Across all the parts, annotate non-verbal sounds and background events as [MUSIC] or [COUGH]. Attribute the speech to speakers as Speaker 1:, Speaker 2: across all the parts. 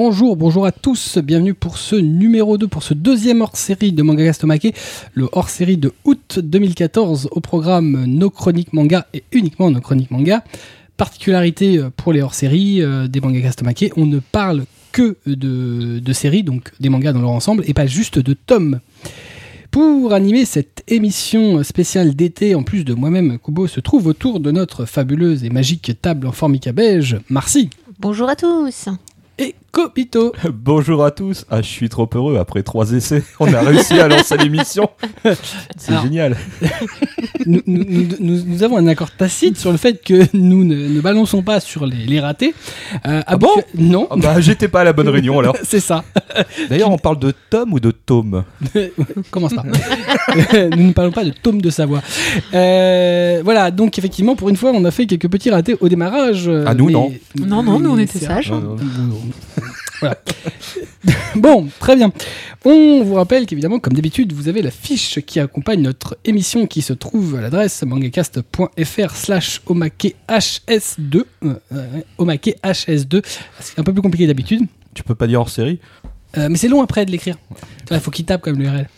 Speaker 1: Bonjour, bonjour à tous, bienvenue pour ce numéro 2, pour ce deuxième hors-série de Manga Gastomake, le hors-série de août 2014 au programme Nos Chroniques Manga et uniquement Nos Chroniques Manga. Particularité euh, pour les hors-séries euh, des Manga Gastomake, on ne parle que de, de séries, donc des mangas dans leur ensemble, et pas juste de tomes. Pour animer cette émission spéciale d'été, en plus de moi-même, Kubo se trouve autour de notre fabuleuse et magique table en formica beige, Marcy
Speaker 2: Bonjour à tous.
Speaker 1: et Kopito. [LAUGHS]
Speaker 3: Bonjour à tous. Ah, je suis trop heureux. Après trois essais, [LAUGHS] on a réussi à lancer l'émission. [LAUGHS] C'est
Speaker 1: Alors-
Speaker 3: génial.
Speaker 1: nous, nous- nous- nous- nous avons un accord tacite sur le fait que nous ne, ne balançons pas sur les, les ratés. Euh,
Speaker 3: Ah bon?
Speaker 1: Non,
Speaker 3: Ah bah, j'étais pas à la bonne réunion alors.
Speaker 1: c'est ça.
Speaker 3: D'ailleurs, on parle de Tom ou de Tome?
Speaker 1: Commence pas. nous ne parlons pas de tome de Savoie. Euh, voilà, donc effectivement, pour une fois, on a fait quelques petits ratés au démarrage.
Speaker 3: Ah, nous,
Speaker 1: mais-
Speaker 3: non.
Speaker 2: Non, non, nous on était sages.
Speaker 1: Voilà. [LAUGHS] bon, très bien. On vous rappelle qu'évidemment, comme d'habitude, vous avez la fiche qui accompagne notre émission qui se trouve à l'adresse mangacast.fr slash omakehs2. Euh, euh, omakehs2. C'est un peu plus compliqué d'habitude.
Speaker 3: Tu peux pas dire hors série?
Speaker 1: Euh, mais c'est long après de l'écrire. Il faut qu'il tape comme l'URL.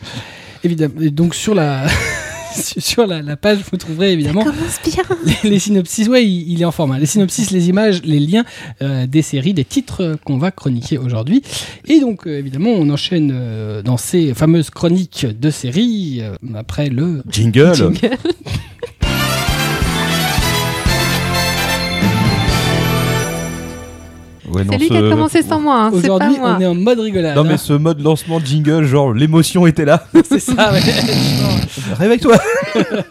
Speaker 1: Évidemment. Et donc sur la... [LAUGHS] [LAUGHS] sur la, la page, vous trouverez évidemment [LAUGHS] les, les synopsis, ouais, il, il est en format. Les synopsis, les images, les liens euh, des séries, des titres qu'on va chroniquer aujourd'hui. Et donc, euh, évidemment, on enchaîne euh, dans ces fameuses chroniques de séries euh, après le.
Speaker 3: Jingle.
Speaker 2: Jingle. [LAUGHS]
Speaker 3: Ouais,
Speaker 2: C'est lui
Speaker 3: ce-
Speaker 2: qui a commencé sans moi, hein,
Speaker 1: Aujourd'hui, on est en mode rigolade.
Speaker 3: Non, mais
Speaker 1: hein.
Speaker 3: ce mode lancement de jingle, genre l'émotion était là. [LAUGHS]
Speaker 1: c'est ça, ouais. [LAUGHS]
Speaker 3: Réveille-toi. [LAUGHS]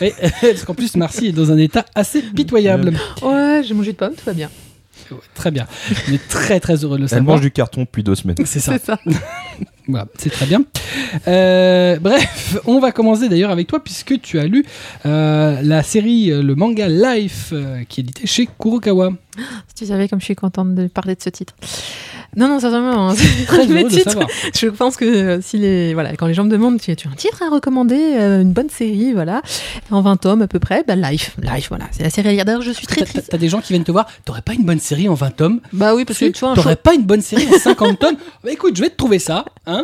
Speaker 1: Parce qu'en plus, Marcy est dans un état assez pitoyable.
Speaker 2: Ouais, j'ai mangé de pommes, tout va bien.
Speaker 1: Ouais, très bien. On est très très heureux de le
Speaker 3: Elle
Speaker 1: savoir.
Speaker 3: mange du carton depuis deux semaines.
Speaker 1: C'est ça. Voilà, c'est très bien. Euh, bref, [LAUGHS] on va commencer d'ailleurs avec toi puisque tu as lu euh, la série, euh, le manga Life euh, qui est édité chez Kurokawa.
Speaker 2: Si [GASPS] tu savais comme je suis contente de parler de ce titre. Non, non, sincèrement, hein,
Speaker 1: Très [LAUGHS] de
Speaker 2: titres,
Speaker 1: savoir. [LAUGHS]
Speaker 2: je pense que si les, voilà, quand les gens me demandent, tu, tu as un titre à recommander, une bonne série, voilà, en 20 tomes à peu près, bah, Life, Life, voilà, c'est la série à lire. D'ailleurs, je suis très triste.
Speaker 1: t'as des gens qui viennent te voir, t'aurais pas une bonne série en 20 tomes?
Speaker 2: Bah oui, parce que tu vois, un
Speaker 1: T'aurais
Speaker 2: show-
Speaker 1: pas une bonne série en 50 tomes? Bah écoute, je vais te trouver ça, hein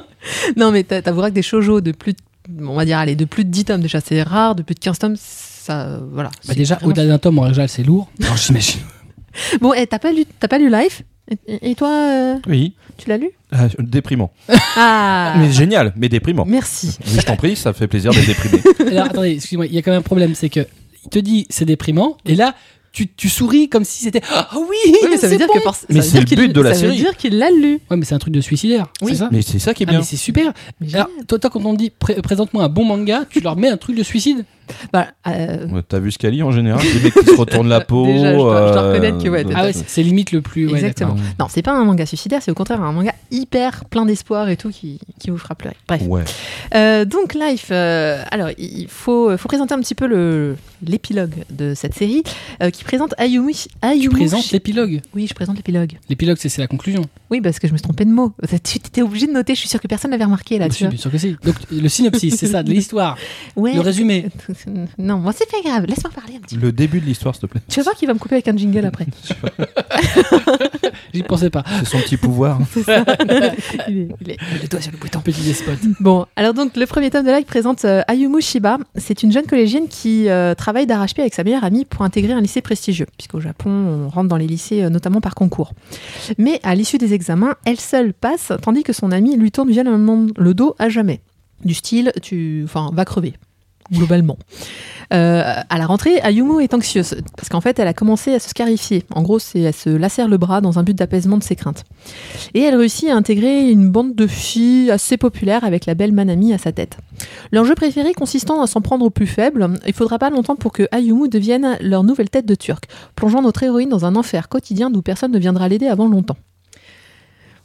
Speaker 2: Non, mais t'a- t'avoueras que des shoujo de plus, de- on va dire, allez, de plus de 10 tomes, déjà, c'est rare, de plus de 15 tomes, ça, euh, voilà.
Speaker 1: Bah déjà,
Speaker 2: vraiment-
Speaker 1: au-delà d'un tome, en règle c'est lourd. Alors j'imagine. [LAUGHS]
Speaker 2: Bon, et t'as pas lu, t'as pas lu Life? Et, et toi, euh,
Speaker 3: Oui.
Speaker 2: tu l'as lu?
Speaker 3: Ah, déprimant.
Speaker 2: Ah [LAUGHS]
Speaker 3: Mais génial, mais déprimant.
Speaker 2: Merci.
Speaker 3: Oui, je t'en prie, ça fait plaisir d'être déprimé. [LAUGHS]
Speaker 1: Alors attendez, excuse-moi, il y a quand même un problème, c'est que il te dit c'est déprimant, et là, tu, tu souris comme si c'était Ah oui,
Speaker 2: Oui, mais ça veut
Speaker 1: c'est
Speaker 2: dire
Speaker 1: bon.
Speaker 2: que
Speaker 3: Mais c'est le
Speaker 2: qu'il-
Speaker 3: but de la
Speaker 2: ça veut dire qu'il l'a lu.
Speaker 1: Ouais, mais c'est un truc de suicidaire,
Speaker 2: Oui.
Speaker 1: c'est ça
Speaker 3: mais c'est ça qui est
Speaker 1: Ah,
Speaker 3: bien.
Speaker 1: mais c'est super.
Speaker 2: Mais
Speaker 1: Alors, toi, toi, quand on dit pré- présente-moi un bon manga, tu leur mets un truc de suicide
Speaker 2: Bah, euh,
Speaker 3: Ouais, T'as vu ce qu'elle lit en général Les mecs qui se retournent la [LAUGHS] peau.
Speaker 2: Déjà, je dois- je dois
Speaker 3: euh,
Speaker 2: reconnaître que, ouais,
Speaker 1: Ah ouais, c'est limite le plus. ouais,
Speaker 2: exactement. non, c'est pas un manga suicidaire, c'est au contraire un manga hyper plein d'espoir et tout qui, qui vous fera pleurer. Bref.
Speaker 3: Ouais.
Speaker 2: Euh, donc Life, euh, alors il faut, faut présenter un petit peu le l'épilogue de cette série euh, qui présente Ayumi.
Speaker 1: Tu présentes l'épilogue.
Speaker 2: Oui, je présente l'épilogue.
Speaker 1: L'épilogue, c'est c'est la conclusion.
Speaker 2: Oui, parce que je me suis trompée de mots. [LAUGHS] Tu étais obligé de noter, je suis sûre que personne l'avait remarqué là. Tu vois.
Speaker 1: bien sûr que si. Donc, le synopsis, c'est ça, de [LAUGHS] l'histoire.
Speaker 2: Ouais.
Speaker 1: Le résumé. [LAUGHS]
Speaker 2: Non, moi c'est pas grave, laisse-moi parler un petit peu.
Speaker 3: Le début de l'histoire, s'il te plaît.
Speaker 2: Tu vas voir qu'il va me couper avec un jingle après. [LAUGHS] [LAUGHS]
Speaker 1: J'y pensais pas.
Speaker 3: C'est son petit pouvoir.
Speaker 2: il, est, il est- le doigt sur le bouton.
Speaker 1: Petit despote.
Speaker 2: Bon, alors donc le premier tome de Life présente euh, Ayumu Shiba. C'est une jeune collégienne qui euh, travaille d'arrache-pied avec sa meilleure amie pour intégrer un lycée prestigieux, puisqu'au Japon, on rentre dans les lycées euh, notamment par concours. Mais à l'issue des examens, elle seule passe, tandis que son amie lui tourne violemment le dos à jamais. Du style, tu, enfin, va crever. Globalement. Euh, à la rentrée, Ayumu est anxieuse parce qu'en fait, elle a commencé à se scarifier. En gros, c'est elle se lacère le bras dans un but d'apaisement de ses craintes. Et elle réussit à intégrer une bande de filles assez populaire avec la belle Manami à sa tête. Leur jeu préféré consistant à s'en prendre aux plus faibles, il faudra pas longtemps pour que Ayumu devienne leur nouvelle tête de turc, plongeant notre héroïne dans un enfer quotidien d'où personne ne viendra l'aider avant longtemps.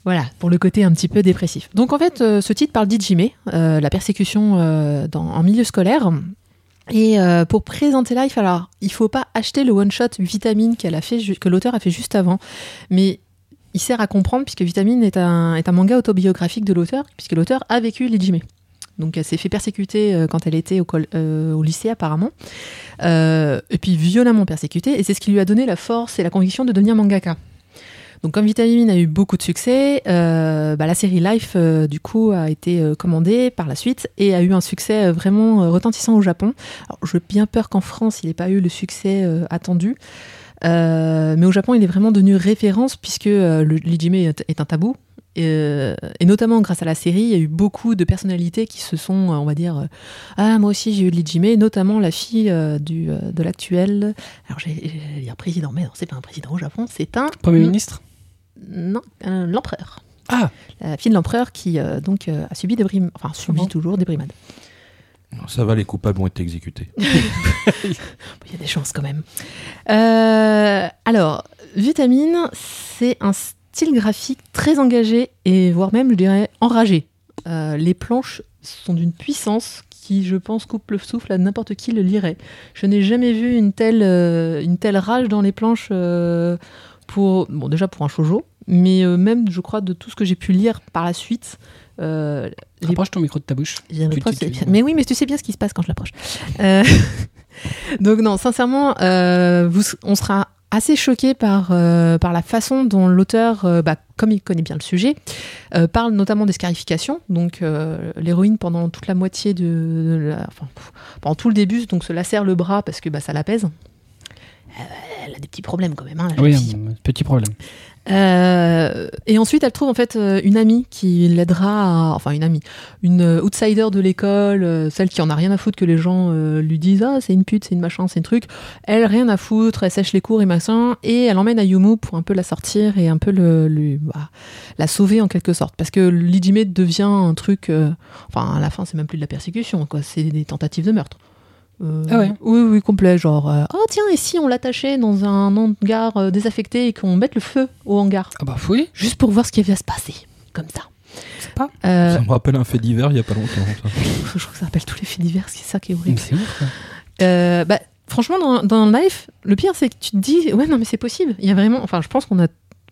Speaker 2: Voilà, pour le côté un petit peu dépressif. Donc en fait, euh, ce titre parle d'Ijime, euh, la persécution euh, en milieu scolaire. Et pour présenter Life, alors, il faut pas acheter le one-shot Vitamine qu'elle a que l'auteur a fait juste avant, mais il sert à comprendre puisque Vitamine est un, manga autobiographique de l'auteur, puisque l'auteur a vécu l'Ijime. Donc elle s'est fait persécuter quand elle était au, lycée apparemment, et puis violemment persécutée, et c'est ce qui lui a donné la force et la conviction de devenir mangaka. Donc comme Vitamine a eu beaucoup de succès, euh, bah, la série Life euh, du coup a été euh, commandée par la suite et a eu un succès vraiment retentissant au Japon. Alors j'ai bien peur qu'en France il n'ait pas eu le succès attendu. Mais au Japon, il est vraiment devenu référence puisque l'ijime est, un tabou. Et notamment grâce à la série, il y a eu beaucoup de personnalités qui se sont, on va dire, ah moi aussi j'ai eu l'ijime, notamment la fille du, de l'actuel. Alors j'ai dire président, mais non, c'est pas un président au Japon, c'est un
Speaker 1: Premier ministre?
Speaker 2: L'empereur.
Speaker 1: Ah
Speaker 2: La fille de l'empereur qui euh, donc euh, a subi des brimades, enfin subit
Speaker 1: Comment
Speaker 2: toujours des brimades.
Speaker 3: Ça va, les coupables ont été exécutés. [LAUGHS]
Speaker 2: Il y a des chances quand même. Euh, alors, Vitamine, c'est un style graphique très engagé et voire même, je dirais, enragé. Euh, les planches sont d'une puissance qui, je pense, coupe le souffle à n'importe qui le lirait. Je n'ai jamais vu une telle, euh, une telle rage dans les planches euh, pour, bon, déjà pour un shoujo, mais euh, même, je crois, de tout ce que j'ai pu lire par la suite. Euh, les
Speaker 1: Rapproche ton micro de ta bouche.
Speaker 2: Mais
Speaker 1: Tu-
Speaker 2: toi,
Speaker 1: tu-
Speaker 2: c'est
Speaker 1: tu-
Speaker 2: bien. Mais oui, mais tu sais bien ce qui se passe quand je l'approche. Euh, [LAUGHS] Donc non, sincèrement, euh, vous- on sera assez choqué par, euh, par la façon dont l'auteur, euh, bah, comme il connaît bien le sujet, euh, parle notamment des scarifications. Donc l'héroïne, pendant toute la moitié de, la- enfin, pendant tout le début, donc se lacère le bras parce que bah, ça l'apaise. Euh, elle a des petits problèmes quand même. Hein, la
Speaker 1: Oui,
Speaker 2: fille.
Speaker 1: petit problème.
Speaker 2: Euh, et ensuite, elle trouve en fait euh, une amie qui l'aidera, à- enfin une amie, une outsider de l'école, celle qui en a rien à foutre que les gens lui disent ah c'est une pute, c'est une machin, c'est un truc. Elle rien à foutre, elle sèche les cours et machin, et elle emmène Ayumu pour un peu la sortir et un peu le, le- bah, la sauver en quelque sorte, parce que l'Ijime devient un truc, euh, enfin à la fin c'est même plus de la persécution, quoi, c'est des tentatives de meurtre. Euh,
Speaker 1: Ah ouais.
Speaker 2: Oui, oui, complet. Genre, euh, oh tiens, et si on l'attachait dans un hangar euh, désaffecté et qu'on mette le feu au hangar?
Speaker 1: Ah bah oui,
Speaker 2: juste pour voir ce qui va se passer, comme ça.
Speaker 1: c'est pas.
Speaker 2: Euh,
Speaker 3: Ça me rappelle un fait divers il y a pas longtemps. ça. [LAUGHS]
Speaker 2: je trouve que ça rappelle tous les faits divers, c'est ça qui est
Speaker 1: Mais
Speaker 2: horrible.
Speaker 1: c'est ouf. quoi.
Speaker 2: Euh, bah, franchement, dans, dans Life, le pire, c'est que tu te dis, ouais, non, mais c'est possible. Il y a vraiment, enfin, je pense qu'on a,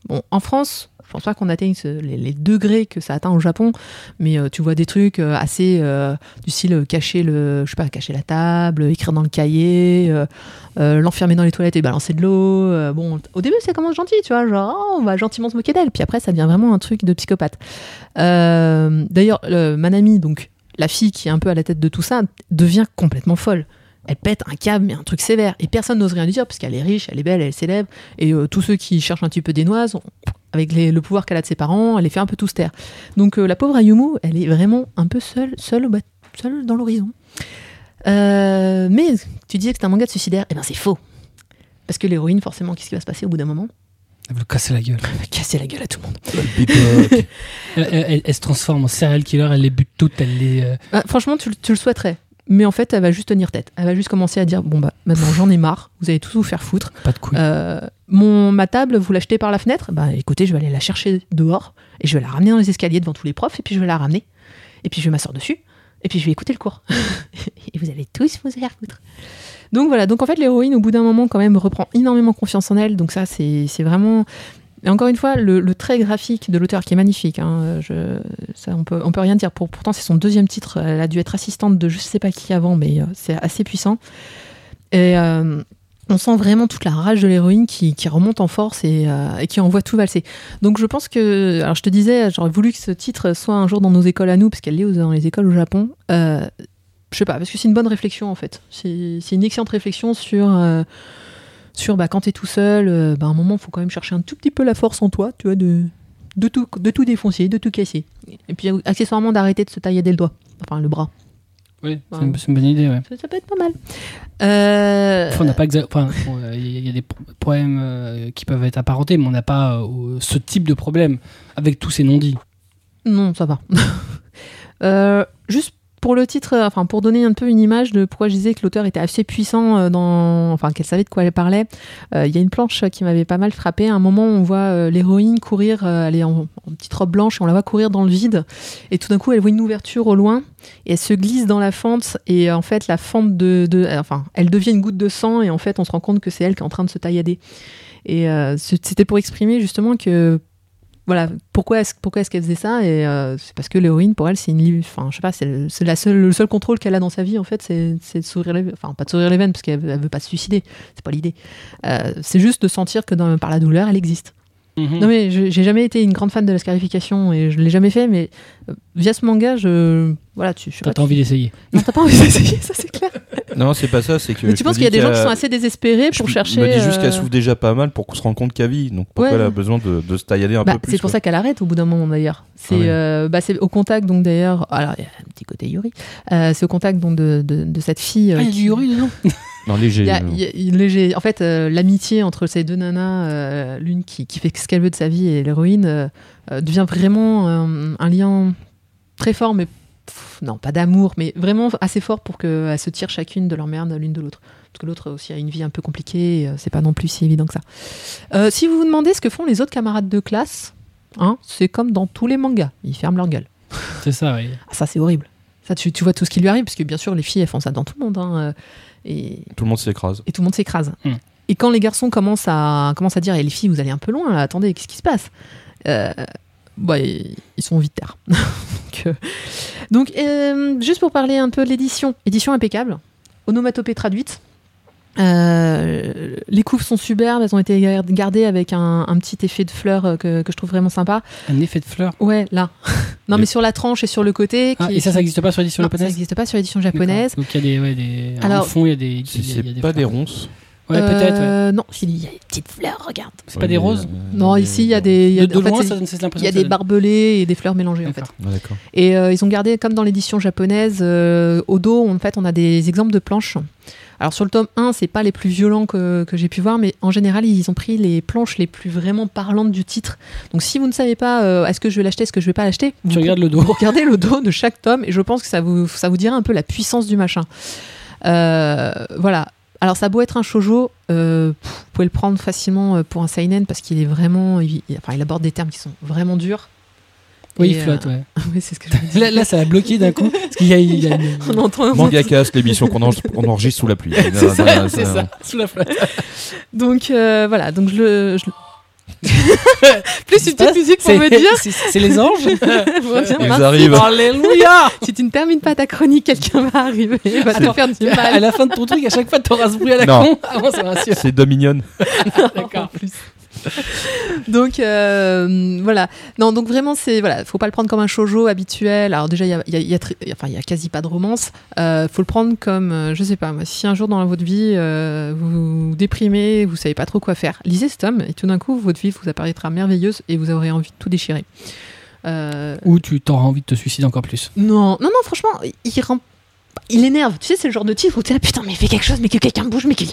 Speaker 2: bon, en France, pense pas qu'on atteigne ce- les, degrés que ça atteint au Japon, mais euh, tu vois des trucs euh, assez euh, du style cacher le, je sais pas, cacher la table, écrire dans le cahier, l'enfermer dans les toilettes et balancer de l'eau. bon, au début, ça commence gentil, tu vois, genre, oh, on va gentiment se moquer d'elle, puis après, ça devient vraiment un truc de psychopathe. D'ailleurs, le- Manami, donc la fille qui est un peu à la tête de tout ça, devient complètement folle. Elle pète un câble, mais un truc sévère. Et personne n'ose rien lui dire, parce qu'elle est riche, elle est belle, elle est célèbre. Et tous ceux qui cherchent un petit peu des noises, avec les- le pouvoir qu'elle a de ses parents, elle les fait un peu tous taire. Donc euh, la pauvre Ayumu, elle est vraiment un peu seule, seule, seule dans l'horizon. Euh, mais tu disais que c'est un manga de suicidaire, et ben c'est faux. Parce que l'héroïne, forcément, qu'est-ce qui va se passer au bout d'un moment?
Speaker 1: Elle veut le casser la gueule. [LAUGHS]
Speaker 2: Elle va casser la gueule à tout le monde. [LAUGHS]
Speaker 1: Elle, elle- elle- elle se transforme en serial killer, elle les bute toutes, elle les. euh,
Speaker 2: Ah, franchement, tu le souhaiterais. Mais en fait, elle va juste tenir tête. Elle va juste commencer à dire Bon, bah, maintenant j'en ai marre, vous allez tous vous faire foutre.
Speaker 1: pas de couilles.
Speaker 2: Euh, mon, ma table, vous l'achetez par la fenêtre? Bah écoutez, je vais aller la chercher dehors et je vais la ramener dans les escaliers devant tous les profs et puis je vais la ramener. Et puis je vais m'asseoir dessus et puis je vais écouter le cours. [LAUGHS] et vous allez tous vous faire foutre. Donc voilà, donc en fait l'héroïne au bout d'un moment quand même reprend énormément confiance en elle. Donc ça c'est c'est vraiment... Et encore une fois, le, trait graphique de l'auteur qui est magnifique, hein, on, peut, peut rien dire. Pour, pourtant, c'est son deuxième titre. Elle a dû être assistante de je sais pas qui avant, mais euh, c'est assez puissant. Et euh, on sent vraiment toute la rage de l'héroïne qui, remonte en force et, euh, et qui envoie tout valser. Donc je pense que, alors je te disais, j'aurais voulu que ce titre soit un jour dans nos écoles à nous, parce qu'elle est dans les écoles au Japon. Euh, je sais pas, parce que c'est une bonne réflexion en fait. C'est c'est une excellente réflexion sur, euh, sur bah, quand t'es tout seul, euh, bah, à un moment, il faut quand même chercher un tout petit peu la force en toi, tu vois, de, de, tout, de tout défoncer, de tout casser. Et puis accessoirement d'arrêter de se taillader le doigt, enfin le bras.
Speaker 1: Oui, c'est une, c'est une bonne idée, ouais.
Speaker 2: Ça, ça peut être pas mal. Euh,
Speaker 1: Enfin, on n'a pas exa- enfin, bon, euh, il y, a- il y a des pro- problèmes euh, qui peuvent être apparentés, mais on n'a pas euh, ce type de problème avec tous ces non-dits.
Speaker 2: Non, ça va. [LAUGHS] Juste pour le titre, euh, enfin pour donner un peu une image de pourquoi je disais que l'auteur était assez puissant euh, dans, enfin qu'elle savait de quoi elle parlait. euh, Il y a une planche qui m'avait pas mal frappé. À un moment, on voit l'héroïne courir, elle est en, petite robe blanche et on la voit courir dans le vide. Et tout d'un coup, elle voit une ouverture au loin et elle se glisse dans la fente. Et en fait, la fente de, de- enfin, elle devient une goutte de sang et en fait, on se rend compte que c'est elle qui est en train de se taillader. Et c'était pour exprimer justement que voilà, pourquoi est-ce pourquoi est-ce qu'elle faisait ça Et euh, c'est parce que l'héroïne, pour elle, c'est une, enfin, je sais pas, c'est le, c'est la seule, le seul contrôle qu'elle a dans sa vie, en fait, c'est c'est de sourire les, enfin, pas de sourire les veines, parce qu'elle elle veut pas se suicider, c'est pas l'idée. Euh, c'est juste de sentir que par la douleur, elle existe.
Speaker 1: Mhm.
Speaker 2: Non mais je- j'ai jamais été une grande fan de la scarification et je l'ai jamais fait, mais euh, via ce manga, je voilà, tu. je
Speaker 1: T'as
Speaker 2: pas,
Speaker 1: t'as envie d'essayer.
Speaker 2: tu- Non, t'as pas envie d'essayer, ça c'est clair. [LAUGHS]
Speaker 3: Non, c'est pas ça, c'est que.
Speaker 2: Mais
Speaker 3: je
Speaker 2: tu penses qu'il y a des gens qui sont assez désespérés
Speaker 3: je
Speaker 2: pour chercher.
Speaker 3: me dis juste qu'elle
Speaker 2: euh,
Speaker 3: souffre déjà pas mal pour qu'on se rende compte qu'elle vit. Donc pourquoi
Speaker 2: Ouais.
Speaker 3: elle a besoin de, de se taillader un
Speaker 2: Bah,
Speaker 3: peu plus
Speaker 2: c'est pour
Speaker 3: quoi.
Speaker 2: ça qu'elle arrête au bout d'un moment d'ailleurs. C'est
Speaker 3: Ah ouais.
Speaker 2: euh, bah, c'est au contact donc d'ailleurs. Alors il y a un petit côté Yuri. Euh, c'est au contact donc de, de, de cette fille. euh,
Speaker 1: Ah, il y a du Yuri dedans [LAUGHS]
Speaker 3: Non, léger.
Speaker 2: Il y a- il y a- il- léger. En fait, euh, l'amitié entre ces deux nanas, euh, l'une qui, qui fait ce qu'elle veut de sa vie et l'héroïne, euh, devient vraiment euh, un lien très fort, mais pff, non, pas d'amour, mais vraiment assez fort pour qu'elles se tirent chacune de leur merde l'une de l'autre. Parce que l'autre aussi a une vie un peu compliquée, euh, c'est pas non plus si évident que ça. Euh, si vous vous demandez ce que font les autres camarades de classe, hein, c'est comme dans tous les mangas, ils ferment leur gueule.
Speaker 1: C'est ça, oui.
Speaker 2: Ah, ça, c'est horrible. Ça, tu, tu vois tout ce qui lui arrive, parce que bien sûr, les filles, elles font ça dans tout le monde. hein, euh, et
Speaker 3: Tout le monde s'écrase.
Speaker 2: et tout le monde s'écrase.
Speaker 1: Hmm.
Speaker 2: Et quand les garçons commencent à, commencent à dire, et les filles, vous allez un peu loin, là, attendez, qu'est-ce qui se passe? Euh, bah, ils ils sont vite terre. [LAUGHS] donc, euh, donc, euh, juste pour parler un peu de l'édition, édition impeccable, onomatopée traduite. Euh, les couves sont superbes, elles ont été gar- gardées avec un, un petit effet de fleurs euh, que, que je trouve vraiment sympa.
Speaker 1: Un effet de fleur?
Speaker 2: Ouais, là. [LAUGHS] non, mais sur la tranche et sur le côté.
Speaker 1: Ah,
Speaker 2: qui-
Speaker 1: et ça, ça n'existe pas sur l'édition
Speaker 2: non, ça
Speaker 1: japonaise?
Speaker 2: n'existe pas sur l'édition japonaise.
Speaker 1: Donc il y a des. Ouais, des...
Speaker 2: Alors-
Speaker 1: en fond, il y a des. Y a- il y a
Speaker 3: c'est pas des
Speaker 1: fleurs.
Speaker 3: ronces.
Speaker 1: Ouais, peut-être. ouais.
Speaker 2: Euh, Non, il y a des petites fleurs, regarde.
Speaker 1: C'est pas des roses?
Speaker 2: Non, ici, il y a des. il y a
Speaker 1: De,
Speaker 2: des-
Speaker 1: de
Speaker 2: en fait,
Speaker 1: loin,
Speaker 2: c'est-
Speaker 1: ça donne cette
Speaker 2: il y a des barbelés et des fleurs mélangées, en fait. Et euh, ils ont gardé, comme dans l'édition japonaise, euh, au dos, en fait, on a des exemples de planches. Alors sur le tome 1, c'est pas les plus violents que, que j'ai pu voir, mais en général, ils ont pris les planches les plus vraiment parlantes du titre. Donc si vous ne savez pas, euh, est-ce que je vais l'acheter, est-ce que je vais pas l'acheter, vous,
Speaker 1: le dos. [LAUGHS]
Speaker 2: vous regardez le dos de chaque tome, et je pense que ça vous, ça vous dira un peu la puissance du machin. Euh, voilà. Alors ça a beau être un shojo, euh, vous pouvez le prendre facilement pour un seinen parce qu'il est vraiment, il, il- enfin, il aborde des termes qui sont vraiment durs.
Speaker 1: Oui, il flotte, ouais. [LAUGHS]
Speaker 2: euh, oui, c'est ce que je me dis.
Speaker 1: Là, là, ça a bloqué d'un coup. Parce qu'il y a, il y a une- [LAUGHS]
Speaker 2: on entend un
Speaker 3: Manga Cast, l'émission qu'on en- enregistre sous la pluie. [LAUGHS]
Speaker 1: C'est ça, c'est ça. Sous la flotte.
Speaker 2: Donc euh, voilà, donc je le. je Plus une petite musique pour
Speaker 1: C'est
Speaker 2: me dire.
Speaker 1: c'est- les anges
Speaker 2: Bon, tiens,
Speaker 3: Ils arrivent.
Speaker 1: Alléluia
Speaker 2: Si tu ne termines pas ta chronique, quelqu'un va arriver, il va te faire du
Speaker 1: À
Speaker 2: mal.
Speaker 1: la fin de ton truc, à chaque fois, t'auras ce bruit à la
Speaker 3: Non.
Speaker 1: con. Ah bon.
Speaker 3: C'est Dominion.
Speaker 1: D'accord.
Speaker 2: En plus. [LAUGHS] donc euh, voilà. Non, donc vraiment c'est voilà, faut pas le prendre comme un shojo habituel. Alors déjà il y a, il y a- il y a très- enfin il y a quasi pas de romance. Euh, faut le prendre comme euh, je sais pas. moi, Si un jour dans votre vie euh, vous vous déprimez, vous savez pas trop quoi faire, lisez ce tome et tout d'un coup votre vie vous apparaîtra merveilleuse et vous aurez envie de tout déchirer.
Speaker 1: Ou tu t'auras envie de te suicider encore plus.
Speaker 2: non, non, non, franchement, il rend. Il énerve. Tu sais, c'est le genre de titre où tu es là, putain, mais fais quelque chose, mais que quelqu'un bouge, mais qu'il.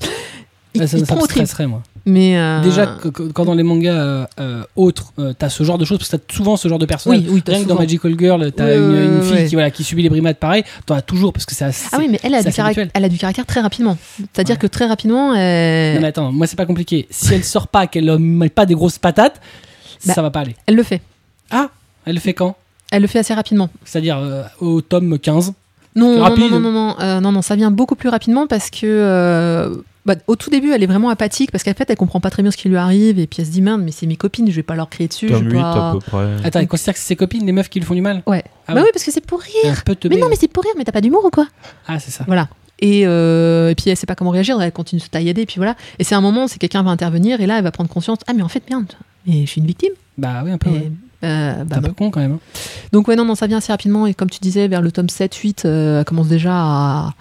Speaker 2: Il,
Speaker 1: Ah, ça,
Speaker 2: il
Speaker 1: ça me stresserait, moi.
Speaker 2: Mais. euh,
Speaker 1: Déjà, que- que- quand dans les mangas euh, euh, autres, euh, t'as ce genre de choses, parce que t'as souvent ce genre de personnage.
Speaker 2: Oui, oui,
Speaker 1: Rien que dans. Magical Girl, t'as une, fille
Speaker 2: ouais.
Speaker 1: Qui, voilà, qui subit les brimades pareil. T'en as toujours, parce que c'est assez.
Speaker 2: Ah oui, mais elle a, du caractère, elle a du caractère très rapidement. C'est-à-dire
Speaker 1: Ouais.
Speaker 2: que très rapidement, elle,
Speaker 1: Non, mais attends, moi, c'est pas compliqué. Si elle sort pas, qu'elle met pas des grosses patates,
Speaker 2: Bah.
Speaker 1: ça va pas aller.
Speaker 2: elle le fait.
Speaker 1: Ah Elle le fait quand?
Speaker 2: Elle le fait assez rapidement.
Speaker 1: C'est-à-dire euh, au tome 15.
Speaker 2: Non, non, non, non, non, non, euh, non, non, ça vient beaucoup plus rapidement parce que. euh, bah, au tout début, elle est vraiment apathique parce qu'en fait, elle comprend pas très bien ce qui lui arrive et puis elle se dit merde, mais c'est mes copines, je vais pas leur crier dessus. je
Speaker 3: Tome
Speaker 2: vais
Speaker 3: 8
Speaker 2: pas...
Speaker 3: à peu près.
Speaker 1: Attends, elle considère que c'est ses copines, les meufs qui lui font du mal
Speaker 2: Ouais.
Speaker 1: Ah
Speaker 2: bah
Speaker 1: ouais.
Speaker 2: oui, parce que c'est pour rire.
Speaker 1: Un peu te
Speaker 2: Mais non, mais c'est pour rire, mais t'as pas d'humour ou quoi?
Speaker 1: Ah, c'est ça.
Speaker 2: Voilà. Et, euh, et puis elle sait pas comment réagir, elle continue de se taillader, et puis voilà. Et c'est un moment, c'est quelqu'un va intervenir, et là elle va prendre conscience, ah mais en fait merde, mais je suis une victime.
Speaker 1: Bah oui, un peu.
Speaker 2: Et,
Speaker 1: ouais.
Speaker 2: euh,
Speaker 1: T'es
Speaker 2: bah
Speaker 1: un
Speaker 2: non.
Speaker 1: peu con quand même. hein.
Speaker 2: Donc ouais, non, non, ça vient assez rapidement, et comme tu disais, vers le tome 7, 8, euh, elle commence déjà à,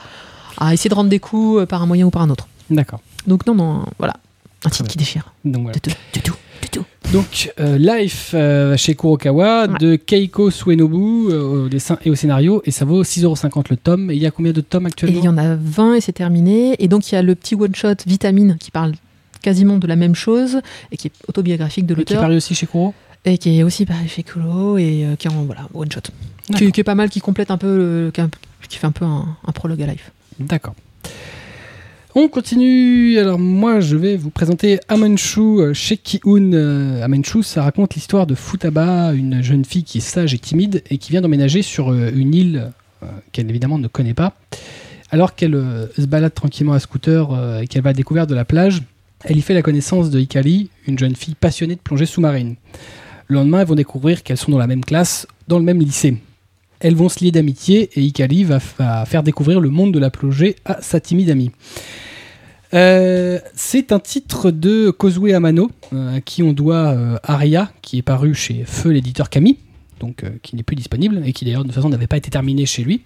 Speaker 2: à essayer de rendre des coups par un moyen ou par un autre.
Speaker 1: D'accord.
Speaker 2: Donc non, non, voilà. Un titre qui déchire.
Speaker 1: Donc voilà.
Speaker 2: Du tout, du tout, du tout.
Speaker 1: Donc, euh, Life euh, chez Kurokawa
Speaker 2: Ouais.
Speaker 1: de Keiko Suenobu euh, au dessin et au scénario, et ça vaut 6,50€ le tome. Et il y a combien de tomes actuellement
Speaker 2: il y en a 20 et c'est terminé. Et donc il y a le petit one-shot Vitamine qui parle quasiment de la même chose et qui est autobiographique de
Speaker 1: Et Qui
Speaker 2: l'auteur
Speaker 1: paru aussi chez Kuro
Speaker 2: et qui est aussi pareil chez Kuro et qui est en voilà, one-shot. Qui, qui est pas mal, qui complète un peu, le- qui, un- qui fait un peu un, un prologue à life.
Speaker 1: D'accord. On continue. Alors moi, je vais vous présenter Amenshu euh, chez Kiun. Euh, ça raconte l'histoire de Futaba, une jeune fille qui est sage et timide et qui vient d'emménager sur euh, une île qu'elle évidemment ne connaît pas. Alors qu'elle se balade tranquillement à scooter et qu'elle va à la découverte de la plage, elle y fait la connaissance de Hikari, une jeune fille passionnée de plongée sous-marine. Le lendemain, elles vont découvrir qu'elles sont dans la même classe, dans le même lycée. Elles vont se lier d'amitié et Ikali va, faire découvrir le monde de la plongée à sa timide amie. Euh, c'est un titre de Kozue Amano, euh, à qui on doit euh, Aria, qui est paru chez Feu l'éditeur Camille, donc euh, qui n'est plus disponible et qui d'ailleurs de toute façon n'avait pas été terminé chez lui.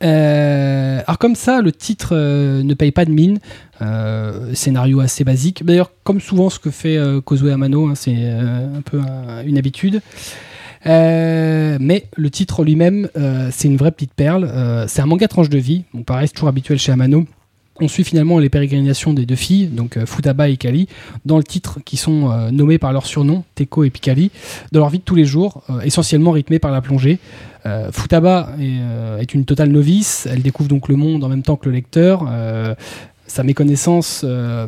Speaker 1: Alors comme ça, le titre ne paye pas de mine, scénario assez basique. D'ailleurs, comme souvent ce que fait Kozue Amano, hein, c'est un peu un- une habitude. Euh, mais le titre lui-même, euh, c'est une vraie petite perle. Euh, c'est un manga tranche de vie. Bon, pareil, c'est toujours habituel chez Amano. On suit finalement les pérégrinations des deux filles, donc Futaba et Kali, dans le titre qui sont nommés par leur surnom, Teko et Pikali, dans leur vie de tous les jours, essentiellement rythmée par la plongée. Futaba est, une totale novice, elle découvre donc le monde en même temps que le lecteur. Sa méconnaissance, euh,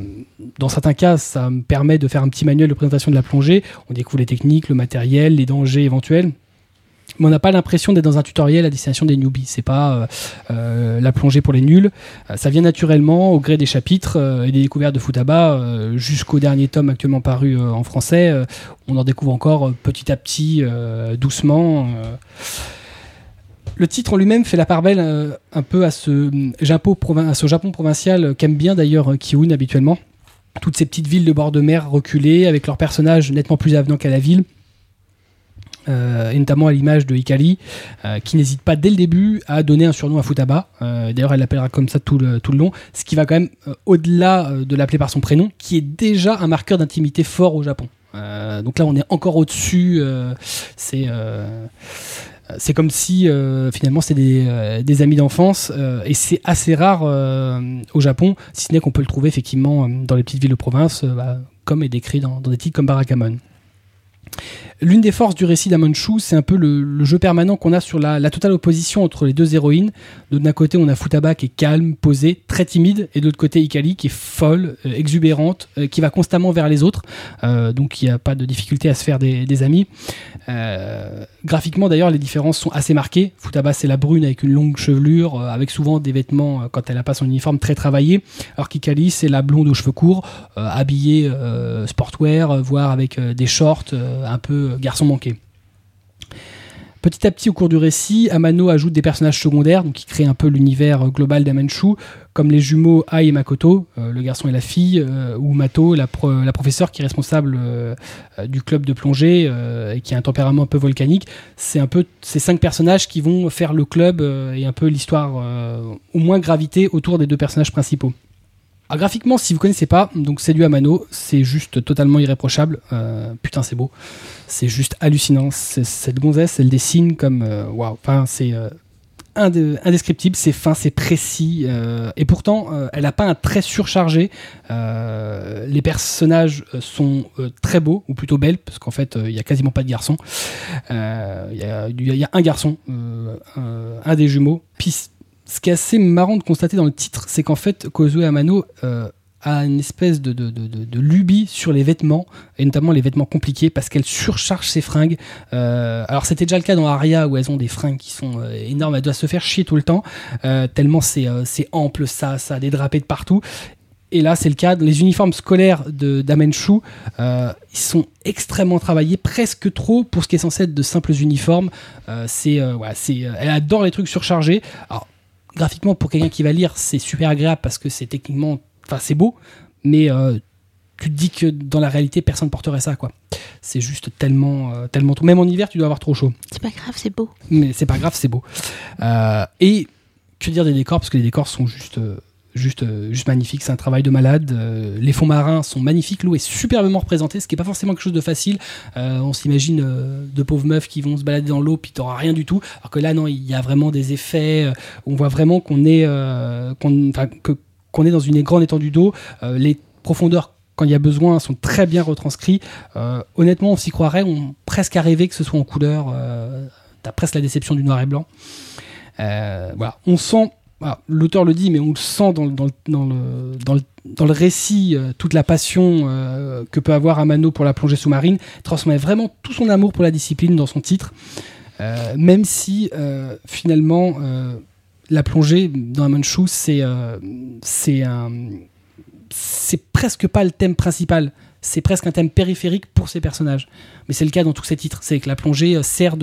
Speaker 1: dans certains cas, ça me permet de faire un petit manuel de présentation de la plongée. On découvre les techniques, le matériel, les dangers éventuels. Mais on n'a pas l'impression d'être dans un tutoriel à destination des newbies. C'est pas euh, euh, la plongée pour les nuls. Ça vient naturellement au gré des chapitres et des découvertes de Futaba jusqu'au dernier tome actuellement paru en français. On en découvre encore petit à petit, doucement. Euh. Le titre en lui-même fait la part belle euh, un peu à ce, ce Japon provincial euh, qu'aime bien d'ailleurs euh, Kiun habituellement. Toutes ces petites villes de bord de mer reculées, avec leurs personnages nettement plus avenants qu'à la ville. Euh, et notamment à l'image de euh, qui n'hésite pas dès le début à donner un surnom à Futaba. Euh, D'ailleurs, elle l'appellera comme ça tout le, tout le long, ce qui va quand même euh, au-delà euh, de l'appeler par son prénom, qui est déjà un marqueur d'intimité fort au Japon. Euh, donc là, on est encore au-dessus. euh, c'est euh, c'est comme si euh, finalement c'était des, euh, des amis d'enfance euh, et c'est assez rare au Japon, si ce n'est qu'on peut le trouver effectivement dans les petites villes de province, bah, comme est décrit dans, des titres comme Barakamon. L'une des forces du récit d'Amanchu, c'est un peu le, jeu permanent qu'on a sur la, totale opposition entre les deux héroïnes. D'un côté, on a Futaba qui est calme, posée, très timide, et de l'autre côté, Ikali qui est folle, exubérante, qui va constamment vers les autres, donc il n'y a pas de difficulté à se faire des amis. Euh, graphiquement, d'ailleurs, les différences sont assez marquées. Futaba, c'est la brune avec une longue chevelure, euh, avec souvent des vêtements, euh, quand elle n'a pas son uniforme, très travaillés, alors qu'Ikali, c'est la blonde aux cheveux courts, habillée sportwear, voire avec des shorts, un peu garçon manqué. Petit à petit, au cours du récit, Amano ajoute des personnages secondaires, qui créent un peu l'univers euh, global d'Amanchu, comme les jumeaux Ai et Makoto, euh, le garçon et la fille, euh, ou Mato, la, pro- la professeure qui est responsable du club de plongée et qui a un tempérament un peu volcanique. C'est un peu ces cinq personnages qui vont faire le club et un peu l'histoire, au moins graviter autour des deux personnages principaux. Alors, graphiquement, si vous connaissez pas, donc c'est du Amano, c'est juste totalement irréprochable. Euh, putain, c'est beau. C'est juste hallucinant. Cette gonzesse, elle dessine comme. euh, Waouh. Enfin, c'est. euh, inde- indescriptible, c'est fin, c'est précis, et pourtant elle n'a pas un trait surchargé. Les personnages sont très beaux, ou plutôt belles, parce qu'en fait il y a quasiment pas de garçons. Il y, a, un garçon, un, des jumeaux. Puis ce qui est assez marrant de constater dans le titre, c'est qu'en fait Kozue Amano euh, a une espèce de, lubie sur les vêtements, et notamment les vêtements compliqués, parce qu'elle surcharge ses fringues. Euh, alors c'était déjà le cas dans Aria, où elles ont des fringues qui sont euh, énormes, elle doit se faire chier tout le temps, euh, tellement c'est ample, ça, ça a des drapés de partout. Et là, c'est le cas. Les uniformes scolaires d'Amenshu, euh, ils sont extrêmement travaillés, presque trop pour ce qui est censé être de simples uniformes. Euh, euh, elle adore les trucs surchargés. Graphiquement, pour quelqu'un qui va lire, c'est super agréable parce que c'est techniquement, enfin, c'est beau, mais euh, tu te dis que dans la réalité, personne porterait ça, quoi. C'est juste tellement, euh, tellement trop. Même en hiver, tu dois avoir trop chaud.
Speaker 2: C'est pas grave, c'est beau.
Speaker 1: Mais c'est pas grave, c'est beau. Euh, et que dire des décors? Parce que les décors sont juste, juste, euh, juste magnifiques. C'est un travail de malade. Euh, les fonds marins sont magnifiques. L'eau est superbement représentée, ce qui est pas forcément quelque chose de facile. Euh, on s'imagine de pauvres meufs qui vont se balader dans l'eau, puis t'auras rien du tout. Alors que là, non, il y a vraiment des effets. on voit vraiment qu'on est, est dans une grande étendue d'eau. Les profondeurs quand il y a besoin, sont très bien retranscrits. Honnêtement, on s'y croirait, on presque à rêver que ce soit en couleur. T'as presque la déception du noir et blanc. Voilà, on sent, l'auteur le dit, mais on le sent dans, dans, dans, le, dans, le, le récit, euh, toute la passion euh, que peut avoir Amano pour la plongée sous-marine, transmet vraiment tout son amour pour la discipline dans son titre, Euh, même si finalement la plongée dans Amanchu, c'est c'est presque pas le thème principal. C'est presque un thème périphérique pour ces personnages. Mais c'est le cas dans tous ces titres. C'est que la plongée sert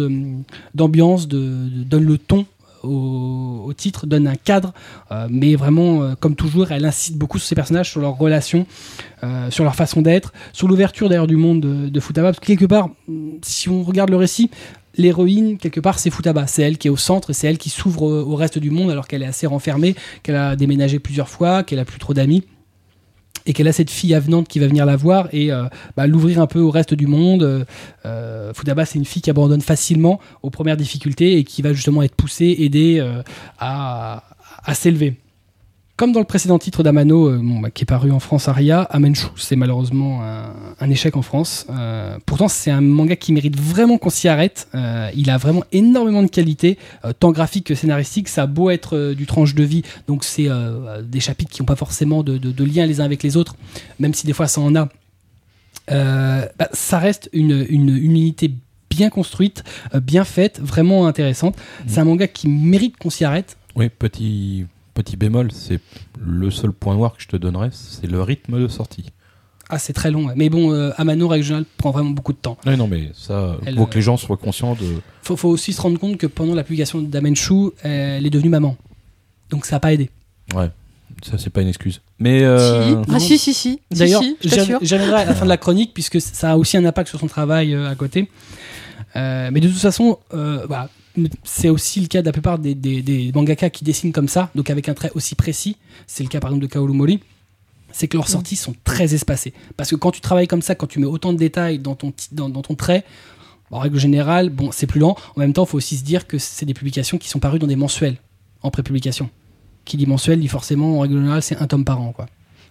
Speaker 1: d'ambiance, de, de- donne le ton au, titre, donne un cadre, euh, mais vraiment, euh, comme toujours, elle incite beaucoup sur ses personnages, sur leurs relations, euh, sur leur façon d'être, sur l'ouverture d'ailleurs du monde de, de Futaba, parce que quelque part, si on regarde le récit, l'héroïne, quelque part, c'est Futaba. C'est elle qui est au centre c'est elle qui s'ouvre au, au reste du monde alors qu'elle est assez renfermée, qu'elle a déménagé plusieurs fois, qu'elle a plus trop d'amis et qu'elle a cette fille avenante qui va venir la voir et euh, bah, l'ouvrir un peu au reste du monde. Euh, Euh, Futaba, c'est une fille qui abandonne facilement aux premières difficultés et qui va justement être poussée, aidée euh, à s'élever. Comme dans le précédent titre d'Amano, euh, bon, bah, qui est paru en France, Aria, Amenshu, c'est malheureusement un, un échec en France. Euh, pourtant, c'est un manga qui mérite vraiment qu'on s'y arrête. Euh, il a vraiment énormément de qualité, tant graphique que scénaristique. Ça a beau être du tranche de vie, donc c'est des chapitres qui n'ont pas forcément de, de, de lien les uns avec les autres, même si des fois ça en a. Bah, ça reste une, une, une unité bien construite, bien faite, vraiment intéressante. C'est un manga qui mérite qu'on s'y arrête.
Speaker 3: Oui, petit, petit bémol, c'est le seul point noir que je te donnerais, c'est le rythme de sortie.
Speaker 1: Ah, c'est très long, mais bon, euh, Amano, règle générale, prend vraiment beaucoup de temps.
Speaker 3: Oui, non, mais ça,
Speaker 1: Elle,
Speaker 3: faut que
Speaker 1: euh,
Speaker 3: les gens soient conscients de.
Speaker 1: Faut, faut aussi se rendre compte que pendant la publication d'Amenshu, elle est devenue maman. Donc ça n'a pas aidé.
Speaker 3: Ouais, ça, c'est pas une excuse. Mais. euh,
Speaker 2: Si. Ah si, si, si.
Speaker 1: D'ailleurs,
Speaker 2: si,
Speaker 1: reviendrai à la fin de la chronique, puisque ça a aussi un impact sur son travail euh, à côté. Euh, mais de toute façon, euh, voilà, c'est aussi le cas de la plupart des, des, des mangaka qui dessinent comme ça, donc avec un trait aussi précis. C'est le cas par exemple de Kaoru Mori. C'est que leurs
Speaker 2: Mm.
Speaker 1: sorties sont très espacées. Parce que quand tu travailles comme ça, quand tu mets autant de détails dans ton, ti- dans, dans ton trait, en règle générale, bon, c'est plus lent. En même temps, il faut aussi se dire que c'est des publications qui sont parues dans des mensuels, en prépublication. Qui dit mensuel, dit forcément, en règle générale, c'est un tome par an. Quoi.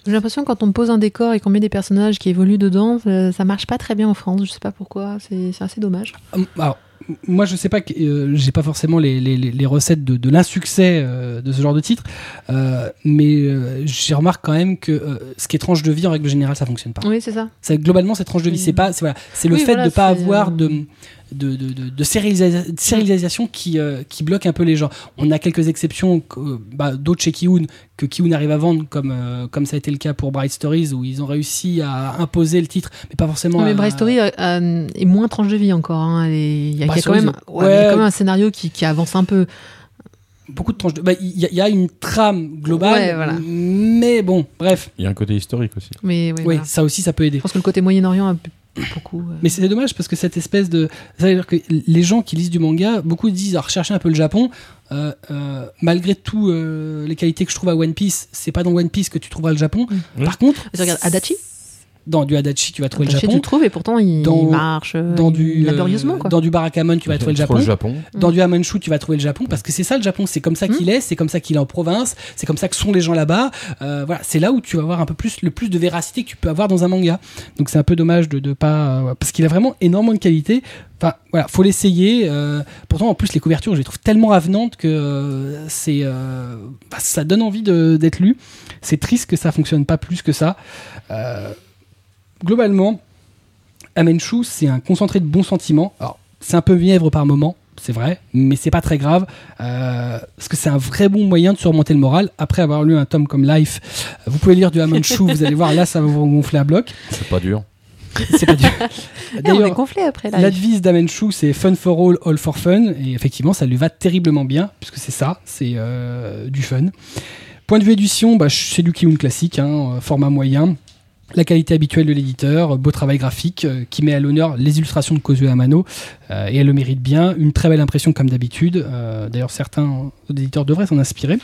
Speaker 2: J'ai l'impression que quand on pose un décor et qu'on met des personnages qui évoluent dedans, ça, ça marche pas très bien en France. Je sais pas pourquoi. C'est assez dommage.
Speaker 1: Hum, Alors, moi, je sais pas, que- euh, j'ai pas forcément les, les- les- recettes de, de l'insuccès euh, de ce genre de titre, euh, mais euh, j'ai remarqué quand même que ce qui est tranche de vie, en règle générale, ça fonctionne pas.
Speaker 2: Oui, c'est ça.
Speaker 1: Globalement cette tranche de vie, c'est pas, c'est voilà, c'est le
Speaker 2: Oui,
Speaker 1: fait
Speaker 2: voilà,
Speaker 1: de pas avoir de de, de, de, de sérialisa- sérialisation qui, euh, qui bloque un peu les gens. On a quelques exceptions, que- bah, d'autres chez Kiun, que Kiun arrive à vendre, comme, euh, comme ça a été le cas pour Bright Stories, où ils ont réussi à imposer le titre, mais pas forcément.
Speaker 2: mais
Speaker 1: à-
Speaker 2: Bright Story euh, euh, est moins tranche de vie encore. hein. Il y a, il y a
Speaker 1: Bright
Speaker 2: quand même,
Speaker 1: Story,
Speaker 2: ouais, mais il y a
Speaker 1: ouais.
Speaker 2: quand même un scénario qui, qui avance un peu.
Speaker 1: beaucoup de tranches de. bah, Il y, a- il y a une trame globale,
Speaker 2: Ouais, voilà.
Speaker 1: mais bon, bref.
Speaker 3: Il y a un côté historique aussi.
Speaker 2: Mais
Speaker 1: Oui,
Speaker 2: voilà.
Speaker 1: ça aussi, ça peut aider.
Speaker 2: Je pense que le côté Moyen-Orient a beaucoup. euh,
Speaker 1: Mais c'est dommage parce que cette espèce de. C'est-à-dire que les gens qui lisent du manga, beaucoup disent à rechercher un peu le Japon. Euh, euh, malgré tout, les qualités que je trouve à One Piece, c'est pas dans One Piece que tu trouveras le Japon.
Speaker 3: Mm.
Speaker 1: Par contre.
Speaker 2: Tu regardes Adachi
Speaker 1: Dans du Adachi, tu vas trouver le
Speaker 2: tu
Speaker 1: Japon.
Speaker 2: le trouves et pourtant il,
Speaker 1: Dans-
Speaker 2: marche euh,
Speaker 1: Dans du,
Speaker 2: laborieusement
Speaker 1: euh,
Speaker 2: quoi.
Speaker 1: dans du Barakamon, tu vas trouver le Japon.
Speaker 3: le Japon.
Speaker 1: Dans du Hamanshu, tu vas trouver le Japon parce que c'est ça le Japon, c'est comme ça qu'il est, c'est comme ça qu'il est en province, c'est comme ça que sont les gens là-bas. Euh, voilà, c'est là où tu vas avoir un peu plus le plus de véracité que tu peux avoir dans un manga. Donc c'est un peu dommage de, de pas euh, parce qu'il a vraiment énormément de qualité. Enfin voilà, faut l'essayer. euh, pourtant en plus les couvertures, je les trouve tellement avenantes que euh, c'est euh, bah, ça donne envie d'être lu. C'est triste que ça fonctionne pas plus que ça. Euh, globalement, Amenshu, c'est un concentré de bons sentiments. Alors, c'est un peu mièvre par moment, c'est vrai, mais c'est pas très grave, euh, parce que c'est un vrai bon moyen de surmonter le moral. Après avoir lu un tome comme Life, euh, vous pouvez lire du Amenshu, vous allez voir, là, ça va vous gonfler à bloc.
Speaker 3: C'est pas dur.
Speaker 1: C'est pas dur. [LAUGHS] D'ailleurs,
Speaker 2: gonflé après là.
Speaker 1: la devise d'Amenshu, c'est Fun for all, all for fun, et effectivement, ça lui va terriblement bien, puisque c'est ça, c'est euh, du fun. Point de vue édition, bah, c'est du Kiun classique, hein, format moyen. La qualité habituelle de l'éditeur, beau travail graphique euh, qui met à l'honneur les illustrations de Kozuo Amano euh, et elle le mérite bien. Une très belle impression comme d'habitude. Euh, D'ailleurs, certains éditeurs devraient s'en inspirer.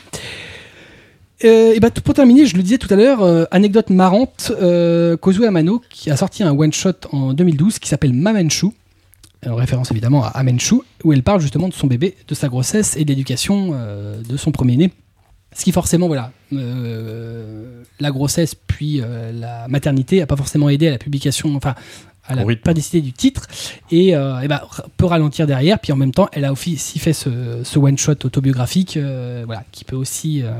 Speaker 1: Euh, et bah, pour terminer, je le disais tout à l'heure, euh, anecdote marrante, euh, Kozuo Amano qui a sorti un one-shot en 2012 qui s'appelle Mamenshu, en référence évidemment à Amenshu, où elle parle justement de son bébé, de sa grossesse et de l'éducation euh, de son premier-né. Ce qui forcément, voilà, euh, la grossesse puis euh, la maternité a pas forcément aidé à la publication, enfin à la périodicité du titre, et, euh, r- peut ralentir derrière. Puis en même temps, elle a aussi fait ce, ce one-shot autobiographique, euh, voilà, qui peut aussi. euh,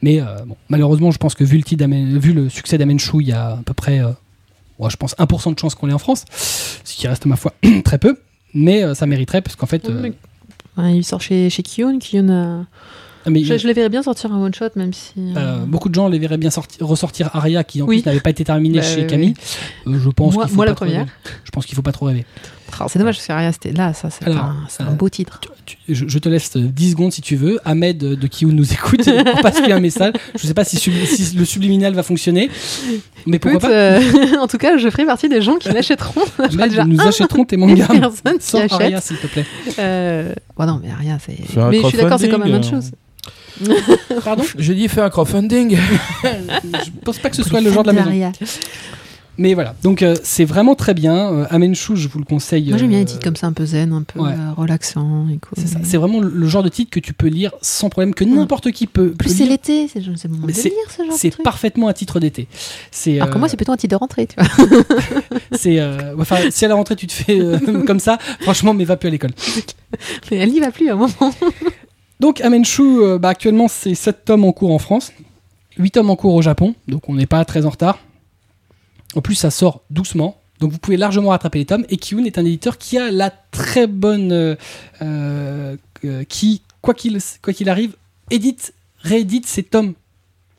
Speaker 1: mais euh, bon, malheureusement, je pense que vu le, titre d'Amen- vu le succès d'Amenshu, il y a à peu près, euh, je pense, 1% de chance qu'on l'ait en France, ce qui reste, ma foi, [CLEARS THROAT] très peu. Mais euh, ça mériterait, parce qu'en fait.
Speaker 2: Oui,
Speaker 1: euh,
Speaker 2: Ouais, il sort chez, chez Kion. Kion a-
Speaker 1: mais,
Speaker 2: je, je les verrais bien sortir un one shot, même si. euh,
Speaker 1: euh, beaucoup de gens les verraient bien sortir, ressortir Aria, qui en
Speaker 2: Oui.
Speaker 1: plus n'avait pas été terminé
Speaker 2: Bah,
Speaker 1: chez
Speaker 2: oui,
Speaker 1: Camille. Euh, je pense
Speaker 2: Moi-
Speaker 1: qu'il faut
Speaker 2: moi,
Speaker 1: pas
Speaker 2: la première.
Speaker 1: rêver. Je pense qu'il faut pas trop rêver.
Speaker 2: Ah, C'est dommage parce que Aria, c'était là, ça, c'est
Speaker 1: Alors,
Speaker 2: un, c'est un beau titre.
Speaker 1: Tu- tu- je, je te laisse 10 secondes si tu veux. Ahmed de Kiyun nous écoute. [LAUGHS] On passe lui un message. Je sais pas si, sub- si le subliminal va fonctionner. Mais pourquoi
Speaker 2: Écoute,
Speaker 1: pas
Speaker 2: euh, [LAUGHS] en tout cas, je ferai partie des gens qui [LAUGHS] l'achèteront.
Speaker 1: Nous
Speaker 2: un
Speaker 1: achèterons tes mangas. Sans. Aria, s'il te plaît.
Speaker 2: Euh, bon, non, mais Aria, c'est. Mais je suis d'accord, c'est quand même autre chose. [LAUGHS]
Speaker 1: Pardon?
Speaker 3: J'ai dit fais un crowdfunding. [LAUGHS]
Speaker 1: Je pense pas que ce soit le genre de la maison. Mais voilà. Donc, euh, c'est vraiment très bien. Euh, Amenchu, je vous le conseille.
Speaker 2: Moi, j'aime bien
Speaker 1: euh,
Speaker 2: les titres comme ça, un peu zen, un peu
Speaker 1: ouais.
Speaker 2: euh, relaxant. et cool.
Speaker 1: C'est vraiment le genre de titre que tu peux lire sans problème, que n'importe qui peut,
Speaker 2: Plus c'est l'été, c'est le moment de lire ce genre de
Speaker 1: C'est parfaitement un titre d'été. C'est.
Speaker 2: Alors que
Speaker 1: euh,
Speaker 2: moi, c'est plutôt un titre de rentrée, tu vois. [LAUGHS]
Speaker 1: c'est. euh, Enfin, si à la rentrée tu te fais euh, comme ça, franchement, mais va plus à l'école.
Speaker 2: Mais elle n'y va plus à un moment.
Speaker 1: Donc Amenchu, euh, bah, actuellement c'est 7 tomes en cours en France, 8 tomes en cours au Japon, donc on n'est pas très en retard. En plus ça sort doucement, donc vous pouvez largement rattraper les tomes. Et Kiun est un éditeur qui a la très bonne... euh, euh, qui, quoi qu'il arrive, édite, réédite ses tomes.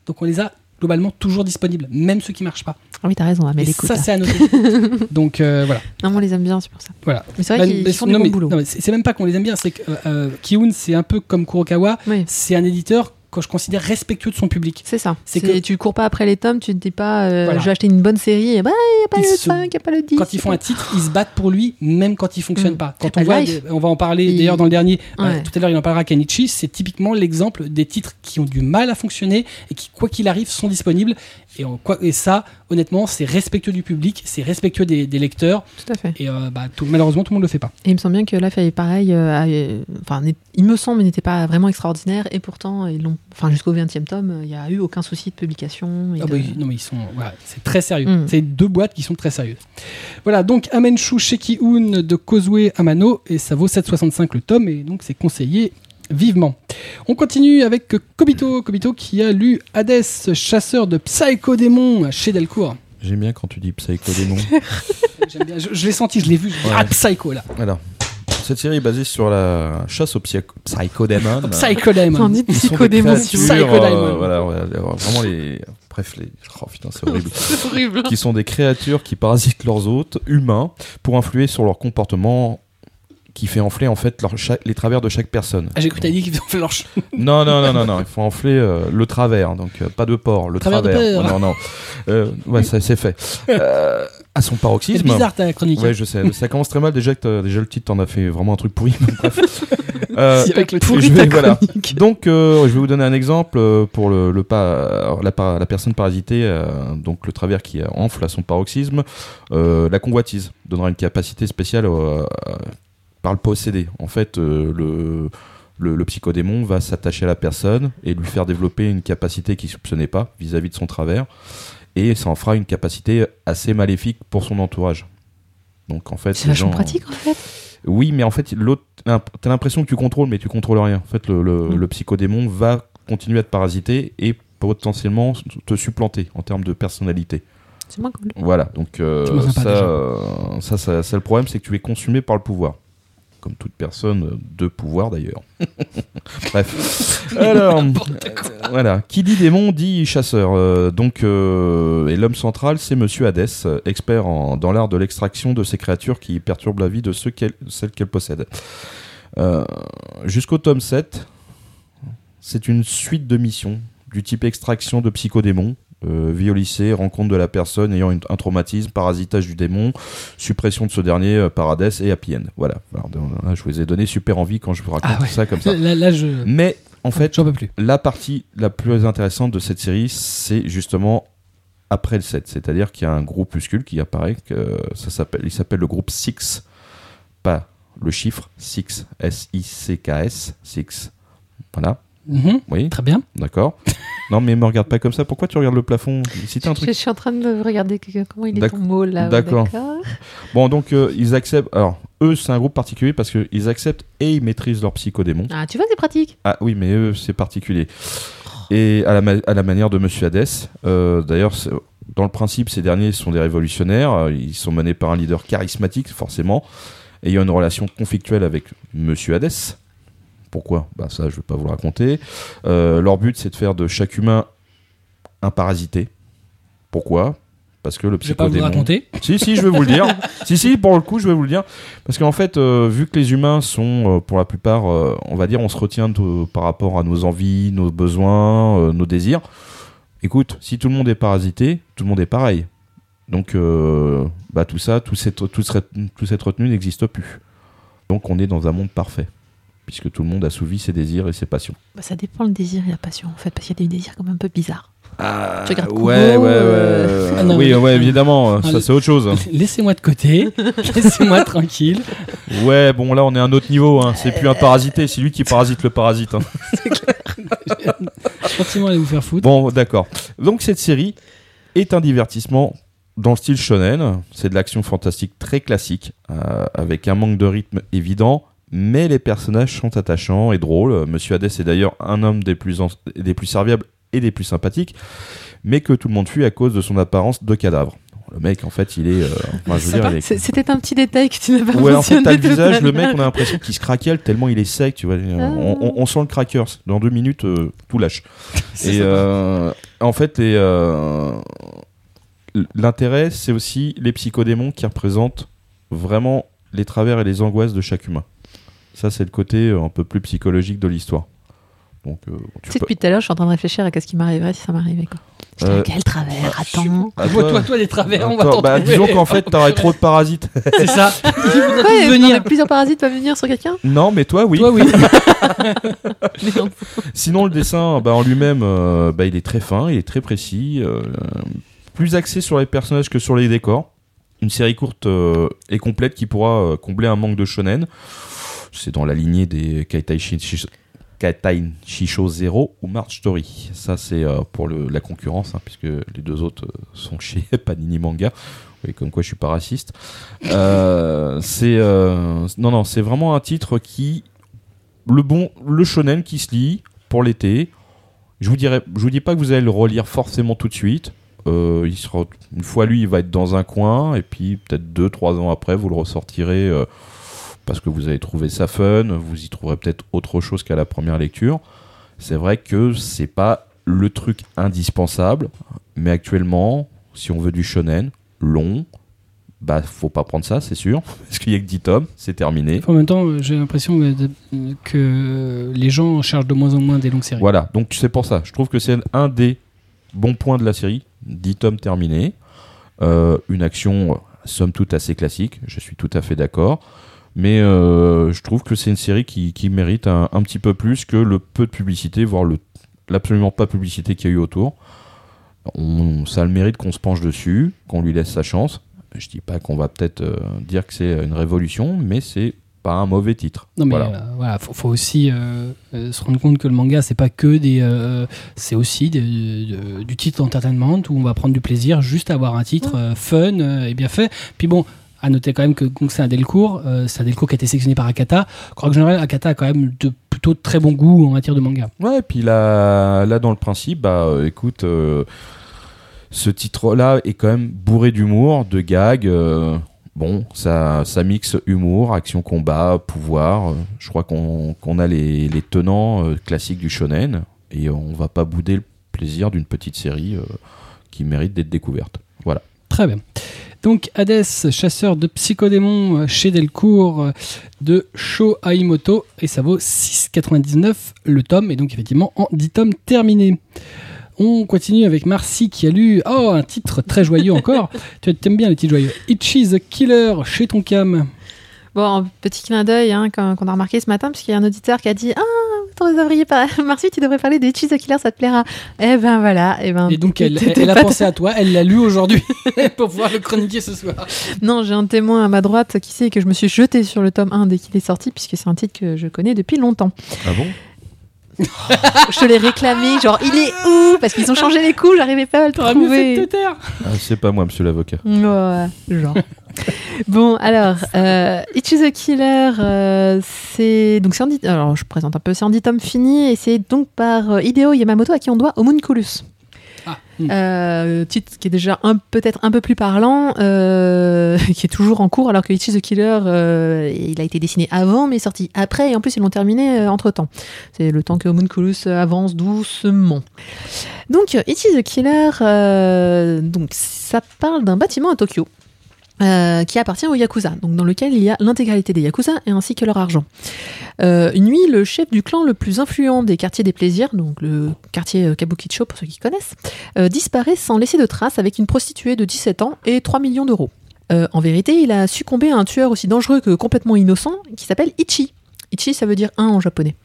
Speaker 1: Donc on les a globalement toujours disponibles, même ceux qui marchent pas.
Speaker 2: Ah oui, t'as raison, mais
Speaker 1: Et
Speaker 2: l'écoute.
Speaker 1: ça c'est à noter. [LAUGHS] donc euh, voilà.
Speaker 2: Non, mais on les aime bien, c'est pour ça.
Speaker 1: voilà.
Speaker 2: Mais c'est
Speaker 1: Bah,
Speaker 2: vrai qu'ils
Speaker 1: mais-
Speaker 2: font du
Speaker 1: non,
Speaker 2: bon
Speaker 1: mais-
Speaker 2: boulot.
Speaker 1: c'est même pas qu'on les aime bien, c'est que euh, euh, Kiun c'est un peu comme Kurokawa,
Speaker 2: Oui,
Speaker 1: c'est un éditeur que je considère respectueux de son public.
Speaker 2: c'est ça.
Speaker 1: C'est que-
Speaker 2: Tu cours pas après les tomes, tu te dis pas, euh,
Speaker 1: Voilà.
Speaker 2: je vais acheter une bonne série, et bah, il n'y a pas
Speaker 1: Ils
Speaker 2: le
Speaker 1: se-
Speaker 2: 5, il n'y a pas le 10.
Speaker 1: Quand ils font un titre, ils se battent pour lui, même quand il fonctionne
Speaker 2: Mm.
Speaker 1: pas. Quand
Speaker 2: Bah,
Speaker 1: on voit, on va en parler
Speaker 2: il-
Speaker 1: d'ailleurs dans le dernier. euh, tout à l'heure, il en parlera Kanichi. C'est typiquement l'exemple des titres qui ont du mal à fonctionner et qui, quoi qu'il arrive, sont disponibles. Et, en quoi, et ça, honnêtement, c'est respectueux du public, c'est respectueux des, des lecteurs.
Speaker 2: Tout à fait.
Speaker 1: Et euh, bah, tout- malheureusement, tout le monde le fait pas.
Speaker 2: Et il me semble bien que là, fait pareil. euh, Enfin, il me semble, n'était pas vraiment extraordinaire. Et pourtant, ils l'ont. Enfin, jusqu'au 20e tome, il n'y a eu aucun souci de publication. et
Speaker 1: Ah
Speaker 2: de-
Speaker 1: bah, non, mais ils sont, voilà, c'est très sérieux.
Speaker 2: Mm.
Speaker 1: C'est deux boîtes qui sont très sérieuses. Voilà, donc Amenshu Sheki-un de Kozue Amano, et ça vaut 7,65 le tome, et donc c'est conseillé vivement. On continue avec Kobito, Kobito qui a lu Hades, chasseur de psychodémons chez Delcourt.
Speaker 3: J'aime bien quand tu dis Psycho Démon. [LAUGHS]
Speaker 1: J'aime bien, je, je l'ai senti, je l'ai vu. je dis,
Speaker 3: Ouais.
Speaker 1: Ah, Psycho là.
Speaker 3: Alors, cette série est basée sur la chasse aux psycho- psychodémons. [LAUGHS]
Speaker 1: Psychodémon.
Speaker 2: T'en dis
Speaker 3: Ils sont des
Speaker 2: psychodémon,
Speaker 3: créatures,
Speaker 2: si vous voulez.
Speaker 1: Psychodémon.
Speaker 3: euh, voilà, voilà, vraiment les. Bref, les. Oh putain, c'est horrible. [LAUGHS]
Speaker 2: C'est horrible.
Speaker 3: qui sont des créatures qui parasitent leurs hôtes humains pour influer sur leur comportement qui fait enfler en fait leur les travers de chaque personne.
Speaker 1: Ah, j'ai cru t'as dit qu'ils faisaient leur ch- [LAUGHS]
Speaker 3: Non, non, non, non, non, il faut enfler euh, le travers, donc euh, pas de porc, le
Speaker 1: Travers de
Speaker 3: travers. non, non. Euh, ouais, ça c'est fait. À son
Speaker 1: C'est
Speaker 3: paroxysme.
Speaker 1: bizarre ta chronique.
Speaker 3: Ouais, je sais. Ça commence très mal. Déjà, que t'as- déjà le titre, t'en as fait vraiment un truc pourri. Bref. [LAUGHS]
Speaker 1: Si, avec le
Speaker 3: je
Speaker 1: pourri
Speaker 3: vais-
Speaker 1: ta
Speaker 3: voilà.
Speaker 1: chronique.
Speaker 3: Donc, je vais vous donner un exemple pour le, le pas, la, personne parasitée, donc le travers qui enfle à son paroxysme. La convoitise donnera une capacité spéciale par le possédé. En fait, euh, le, le, le psychodémon va s'attacher à la personne et lui faire développer une capacité qu'il soupçonnait pas vis-à-vis de son travers. Et ça en fera une capacité assez maléfique pour son entourage. Donc en fait,
Speaker 2: C'est vachement
Speaker 3: gens-
Speaker 2: pratique en fait.
Speaker 3: oui, mais en fait, l'autre, t'as l'impression que tu contrôles, mais tu contrôles rien. En fait, le, le,
Speaker 2: Mm.
Speaker 3: le psychodémon va continuer à te parasiter et potentiellement te supplanter en termes de personnalité.
Speaker 2: C'est moins cool.
Speaker 3: Voilà, donc euh,
Speaker 1: sympa,
Speaker 3: ça, euh, ça, ça, ça, le problème, c'est que tu es consumé par le pouvoir. Comme toute personne euh, de pouvoir d'ailleurs. [LAUGHS] Bref. Alors, euh, voilà. Qui dit démon dit chasseur. Euh, donc, euh, et l'homme central, c'est Monsieur Hadès, expert en- dans l'art de l'extraction de ces créatures qui perturbent la vie de ceux qu'elle, celles qu'elle possède. Euh, jusqu'au tome 7, c'est une suite de missions du type extraction de psychodémons, euh, vie au lycée, rencontre de la personne ayant une- un traumatisme, parasitage du démon, suppression de ce dernier euh, par Hadès et happy end. Voilà. Alors, là, je vous ai donné super envie quand je vous raconte
Speaker 1: Ah ouais.
Speaker 3: ça comme ça. [LAUGHS]
Speaker 1: Là, là, je.
Speaker 3: Mais en fait,
Speaker 1: j'en peux plus.
Speaker 3: la partie la plus intéressante de cette série, c'est justement après le 7. C'est-à-dire qu'il y a un groupuscule qui apparaît, que ça s'appelle, il s'appelle le groupe Six, pas le chiffre Six, S-I-C-K-S, Six. Voilà,
Speaker 1: Mhm,
Speaker 3: oui,
Speaker 1: Très bien.
Speaker 3: d'accord. [LAUGHS] non, mais me regarde pas comme ça. Pourquoi tu regardes le plafond? Si un
Speaker 2: Je,
Speaker 3: truc.
Speaker 2: je suis en train de regarder que- comment il est ton mot là.
Speaker 3: d'accord. [LAUGHS] Bon, donc euh, ils acceptent. Alors, eux, c'est un groupe particulier parce qu'ils acceptent et ils maîtrisent leur psychodémon.
Speaker 2: Ah, tu vois, c'est pratique.
Speaker 3: Ah oui, mais eux, c'est particulier. Et à la, ma- à la manière de Monsieur Hadès, euh, d'ailleurs, dans le principe, ces derniers sont des révolutionnaires. euh, Ils sont menés par un leader charismatique, forcément, ayant une relation conflictuelle avec Monsieur Hadès. Pourquoi? Bah, Ça, je ne vais pas vous le raconter. Euh, leur but, c'est de faire de chaque humain un parasité. Pourquoi? Parce que le
Speaker 1: Je vais pas vous le
Speaker 3: psychodémon.
Speaker 1: raconter.
Speaker 3: Si, si, je vais vous le dire. [LAUGHS] si, si, pour le coup, je vais vous le dire. Parce qu'en fait, euh, vu que les humains sont, euh, pour la plupart, on va dire, on se retient de- par rapport à nos envies, nos besoins, nos désirs. Écoute, si tout le monde est parasité, tout le monde est pareil. Donc, bah, tout ça, tout cette, tout cette retenue n'existe plus. Donc, on est dans un monde parfait. Puisque tout le monde assouvit ses désirs et ses passions.
Speaker 2: Bah, ça dépend le désir et la passion, en fait, parce qu'il y a des désirs quand même un peu bizarres.
Speaker 3: Ah,
Speaker 2: Tu regardes
Speaker 3: ouais,
Speaker 2: Kubo,
Speaker 3: ouais, ouais,
Speaker 2: euh,
Speaker 1: Ah non,
Speaker 3: oui,
Speaker 1: mais-
Speaker 3: ouais, évidemment, ça
Speaker 1: le-
Speaker 3: c'est autre chose. [LAUGHS]
Speaker 1: Laissez-moi de côté. [LAUGHS] Laissez-moi tranquille.
Speaker 3: Ouais, bon là on est à un autre niveau, hein. c'est plus un parasité, c'est lui qui parasite le parasite. hein. [LAUGHS]
Speaker 1: Gentiment, allez vous faire foutre.
Speaker 3: Bon, d'accord. Donc cette série est un divertissement dans le style shonen, c'est de l'action fantastique très classique, euh, avec un manque de rythme évident, mais les personnages sont attachants et drôles. Monsieur Hades est d'ailleurs un homme des plus, des plus serviables et des plus sympathiques, mais que tout le monde fuit à cause de son apparence de cadavre. Le mec, en fait, il est... euh, enfin, est-
Speaker 2: C'était un petit détail que tu n'as pas
Speaker 3: Ouais, en fait,
Speaker 2: mentionné
Speaker 3: t'as le visage, le mec, on a l'impression qu'il se craquelle tellement il est sec, tu vois. On, on- on sent le crackers. Dans deux minutes, euh, tout lâche. [LAUGHS] Et euh, en fait, euh, l'intérêt, c'est aussi les psychodémons qui représentent vraiment les travers et les angoisses de chaque humain. Ça, c'est le côté euh, un peu plus psychologique de l'histoire. Donc, euh,
Speaker 2: Tu sais,
Speaker 3: peux.
Speaker 2: depuis tout à l'heure, je suis en train de réfléchir à ce qui m'arriverait si ça m'arrivait. quoi.
Speaker 3: Euh,
Speaker 2: Quel travers Attends.
Speaker 3: Ah,
Speaker 1: Toi, toi, toi, les travers, on va
Speaker 3: Attends,
Speaker 1: t'en
Speaker 3: bah, disons qu'en fait, [LAUGHS] t'aurais trop de parasites.
Speaker 1: C'est ça. Ils voudraient
Speaker 2: Ouais,
Speaker 1: venir.
Speaker 2: mais plusieurs parasites peuvent venir sur quelqu'un?
Speaker 3: Non, mais toi, oui.
Speaker 1: Toi, oui. [LAUGHS]
Speaker 2: Merde.
Speaker 3: Sinon, le dessin bah, en lui-même, euh, bah, il est très fin, il est très précis, euh, plus axé sur les personnages que sur les décors. Une série courte euh, et complète qui pourra euh, combler un manque de shonen. C'est dans la lignée des Kaitai Shisho, Zero ou March Story. Ça, c'est euh, pour la concurrence, hein, puisque les deux autres euh, sont chez [LAUGHS] Panini Manga. Comme quoi je suis pas raciste. Euh, c'est non, non, c'est vraiment un titre qui le bon, le shonen qui se lit pour l'été. Je vous dirais, je vous dis pas que vous allez le relire forcément tout de suite. Une fois lui, il va être dans un coin et puis peut-être deux, trois ans après, vous le ressortirez parce que vous avez trouvé ça fun. Vous y trouverez peut-être autre chose qu'à la première lecture. C'est vrai que c'est pas le truc indispensable, mais actuellement, si on veut du shonen long, bah faut pas prendre ça, c'est sûr, [LAUGHS] parce qu'il y a que 10 tomes, c'est terminé.
Speaker 1: En même temps, j'ai l'impression que les gens cherchent de moins en moins des longues séries.
Speaker 3: Voilà, donc c'est pour ça. Je trouve que c'est un des bons points de la série. 10 tomes terminés. Euh, une action, somme toute, assez classique. Je suis tout à fait d'accord. Mais euh, je trouve que c'est une série qui, qui mérite un, un petit peu plus que le peu de publicité, voire le l'absolument pas de publicité qu'il y a eu autour. On, ça a le mérite qu'on se penche dessus, qu'on lui laisse sa chance. Je dis pas qu'on va peut-être euh, dire que c'est une révolution, mais c'est pas un mauvais titre.
Speaker 1: Non mais
Speaker 3: Voilà.
Speaker 1: euh, voilà, faut, faut aussi euh, euh, se rendre compte que le manga c'est pas que des, euh, c'est aussi des- de- du titre entertainment où on va prendre du plaisir juste à avoir un titre euh, fun euh, et bien fait. Puis bon, à noter quand même que c'est un Delcourt, euh, c'est un Delcourt qui a été sélectionné par Akata. Je crois que en général Akata a quand même de plutôt très bon goût en matière de manga.
Speaker 3: Ouais, et puis là, là dans le principe, bah euh, écoute, euh, ce titre-là est quand même bourré d'humour, de gags. bon, ça, ça mixe humour, action, combat, pouvoir. je crois qu'on qu'on a les, les tenants classiques du shonen et on va pas bouder le plaisir d'une petite série qui mérite d'être découverte. Voilà.
Speaker 1: Très bien. Donc Hades, chasseur de psychodémons euh, chez Delcourt euh, de Sho Aimoto et ça vaut 6,99 le tome et donc effectivement en 10 tomes terminés. On continue avec Marcy qui a lu oh un titre très joyeux encore. [LAUGHS] tu aimes bien les titres joyeux. Itchy the Killer chez Tonkam.
Speaker 2: Bon, un petit clin d'œil hein, qu'on a remarqué ce matin, parce qu'il y a un auditeur qui a dit Ah, vous devriez pas. [LAUGHS] Marcy, tu devrais parler de Cheese the Killer, ça te plaira. Eh ben voilà. Eh ben,
Speaker 1: Et donc elle, elle a pensé à toi, elle l'a lu aujourd'hui [LAUGHS] pour pouvoir le chroniquer ce soir.
Speaker 2: Non, j'ai un témoin à ma droite qui sait que je me suis jetée sur le tome 1 dès qu'il est sorti, puisque c'est un titre que je connais depuis longtemps.
Speaker 3: Ah bon? [LAUGHS]
Speaker 2: Je te l'ai réclamé, genre, il est où? Parce qu'ils ont changé les coups, j'arrivais pas à le trouver.
Speaker 3: ah, C'est pas moi, monsieur l'avocat.
Speaker 2: Ouais, genre. bon, alors, euh, Itchy the Killer, euh, c'est donc c'est alors je présente un peu, c'est en 10 tomes finis et c'est donc par euh, Hideo Yamamoto à qui on doit Homunculus. Euh, titre qui est déjà peut-être un peu plus parlant, euh, [LAUGHS] qui est toujours en cours, alors que Itchy the Killer, euh, il a été dessiné avant, mais sorti après, et en plus ils l'ont terminé entre temps. C'est le temps que Homunculus avance doucement. Donc Itchy the Killer, euh, donc ça parle d'un bâtiment à Tokyo. Euh, qui appartient aux Yakuza, donc dans lequel il y a l'intégralité des Yakuza et ainsi que leur argent. Euh, une nuit, le chef du clan le plus influent des quartiers des plaisirs, donc le quartier euh, Kabukicho pour ceux qui connaissent, disparaît sans laisser de traces avec une prostituée de 17 ans et 3 millions d'euros. En vérité, il a succombé à un tueur aussi dangereux que complètement innocent qui s'appelle Ichi. Ichi, ça veut dire un en japonais.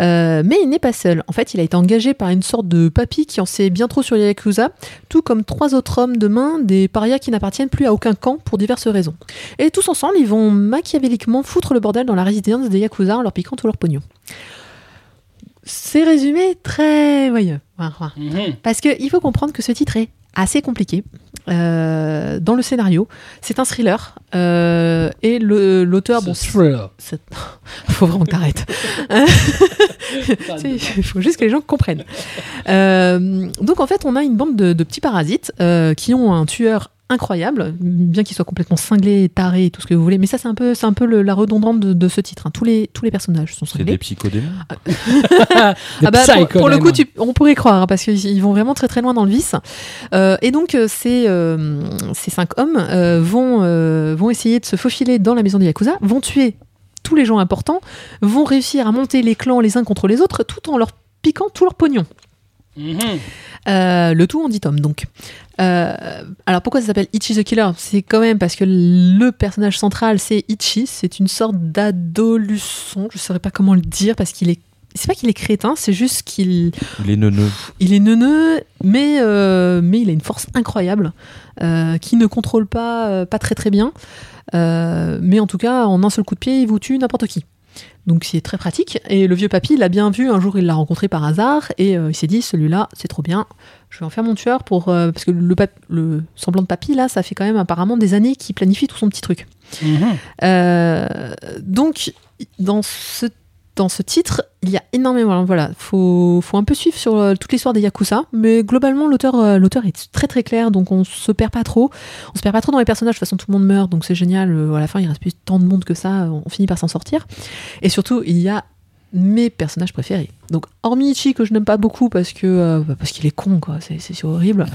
Speaker 2: Euh, mais il n'est pas seul. En fait, il a été engagé par une sorte de papy qui en sait bien trop sur les Yakuza, tout comme trois autres hommes de main, des parias qui n'appartiennent plus à aucun camp pour diverses raisons. Et tous ensemble, ils vont machiavéliquement foutre le bordel dans la résidence des Yakuza en leur piquant tout leur pognon. C'est résumé très voyeux.
Speaker 1: Mhm.
Speaker 2: Parce qu'il faut comprendre que ce titre est assez compliqué euh, dans le scénario. C'est un thriller euh, et le- l'auteur, bon,
Speaker 1: thriller.
Speaker 2: c'est- [LAUGHS] faut vraiment que t'arrêtes. [LAUGHS] Il faut juste que les gens comprennent. Euh, donc en fait, on a une bande de, de petits parasites qui ont un tueur incroyable, bien qu'il soit complètement cinglé, taré, tout ce que vous voulez. Mais ça, c'est un peu, c'est un peu le- la redondante de, de ce titre. hein. Tous les tous les personnages sont
Speaker 3: C'est
Speaker 2: cinglés.
Speaker 3: des psychodémons.
Speaker 1: Des [LAUGHS]
Speaker 2: Ah bah, pour, pour le coup, tu- on pourrait croire, hein, parce qu'ils ils vont vraiment très très loin dans le vice. Euh, et donc, euh, ces, euh, ces cinq hommes euh, vont, euh, vont essayer de se faufiler dans la maison des Yakuza, vont tuer tous les gens importants, vont réussir à monter les clans les uns contre les autres, tout en leur piquant tout leur pognon.
Speaker 1: Mhm.
Speaker 2: Euh, le tout en 10 tomes, donc. Euh, alors pourquoi ça s'appelle Ichi the Killer? C'est quand même parce que le personnage central, c'est Ichi. C'est une sorte d'adolescent. Je ne saurais pas comment le dire parce qu'il est. C'est pas qu'il est crétin, c'est juste qu'il
Speaker 3: Il est neuneux.
Speaker 2: il est neuneux, mais, euh, mais il a une force incroyable, euh, qui ne contrôle pas, euh, pas très très bien. Mais en tout cas, en un seul coup de pied, il vous tue n'importe qui. Donc c'est très pratique. Et le vieux papy l'a bien vu, un jour il l'a rencontré par hasard, et euh, il s'est dit, celui-là, c'est trop bien, je vais en faire mon tueur, pour, euh, parce que le, le semblant de papy, là, ça fait quand même apparemment des années qu'il planifie tout son petit truc.
Speaker 1: Mhm.
Speaker 2: Euh, donc, dans ce, dans ce titre, il y a énormément. Voilà, faut, faut un peu suivre sur euh, toute l'histoire des Yakuza, mais globalement, l'auteur euh, l'auteur est très très clair, donc on se perd pas trop. On se perd pas trop dans les personnages, de toute façon, tout le monde meurt, donc c'est génial. euh, à la fin, il reste plus tant de monde que ça, on finit par s'en sortir. Et surtout, il y a mes personnages préférés. Donc, hormis Ichi, que je n'aime pas beaucoup parce que euh, bah, parce qu'il est con, quoi, c'est horrible.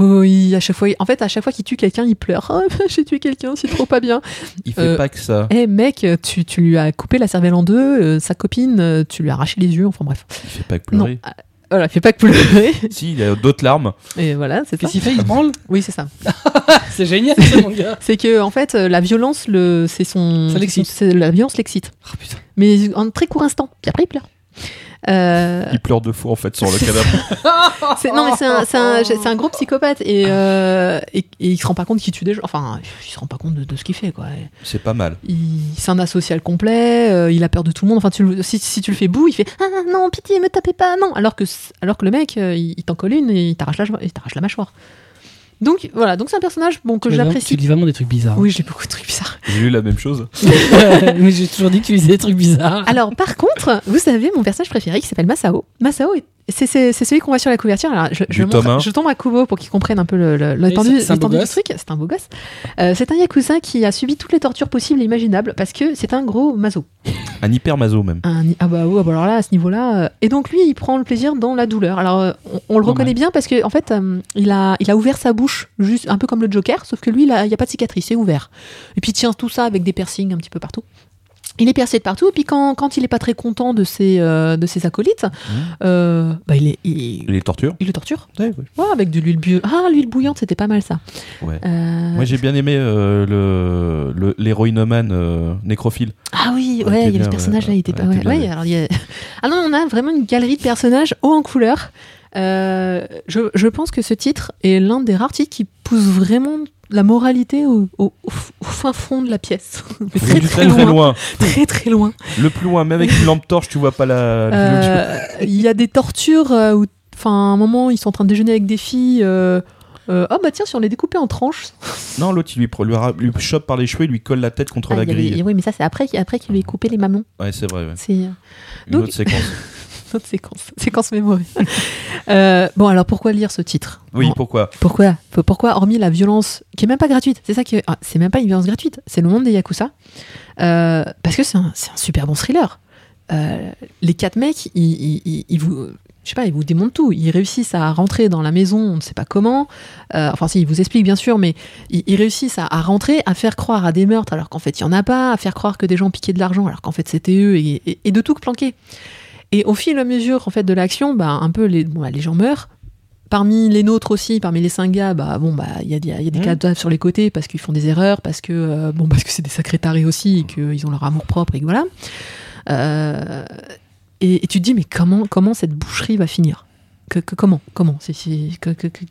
Speaker 2: Il- à chaque fois, en fait, à chaque fois qu'il tue quelqu'un, il pleure. Oh, [LAUGHS] j'ai tué quelqu'un, c'est trop pas bien.
Speaker 3: Il fait
Speaker 2: Euh,
Speaker 3: pas que ça.
Speaker 2: Eh mec, tu, tu lui as coupé la cervelle en deux, euh, sa copine, tu lui as arraché les yeux, enfin bref.
Speaker 3: Il fait pas que pleurer.
Speaker 2: ah, voilà, fais pas que pleurer. [LAUGHS]
Speaker 3: Si, il a d'autres larmes.
Speaker 2: Et voilà, c'est ça.
Speaker 1: Qu'est-ce qu'il fait Il branle?
Speaker 2: Oui, c'est ça. [LAUGHS]
Speaker 1: C'est génial, ce manga. [LAUGHS]
Speaker 2: C'est que en fait, euh, la violence, le, c'est son.
Speaker 1: Ça l'excite.
Speaker 2: c'est- La violence l'excite.
Speaker 1: Oh putain.
Speaker 2: Mais en très court instant. Puis après, il pleure. Euh,
Speaker 3: Il pleure deux fois en fait sur le canapé. [LAUGHS]
Speaker 2: non, mais c'est un, un- un gros psychopathe et, euh, et, et il se rend pas compte qu'il tue des gens. Enfin, il se rend pas compte de, de ce qu'il fait, quoi.
Speaker 3: C'est pas mal.
Speaker 2: C'est un asocial complet, euh, il a peur de tout le monde. Enfin, tu, si, si tu le fais bout, il fait Ah non, pitié, me tapez pas, non. Alors que, alors que le mec, euh, il, il t'en colle une et il t'arrache la, il t'arrache la mâchoire. Donc voilà, donc c'est un personnage bon, que
Speaker 1: Tu
Speaker 2: j'apprécie.
Speaker 1: dis vraiment des trucs bizarres.
Speaker 2: Oui, j'ai beaucoup de trucs bizarres.
Speaker 3: J'ai lu la même chose. [LAUGHS]
Speaker 1: Mais j'ai toujours dit que tu disais des trucs bizarres.
Speaker 2: Alors, par contre, vous savez, mon personnage préféré qui s'appelle Masao. Masao, est- c'est, c'est, c'est celui qu'on voit sur la couverture. Alors, je, je, montre, je tombe à Kubo pour qu'il comprenne un peu le, le- l'étendue,
Speaker 1: c'est un beau
Speaker 2: l'étendue du
Speaker 1: gosse.
Speaker 2: truc. C'est un beau gosse. Euh, c'est un Yakuza qui a subi toutes les tortures possibles et imaginables parce que c'est un gros maso.
Speaker 3: Un hyper maso même.
Speaker 2: Un- ah bah, ouais, bah alors là, à ce niveau-là. euh, et donc lui, il prend le plaisir dans la douleur. Alors euh, on, on le
Speaker 1: Normal.
Speaker 2: reconnaît bien parce que en fait, euh, il a, il a ouvert sa bouche juste un peu comme le Joker, sauf que lui, il n'y a pas de cicatrice, c'est ouvert. Et puis il tient tout ça avec des piercings un petit peu partout. Il est percé de partout, et puis quand, quand il est pas très content de ses, euh, de ses acolytes, euh, bah il, est, il,
Speaker 3: Il les torture.
Speaker 2: il le torture.
Speaker 3: Ouais, ouais.
Speaker 2: Ouais, avec de l'huile bouillante. Ah, l'huile bouillante, c'était pas mal ça.
Speaker 3: Ouais.
Speaker 2: Euh,
Speaker 3: Moi j'ai bien aimé le euh, nécrophile.
Speaker 2: Ah oui,
Speaker 3: Ouais,
Speaker 2: il y avait ce personnage-là, il était pas. Ouais,
Speaker 3: bien,
Speaker 2: ouais,
Speaker 3: ouais.
Speaker 2: alors il y a- Ah non, on a vraiment une galerie de personnages haut en couleur. Euh, je, je pense que ce titre est l'un des rares titres qui pousse vraiment la moralité au, fin fond de la pièce. [LAUGHS] Mais très, très, loin, Très très loin.
Speaker 3: Le plus loin, même avec une lampe torche, tu vois pas la.
Speaker 2: Euh, Il y a des tortures euh, où, enfin, à un moment, ils sont en train de déjeuner avec des filles. euh, euh, oh bah tiens, si on les découpait en tranches. [LAUGHS]
Speaker 3: Non, l'autre il lui, lui, chope par les cheveux, il lui colle la tête contre
Speaker 2: Ah,
Speaker 3: la
Speaker 2: avait-
Speaker 3: grille.
Speaker 2: oui, mais ça c'est après, qu'il- après qu'il lui ait coupé les mamelons.
Speaker 3: Ouais, c'est vrai. ouais.
Speaker 2: C'est
Speaker 3: Une
Speaker 2: Donc-
Speaker 3: autre séquence. [LAUGHS]
Speaker 2: autre séquence, [LAUGHS] séquence mémoire. Euh, bon, alors pourquoi lire ce titre?
Speaker 3: Oui, pourquoi?
Speaker 2: Pourquoi? Pourquoi, hormis la violence, qui est même pas gratuite, c'est ça qui ah, c'est même pas une violence gratuite, c'est le monde des Yakuza. Euh, parce que c'est un, c'est un super bon thriller. Euh, les quatre mecs, ils, ils- ils- ils vous, je sais pas, ils vous démontent tout. Ils réussissent à rentrer dans la maison, on ne sait pas comment. Euh, enfin, si, ils vous expliquent bien sûr, mais ils, ils réussissent à, à rentrer, à faire croire à des meurtres alors qu'en fait il y en a pas, à faire croire que des gens piquaient de l'argent alors qu'en fait c'était eux, et, et- et de tout planquer. Et au fil et à mesure en fait de l'action, bah, un peu les, bon, bah, les gens meurent. Parmi les nôtres aussi, parmi les cinq gars, bah bon bah il y a, y a des
Speaker 3: Mhm.
Speaker 2: cadavres sur les côtés parce qu'ils font des erreurs, parce que euh, bon parce que c'est des sacrés tarés aussi et qu'ils ont leur amour propre et que voilà. Euh, et, et tu te dis mais comment comment cette boucherie va finir? Que, que- comment comment? C'est c'est- que- que- que-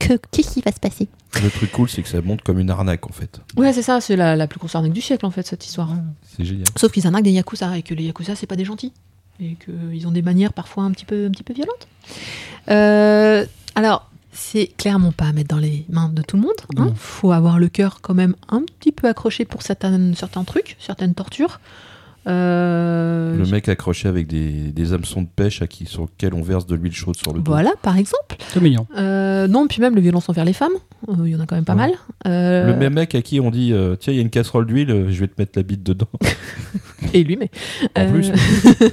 Speaker 2: que- qu'est-ce qui va se passer?
Speaker 3: Le truc cool, c'est que ça monte comme une arnaque en fait.
Speaker 2: Ouais c'est ça c'est la, la plus grosse arnaque du siècle en fait cette histoire.
Speaker 3: C'est génial.
Speaker 2: Sauf qu'ils arnaquent des yakuza et que les yakuza c'est pas des gentils et qu'ils ont des manières parfois un petit peu un petit peu violentes. Euh, alors c'est clairement pas à mettre dans les mains de tout le monde. hein.
Speaker 1: Non.
Speaker 2: Faut avoir le cœur quand même un petit peu accroché pour certaines, certains trucs, certaines tortures. Euh,
Speaker 3: Le mec accroché avec des, des hameçons de pêche à qui, sur lesquels on verse de l'huile chaude sur le dos.
Speaker 2: Voilà, par exemple.
Speaker 1: C'est mignon.
Speaker 2: Euh, non, puis même les violences envers les femmes, euh, il y en a quand même pas
Speaker 3: Ouais.
Speaker 2: mal. Euh,
Speaker 3: Le même mec à qui on dit euh, Tiens, il y a une casserole d'huile, je vais te mettre la bite dedans. [LAUGHS]
Speaker 2: Et lui, mais.
Speaker 3: En
Speaker 2: Euh,
Speaker 3: plus. [LAUGHS] [LAUGHS]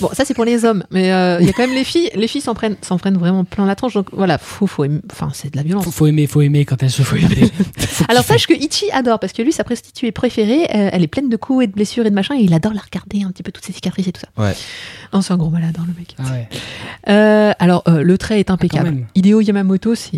Speaker 2: bon, ça c'est pour les hommes, mais euh, il y a quand même les filles. Les filles s'en prennent, s'en prennent vraiment plein la tranche. Donc voilà, faut, faut aimer- Enfin, c'est de la violence.
Speaker 1: Faut, faut aimer, faut aimer quand elle se faut aimer.
Speaker 2: Alors sache que Ichi adore parce que lui sa prostituée préférée, euh, elle est pleine de coups et de blessures et de machin et il adore la regarder un petit peu toutes ses cicatrices et tout ça.
Speaker 3: Ouais.
Speaker 2: Oh, c'est un gros malade hein, le mec.
Speaker 1: Ah ouais,
Speaker 2: Euh, alors euh, le trait est impeccable.
Speaker 1: même.
Speaker 2: Hideo Yamamoto, c'est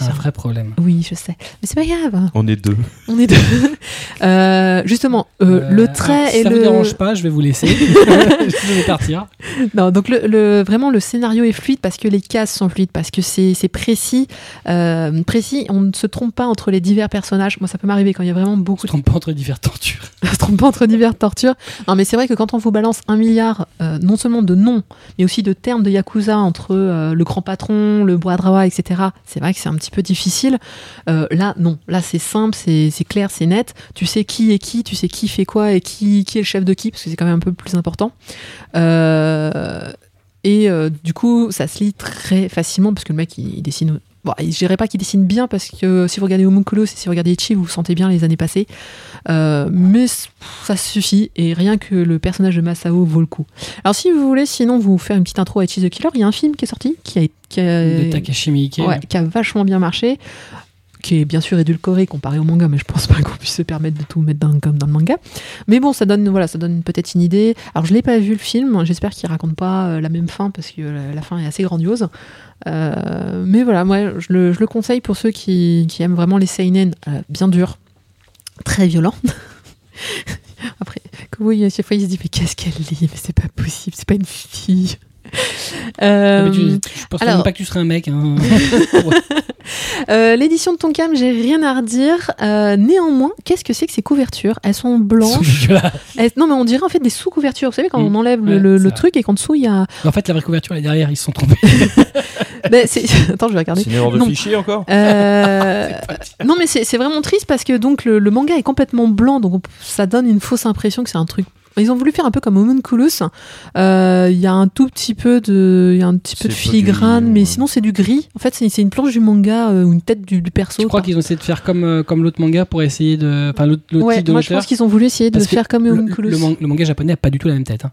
Speaker 1: un vrai problème.
Speaker 2: Oui, je sais, mais c'est pas grave.
Speaker 3: On est deux.
Speaker 2: On est deux. [LAUGHS] Euh, justement, euh,
Speaker 1: Euh,
Speaker 2: le trait
Speaker 1: alors, si
Speaker 2: et
Speaker 1: ça
Speaker 2: le
Speaker 1: vous dérange pas, je vais vous laisser. [LAUGHS] je vais partir. [LAUGHS]
Speaker 2: Non, donc le, le- vraiment le scénario est fluide parce que les cases sont fluides, parce que c'est c'est précis, euh, précis. On ne se trompe pas entre les divers personnages. Moi, ça peut m'arriver quand il y a vraiment beaucoup
Speaker 1: ne trompe pas entre diverses tortures.
Speaker 2: On [LAUGHS] se trompe pas entre diverses tortures. Non, mais c'est vrai que quand on vous balance un milliard, euh, non seulement de noms, mais aussi de termes de yakuza entre euh, le grand patron, le bois etc. C'est vrai que c'est un petit peu difficile. Euh, là, non. Là, c'est simple, c'est c'est clair, c'est net. Tu sais qui est qui, tu sais qui fait quoi et qui, qui est le chef de qui, parce que c'est quand même un peu plus important. Euh, et euh, du coup, ça se lit très facilement parce que le mec, il, il dessine. Bon, je dirais pas qu'il dessine bien parce que si vous regardez Homunculus et si vous regardez Ichi, vous vous sentez bien les années passées. Euh, mais ça suffit et rien que le personnage de Masao vaut le coup. Alors si vous voulez, sinon vous faire une petite intro à Ichi the Killer, il y a un film qui est sorti qui a, qui a-
Speaker 1: De Takashi Miike.
Speaker 2: ouais, qui a vachement bien marché, qui est bien sûr édulcoré comparé au manga, mais je pense pas [LAUGHS] qu'on puisse se permettre de tout mettre dans, comme dans le manga. Mais bon, ça donne voilà, ça donne peut-être une idée. Alors je l'ai pas vu le film, j'espère qu'il raconte pas euh, la même fin parce que la, la fin est assez grandiose. Euh, mais voilà, moi je le, conseille pour ceux qui, aiment vraiment les seinen euh, bien durs, très violents. [LAUGHS] Après, oui, à chaque fois il se dit mais qu'est-ce qu'elle lit? Mais c'est pas possible, c'est pas une fille. Euh,
Speaker 1: tu- je pense
Speaker 2: alors-
Speaker 1: même pas que tu serais un mec. hein. [LAUGHS] [LAUGHS]
Speaker 2: Euh, L'édition de Tonkam, j'ai rien à redire. Euh, néanmoins, qu'est-ce que c'est que ces couvertures? Elles sont blanches. Elles- non, mais on dirait en fait des sous-couvertures. Vous savez, quand
Speaker 1: Mm.
Speaker 2: on enlève le,
Speaker 1: Ouais,
Speaker 2: le-
Speaker 1: c'est
Speaker 2: le
Speaker 1: vrai.
Speaker 2: truc et qu'en dessous, il y a.
Speaker 1: En fait, la vraie couverture, elle est derrière, ils se sont trompés. [LAUGHS]
Speaker 2: Ben, Attends, je vais regarder.
Speaker 3: C'est une erreur de
Speaker 2: Non.
Speaker 3: fichier encore?
Speaker 2: Euh, non, mais c'est vraiment triste parce que donc le, le manga est complètement blanc, donc on- ça donne une fausse impression que c'est un truc. Ils ont voulu faire un peu comme Homunculus. Euh, Il y a un tout petit peu de, il y a un petit peu de
Speaker 3: du
Speaker 2: filigrane,
Speaker 3: gris,
Speaker 2: mais
Speaker 3: ouais.
Speaker 2: sinon c'est du gris. En fait, c'est une planche du manga euh, ou une tête du, du perso.
Speaker 1: Je crois qu'ils ont essayé de faire comme, euh, comme l'autre manga pour essayer de. Enfin, l'autre
Speaker 2: Ouais,
Speaker 1: type de
Speaker 2: moi je pense qu'ils ont voulu essayer de faire comme
Speaker 1: Le,
Speaker 2: Homunculus.
Speaker 1: le le manga japonais a pas du tout la même tête. hein.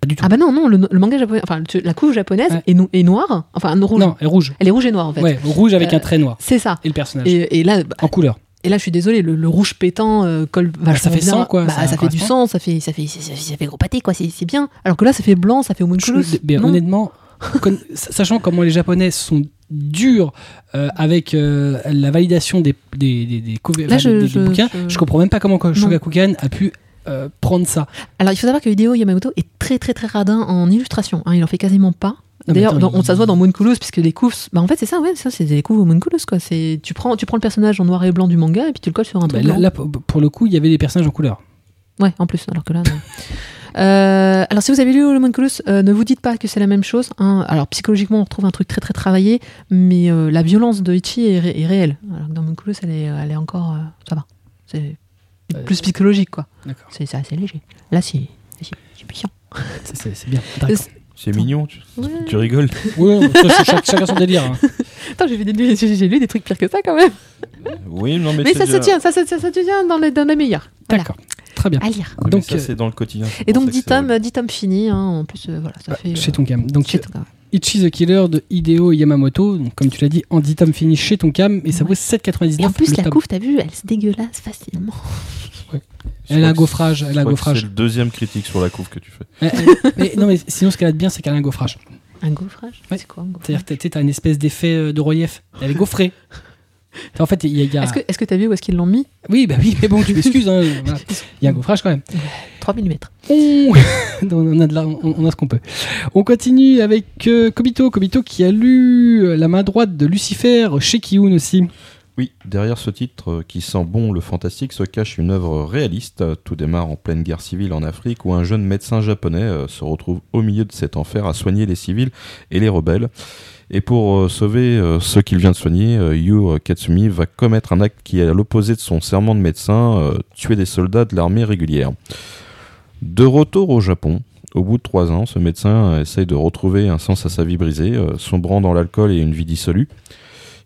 Speaker 1: Pas du tout.
Speaker 2: Ah bah non, non, le, le manga japonais, enfin la couve japonaise
Speaker 1: Ouais.
Speaker 2: est, no- est noire, enfin rouge.
Speaker 1: Non, elle est rouge.
Speaker 2: Elle est rouge et noire en fait.
Speaker 1: Ouais, rouge avec
Speaker 2: Euh,
Speaker 1: un trait noir.
Speaker 2: C'est ça.
Speaker 1: Et le personnage.
Speaker 2: Et, et là, bah,
Speaker 1: En couleur.
Speaker 2: Et là, je suis désolée, le, le rouge pétant euh, colle vachement
Speaker 1: ça fait
Speaker 2: bien.
Speaker 1: sang, quoi,
Speaker 2: Bah,
Speaker 1: ça
Speaker 2: ça, fait du sang, ça fait, ça fait, ça, fait- ça fait gros pâté, quoi. C'est bien. Alors que là, ça fait blanc, ça fait homunculus.
Speaker 1: Honnêtement, [LAUGHS] sachant comment les Japonais sont durs euh, avec euh, la validation des, des, des, des
Speaker 2: Là, je-
Speaker 1: des-
Speaker 2: je-
Speaker 1: bouquins,
Speaker 2: je-
Speaker 1: je... comprends même pas comment Shogakukan a pu euh, prendre ça.
Speaker 2: Alors, il faut savoir que Hideo Yamamoto est très, très, très radin en illustration. hein. il en fait quasiment pas.
Speaker 1: Mais
Speaker 2: D'ailleurs, on ça se voit dans Homunculus, puisque les couves, bah en fait, c'est ça, ouais, ça, c'est des couves Homunculus, quoi. C'est, tu prends, tu prends le personnage en noir et blanc du manga et puis tu le colles sur un
Speaker 1: Bah,
Speaker 2: truc
Speaker 1: là, pour le coup, il y avait des personnages en couleur.
Speaker 2: Ouais, en plus, alors que là. [LAUGHS] Euh, alors, si vous avez lu Homunculus, euh, ne vous dites pas que c'est la même chose. hein. Alors, psychologiquement, on retrouve un truc très très travaillé, mais euh, la violence de Ichi est, ré- est réelle. Alors que dans Homunculus, elle est, elle est encore. euh, ça va. C'est plus psychologique, quoi.
Speaker 1: D'accord.
Speaker 2: C'est assez léger. Là, c'est puissant.
Speaker 1: C'est bien. [LAUGHS]
Speaker 3: C'est mignon, tu,
Speaker 2: Ouais.
Speaker 3: tu rigoles.
Speaker 1: Ça, chaque- chacun son délire. hein. [LAUGHS]
Speaker 2: Attends, j'ai vu des- j'ai j'ai lu des trucs pires que ça quand même.
Speaker 3: Oui, non, mais,
Speaker 2: ça se tient, ça, ça, ça, ça se tient dans les, dans les meilleurs. Voilà.
Speaker 1: D'accord. Très bien.
Speaker 2: À lire.
Speaker 3: Oui,
Speaker 1: Donc,
Speaker 3: ça,
Speaker 1: euh,
Speaker 3: c'est dans le quotidien.
Speaker 2: Et donc
Speaker 3: ça que
Speaker 2: 10
Speaker 3: c'est
Speaker 2: tomes, 10 tomes finis. hein, en plus, euh, voilà, ça fait.
Speaker 1: Chez
Speaker 2: euh,
Speaker 1: Tonkam. Donc,
Speaker 2: chez Tonkam.
Speaker 1: Ichi the Killer de Hideo Yamamoto. Donc, comme tu l'as dit, en 10 tomes finis chez Tonkam. Et ça vaut
Speaker 2: Ouais.
Speaker 1: 7,99.
Speaker 2: Et en plus, la couve, t'as vu, elle se dégueulasse facilement.
Speaker 3: Je
Speaker 1: Elle a un gaufrage. Elle
Speaker 3: Je
Speaker 1: a un
Speaker 3: crois que
Speaker 1: gaufrage.
Speaker 3: C'est le deuxième critique sur la couve que tu fais.
Speaker 1: Mais, elle- mais non, mais sinon, ce qu'elle a de bien, c'est qu'elle a un gaufrage.
Speaker 2: Un gaufrage?
Speaker 1: Ouais.
Speaker 2: C'est quoi un gaufrage?
Speaker 1: C'est-à-dire que tu as une espèce d'effet euh, de relief. Elle est gaufrée. [LAUGHS] En fait, il y a.
Speaker 2: Est-ce que que t'as vu où est-ce qu'ils l'ont mis?
Speaker 1: Oui, bah oui, mais bon, tu m'excuses. hein, voilà. Il y a un gaufrage quand même. [LAUGHS]
Speaker 2: 3 mm. [LAUGHS]
Speaker 1: On... a, de la- on- on a ce qu'on peut. On continue avec euh, Kobito. Kobito qui a lu euh, La main droite de Lucifer chez Kiyun aussi.
Speaker 3: Oui, derrière ce titre euh, qui sent bon le fantastique se cache une œuvre réaliste. Euh, Tout démarre en pleine guerre civile en Afrique où un jeune médecin japonais euh, se retrouve au milieu de cet enfer à soigner les civils et les rebelles. Et pour sauver ceux qu'il vient de soigner, Yu Katsumi va commettre un acte qui est à l'opposé de son serment de médecin, tuer des soldats de l'armée régulière. De retour au Japon, au bout de trois ans, ce médecin essaye de retrouver un sens à sa vie brisée, sombrant dans l'alcool et une vie dissolue.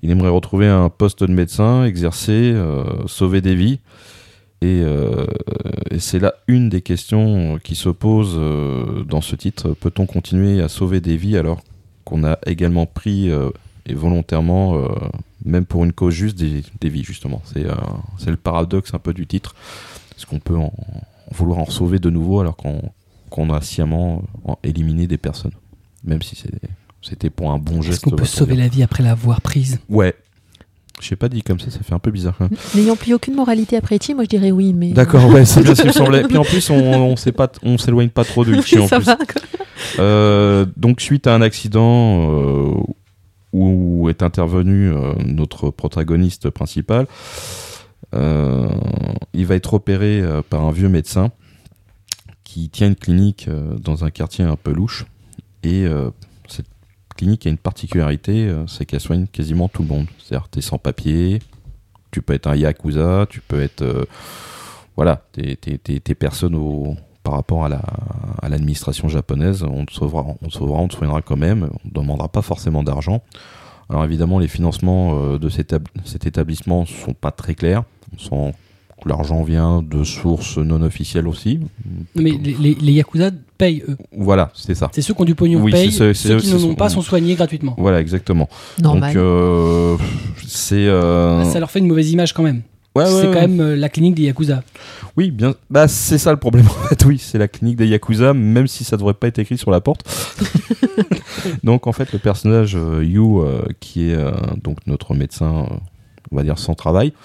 Speaker 3: Il aimerait retrouver un poste de médecin, exercer, euh, sauver des vies. Et, euh, et c'est là une des questions qui se euh, dans ce titre. Peut-on continuer à sauver des vies alors qu'on a également pris euh, et volontairement, euh, même pour une cause juste, des, vies justement? C'est euh, le paradoxe un peu du titre. Est-ce qu'on peut en, vouloir en sauver de nouveau alors qu'on a sciemment euh, en- éliminé des personnes? Même si c'est- c'était pour un bon
Speaker 1: Est-ce
Speaker 3: geste.
Speaker 1: qu'on peut sauver la vie après l'avoir prise
Speaker 3: Ouais. Je sais pas dit comme ça, ça fait un peu bizarre. quand même.
Speaker 2: N'ayant plus aucune moralité après Ichi, moi je dirais oui, mais.
Speaker 3: D'accord, ouais, c'est bien ce qui me semblait. [LAUGHS] Puis en plus, on, on sait pas, on s'éloigne pas trop de Ichi en
Speaker 2: ça
Speaker 3: plus.
Speaker 2: va. quoi.
Speaker 3: Euh, donc suite à un accident euh, où est intervenu euh, notre protagoniste principal, euh, il va être opéré euh, par un vieux médecin qui tient une clinique euh, dans un quartier un peu louche. Et euh, clinique a une particularité, euh, c'est qu'elle soigne quasiment tout le monde. C'est-à-dire t'es sans papier, tu peux être un yakuza, tu peux être... euh, voilà, t'es, personne par rapport à, la, l'administration japonaise, on te sauvera, on te sauvera, on te soignera quand même, on ne demandera pas forcément d'argent. Alors évidemment, les financements euh, de cet, étab- cet établissement ne sont pas très clairs. On sent l'argent vient de sources non officielles aussi.
Speaker 1: Mais les, les- les Yakuza payent, eux.
Speaker 3: Voilà, c'est ça.
Speaker 1: C'est ceux qui ont du pognon
Speaker 3: Oui,
Speaker 1: payent, ceux qui n'en ont pas sont soignés gratuitement.
Speaker 3: Voilà, exactement.
Speaker 2: Normal.
Speaker 3: Donc euh, c'est... euh,
Speaker 1: Ça leur fait une mauvaise image quand même.
Speaker 3: ouais,
Speaker 1: c'est
Speaker 3: ouais.
Speaker 1: quand même euh, la clinique des Yakuza.
Speaker 3: Oui, bien. Bah, c'est ça le problème [LAUGHS] en fait. Oui, c'est la clinique des yakuza, même si ça devrait pas être écrit sur la porte. [LAUGHS] donc en fait, le personnage euh, Yu, euh, qui est euh, donc notre médecin, euh, on va dire sans travail, euh,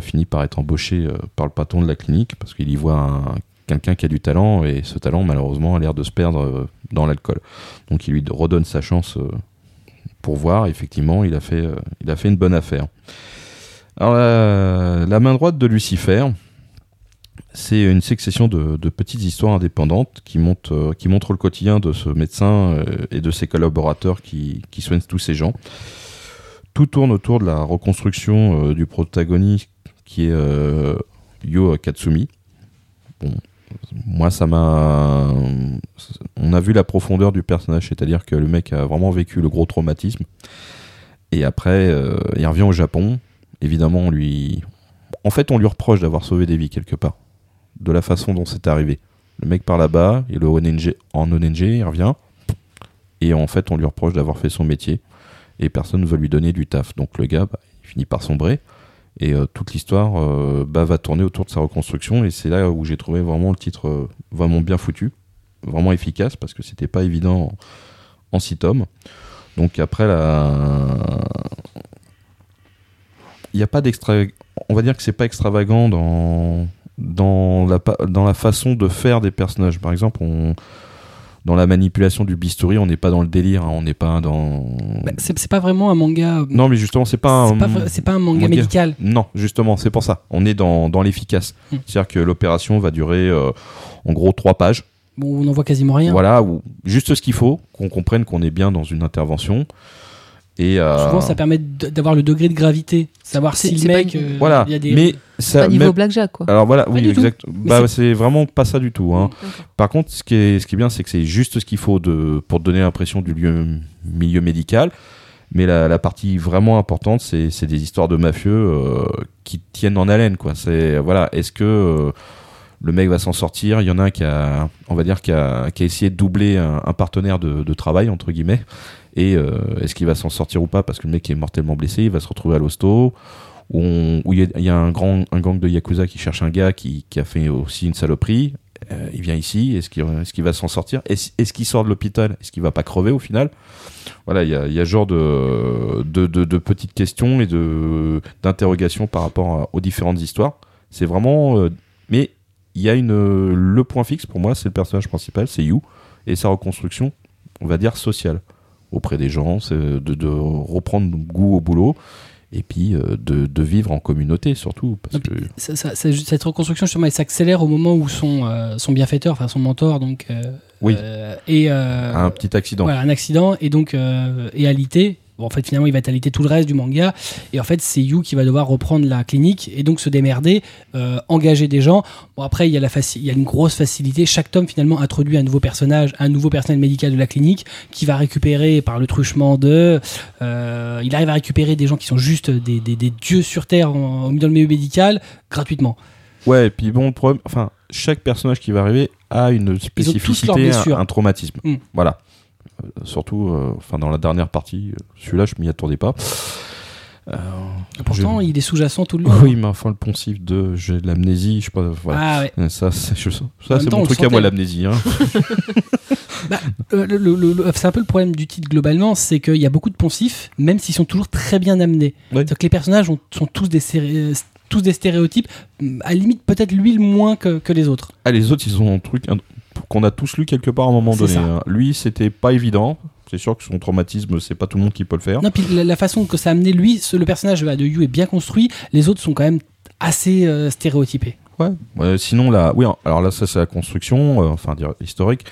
Speaker 3: finit par être embauché euh, par le patron de la clinique parce qu'il y voit un- quelqu'un qui a du talent et ce talent malheureusement a l'air de se perdre euh, dans l'alcool. Donc il lui redonne sa chance euh, pour voir. Effectivement, il a fait, euh, il a fait une bonne affaire. Alors la, main droite de Lucifer. C'est une succession de, petites histoires indépendantes qui, montent, euh, qui montrent le quotidien de ce médecin euh, et de ses collaborateurs qui, qui soignent tous ces gens. Tout tourne autour de la reconstruction euh, du protagoniste qui est euh, Yo Katsumi. Bon, moi, ça m'a. On a vu la profondeur du personnage, c'est-à-dire que le mec a vraiment vécu le gros traumatisme. Et après, euh, il revient au Japon. Évidemment, on lui. En fait, on lui reproche d'avoir sauvé des vies quelque part de la façon dont c'est arrivé. Le mec part là-bas, il ONG, en ONG, il revient, et en fait on lui reproche d'avoir fait son métier, et personne ne veut lui donner du taf. Donc le gars, bah, il finit par sombrer, et euh, toute l'histoire euh, bah, va tourner autour de sa reconstruction, et c'est là où j'ai trouvé vraiment le titre euh, vraiment bien foutu, vraiment efficace, parce que c'était pas évident en, en six tomes. Donc après, il n'y a pas d'extra... On va dire que c'est pas extravagant dans dans la, dans la façon de faire des personnages. Par exemple, on, dans la manipulation du bistouri, on n'est pas dans le délire, hein, on n'est pas dans.
Speaker 1: Bah, c'est pas vraiment un manga.
Speaker 3: non, mais justement, c'est pas un.
Speaker 1: c'est pas, un manga,
Speaker 3: manga.
Speaker 1: médical.
Speaker 3: Non, justement, c'est pour ça. On est dans, dans l'efficace.
Speaker 1: Hmm.
Speaker 3: C'est-à-dire que l'opération va durer euh, en gros trois pages.
Speaker 1: Bon, on n'en voit quasiment rien.
Speaker 3: Voilà, ou juste ce qu'il faut, qu'on comprenne qu'on est bien dans une intervention. Et euh,
Speaker 1: Souvent, ça permet d'avoir le degré de gravité, savoir si le
Speaker 2: pas
Speaker 1: mec.
Speaker 2: une-
Speaker 1: euh,
Speaker 3: voilà.
Speaker 1: il y a des...
Speaker 3: Mais ça,
Speaker 2: Pas niveau blackjack, quoi.
Speaker 3: alors voilà, oui, exact. Bah, c'est vraiment pas ça du tout. Hein. Par contre, ce qui est, ce qui est bien, c'est que c'est juste ce qu'il faut de, pour donner l'impression du lieu, milieu médical. Mais la, la partie vraiment importante, c'est c'est des histoires de mafieux euh, qui tiennent en haleine. Quoi. C'est voilà, est-ce que euh, le mec va s'en sortir? Il y en a un qui a, on va dire, qui a, qui a essayé de doubler un, un partenaire de, de travail entre guillemets. Et euh, est-ce qu'il va s'en sortir ou pas? Parce que le mec est mortellement blessé, il va se retrouver à l'hosto. Où il y, a- un grand un gang de yakuza qui cherche un gars qui, a fait aussi une saloperie. Euh, il vient ici, est-ce qu'il va s'en sortir? Est-ce qu'il sort de l'hôpital? Est-ce qu'il va pas crever au final? Voilà, il y a, y genre de, petites questions et d'interrogations par rapport aux différentes histoires. C'est vraiment. euh, mais il y a une. Le point fixe pour moi, c'est le personnage principal, c'est You, et sa reconstruction, on va dire, sociale auprès des gens, c'est de, de reprendre goût au boulot. Et puis euh, de, de vivre en communauté surtout. Parce
Speaker 1: Non,
Speaker 3: que,
Speaker 1: Ça- ça- ça- cette reconstruction, justement, elle s'accélère au moment où son, euh, son bienfaiteur, enfin son mentor, donc. euh,
Speaker 3: Oui.
Speaker 1: et,
Speaker 3: un petit accident.
Speaker 1: Voilà, un accident et donc et alité. Bon, en fait, finalement, il va être alité tout le reste du manga. Et en fait, c'est Yu qui va devoir reprendre la clinique et donc se démerder, euh, engager des gens. Bon, après, il y, a la il y a une grosse facilité. Chaque tome, finalement, introduit un nouveau personnage, un nouveau personnel médical de la clinique qui va récupérer par le truchement de. euh, il arrive à récupérer des gens qui sont juste des, des- des dieux sur Terre en, au milieu- dans le milieu médical gratuitement.
Speaker 3: Ouais, et puis bon, le problème, enfin, chaque personnage qui va arriver a une spécificité, un, un traumatisme.
Speaker 1: Mm.
Speaker 3: Voilà. Surtout, euh, enfin, dans la dernière partie, euh, celui-là, je m'y attendais pas. Euh,
Speaker 1: Pourtant,
Speaker 3: je-
Speaker 1: il est sous-jacent tout le [LAUGHS] long.
Speaker 3: Oui, mais enfin, le poncif de j'ai de l'amnésie, je sais pas, voilà.
Speaker 1: Ah ouais.
Speaker 3: Ça, c'est je- ça, c'est mon
Speaker 1: on
Speaker 3: truc à moi, l'amnésie. Hein. [LAUGHS]
Speaker 1: Euh, le- c'est un peu le problème du titre globalement, c'est qu'il y a beaucoup de poncifs, même s'ils sont toujours très bien amenés.
Speaker 3: Ouais.
Speaker 1: Que les personnages ont- sont tous des, tous des stéréotypes, à la limite peut-être lui le moins que, que les autres.
Speaker 3: Ah, les autres, ils ont un truc un- qu'on a tous lu quelque part à un moment donné. hein. Lui, c'était pas évident. C'est sûr que son traumatisme, c'est pas tout le monde qui peut le faire.
Speaker 1: Non, puis la, la façon que ça a amené lui, ce- le personnage de Yu est bien construit, les autres sont quand même assez euh, stéréotypés.
Speaker 3: Ouais. Ouais, sinon, là, oui, alors là, ça, c'est la construction, euh, enfin, dire historique.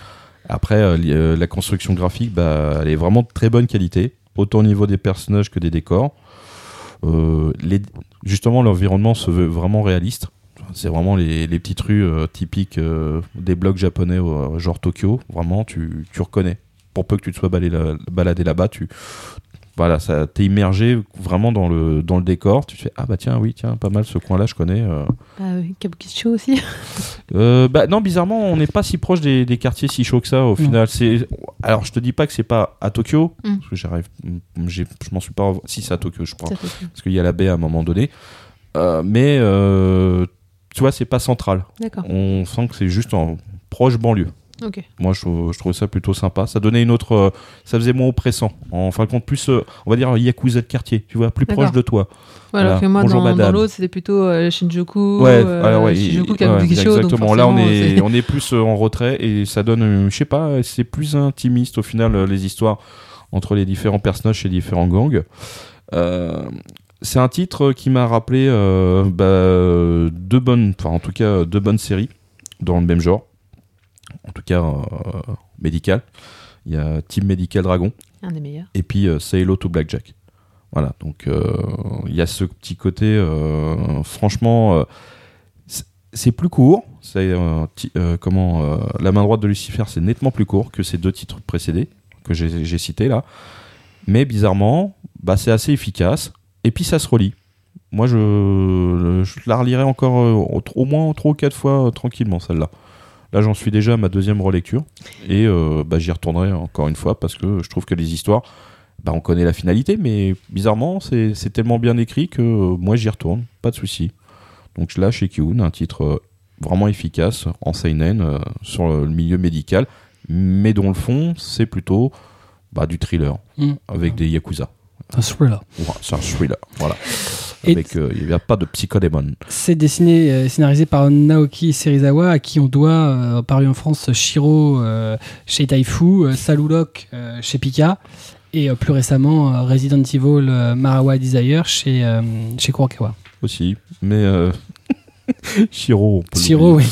Speaker 3: Après, euh, euh, la construction graphique, bah, elle est vraiment de très bonne qualité, autant au niveau des personnages que des décors. Euh, les, justement, l'environnement se veut vraiment réaliste. C'est vraiment les, les petites rues euh, typiques euh, des blocs japonais, euh, genre Tokyo. Vraiment, tu, tu reconnais. Pour peu que tu te sois baladé, là- baladé là-bas, tu voilà, ça t'es immergé vraiment dans le dans le décor. Tu te fais ah bah tiens oui tiens pas mal ce coin-là je connais. euh.
Speaker 2: Ah oui, Kabukicho aussi. [LAUGHS]
Speaker 3: Bah non, bizarrement, on n'est pas si proche des, des quartiers si chauds que ça. Au
Speaker 1: Non.
Speaker 3: final, c'est. Alors, je te dis pas que c'est pas à Tokyo,
Speaker 2: Mm.
Speaker 3: parce que j'arrive, j'ai- je m'en suis pas. Si c'est à Tokyo, je crois, parce qu'il y a la baie à un moment donné. Euh, mais euh, tu vois, c'est pas central. On sent que c'est juste en proche banlieue. Moi, je, je trouvais ça plutôt sympa. Ça donnait une autre. euh, ça faisait moins oppressant. En fin de compte, plus, euh, on va dire, yakuza de quartier. Tu vois, plus proche de toi.
Speaker 2: Ouais, alors
Speaker 3: Voilà.
Speaker 2: que moi,
Speaker 3: Bonjour,
Speaker 2: dans, dans l'autre, c'était plutôt euh, Shinjuku,
Speaker 3: Ouais,
Speaker 2: euh,
Speaker 3: alors ouais,
Speaker 2: Shinjuku,
Speaker 3: ouais,
Speaker 2: donc
Speaker 3: exactement. Là, on est,
Speaker 2: c'est-
Speaker 3: on est plus en retrait et ça donne, je sais pas, c'est plus intimiste au final les histoires entre les différents personnages chez les différents gangs. C'est un titre qui m'a rappelé euh, bah, deux bonnes, enfin en tout cas deux bonnes séries dans le même genre, en tout cas euh, médical. Il y a Team Medical Dragon
Speaker 2: Un des meilleurs.
Speaker 3: et puis euh, Say Hello to Blackjack. Voilà, donc euh, il y a ce petit côté, franchement, c'est- plus court. C'est comment La main droite de Lucifer, c'est nettement plus court que ces deux titres précédés que j'ai j'ai cités là. Mais bizarrement, bah, c'est assez efficace. Et puis ça se relie. Moi, je, je la relirai encore euh, au, au moins trois ou quatre fois euh, tranquillement celle-là. Là, j'en suis déjà à ma deuxième relecture et euh, bah, j'y retournerai encore une fois parce que je trouve que les histoires, bah, on connaît la finalité, mais bizarrement, c'est tellement bien écrit que euh, moi j'y retourne, pas de souci. Donc là, chez Kyun, un titre euh, vraiment efficace en seinen sur le milieu médical, mais dont le fond, c'est plutôt bah, du thriller
Speaker 1: Mm.
Speaker 3: avec des yakuza.
Speaker 1: Un thriller.
Speaker 3: Ouais, c'est un thriller, voilà.
Speaker 1: Et
Speaker 3: Avec, euh, il n'y a pas de psychodémon.
Speaker 1: C'est dessiné, euh, scénarisé par Naoki Serizawa, à qui on doit, euh, paru en France, Shiro euh, chez Taifu, Salulok chez Pika, et plus récemment Resident Evil Marawa Desire chez, chez Kurokawa.
Speaker 3: aussi. Mais [LAUGHS] Shiro. on peut
Speaker 1: Shiro,
Speaker 3: l'oublier.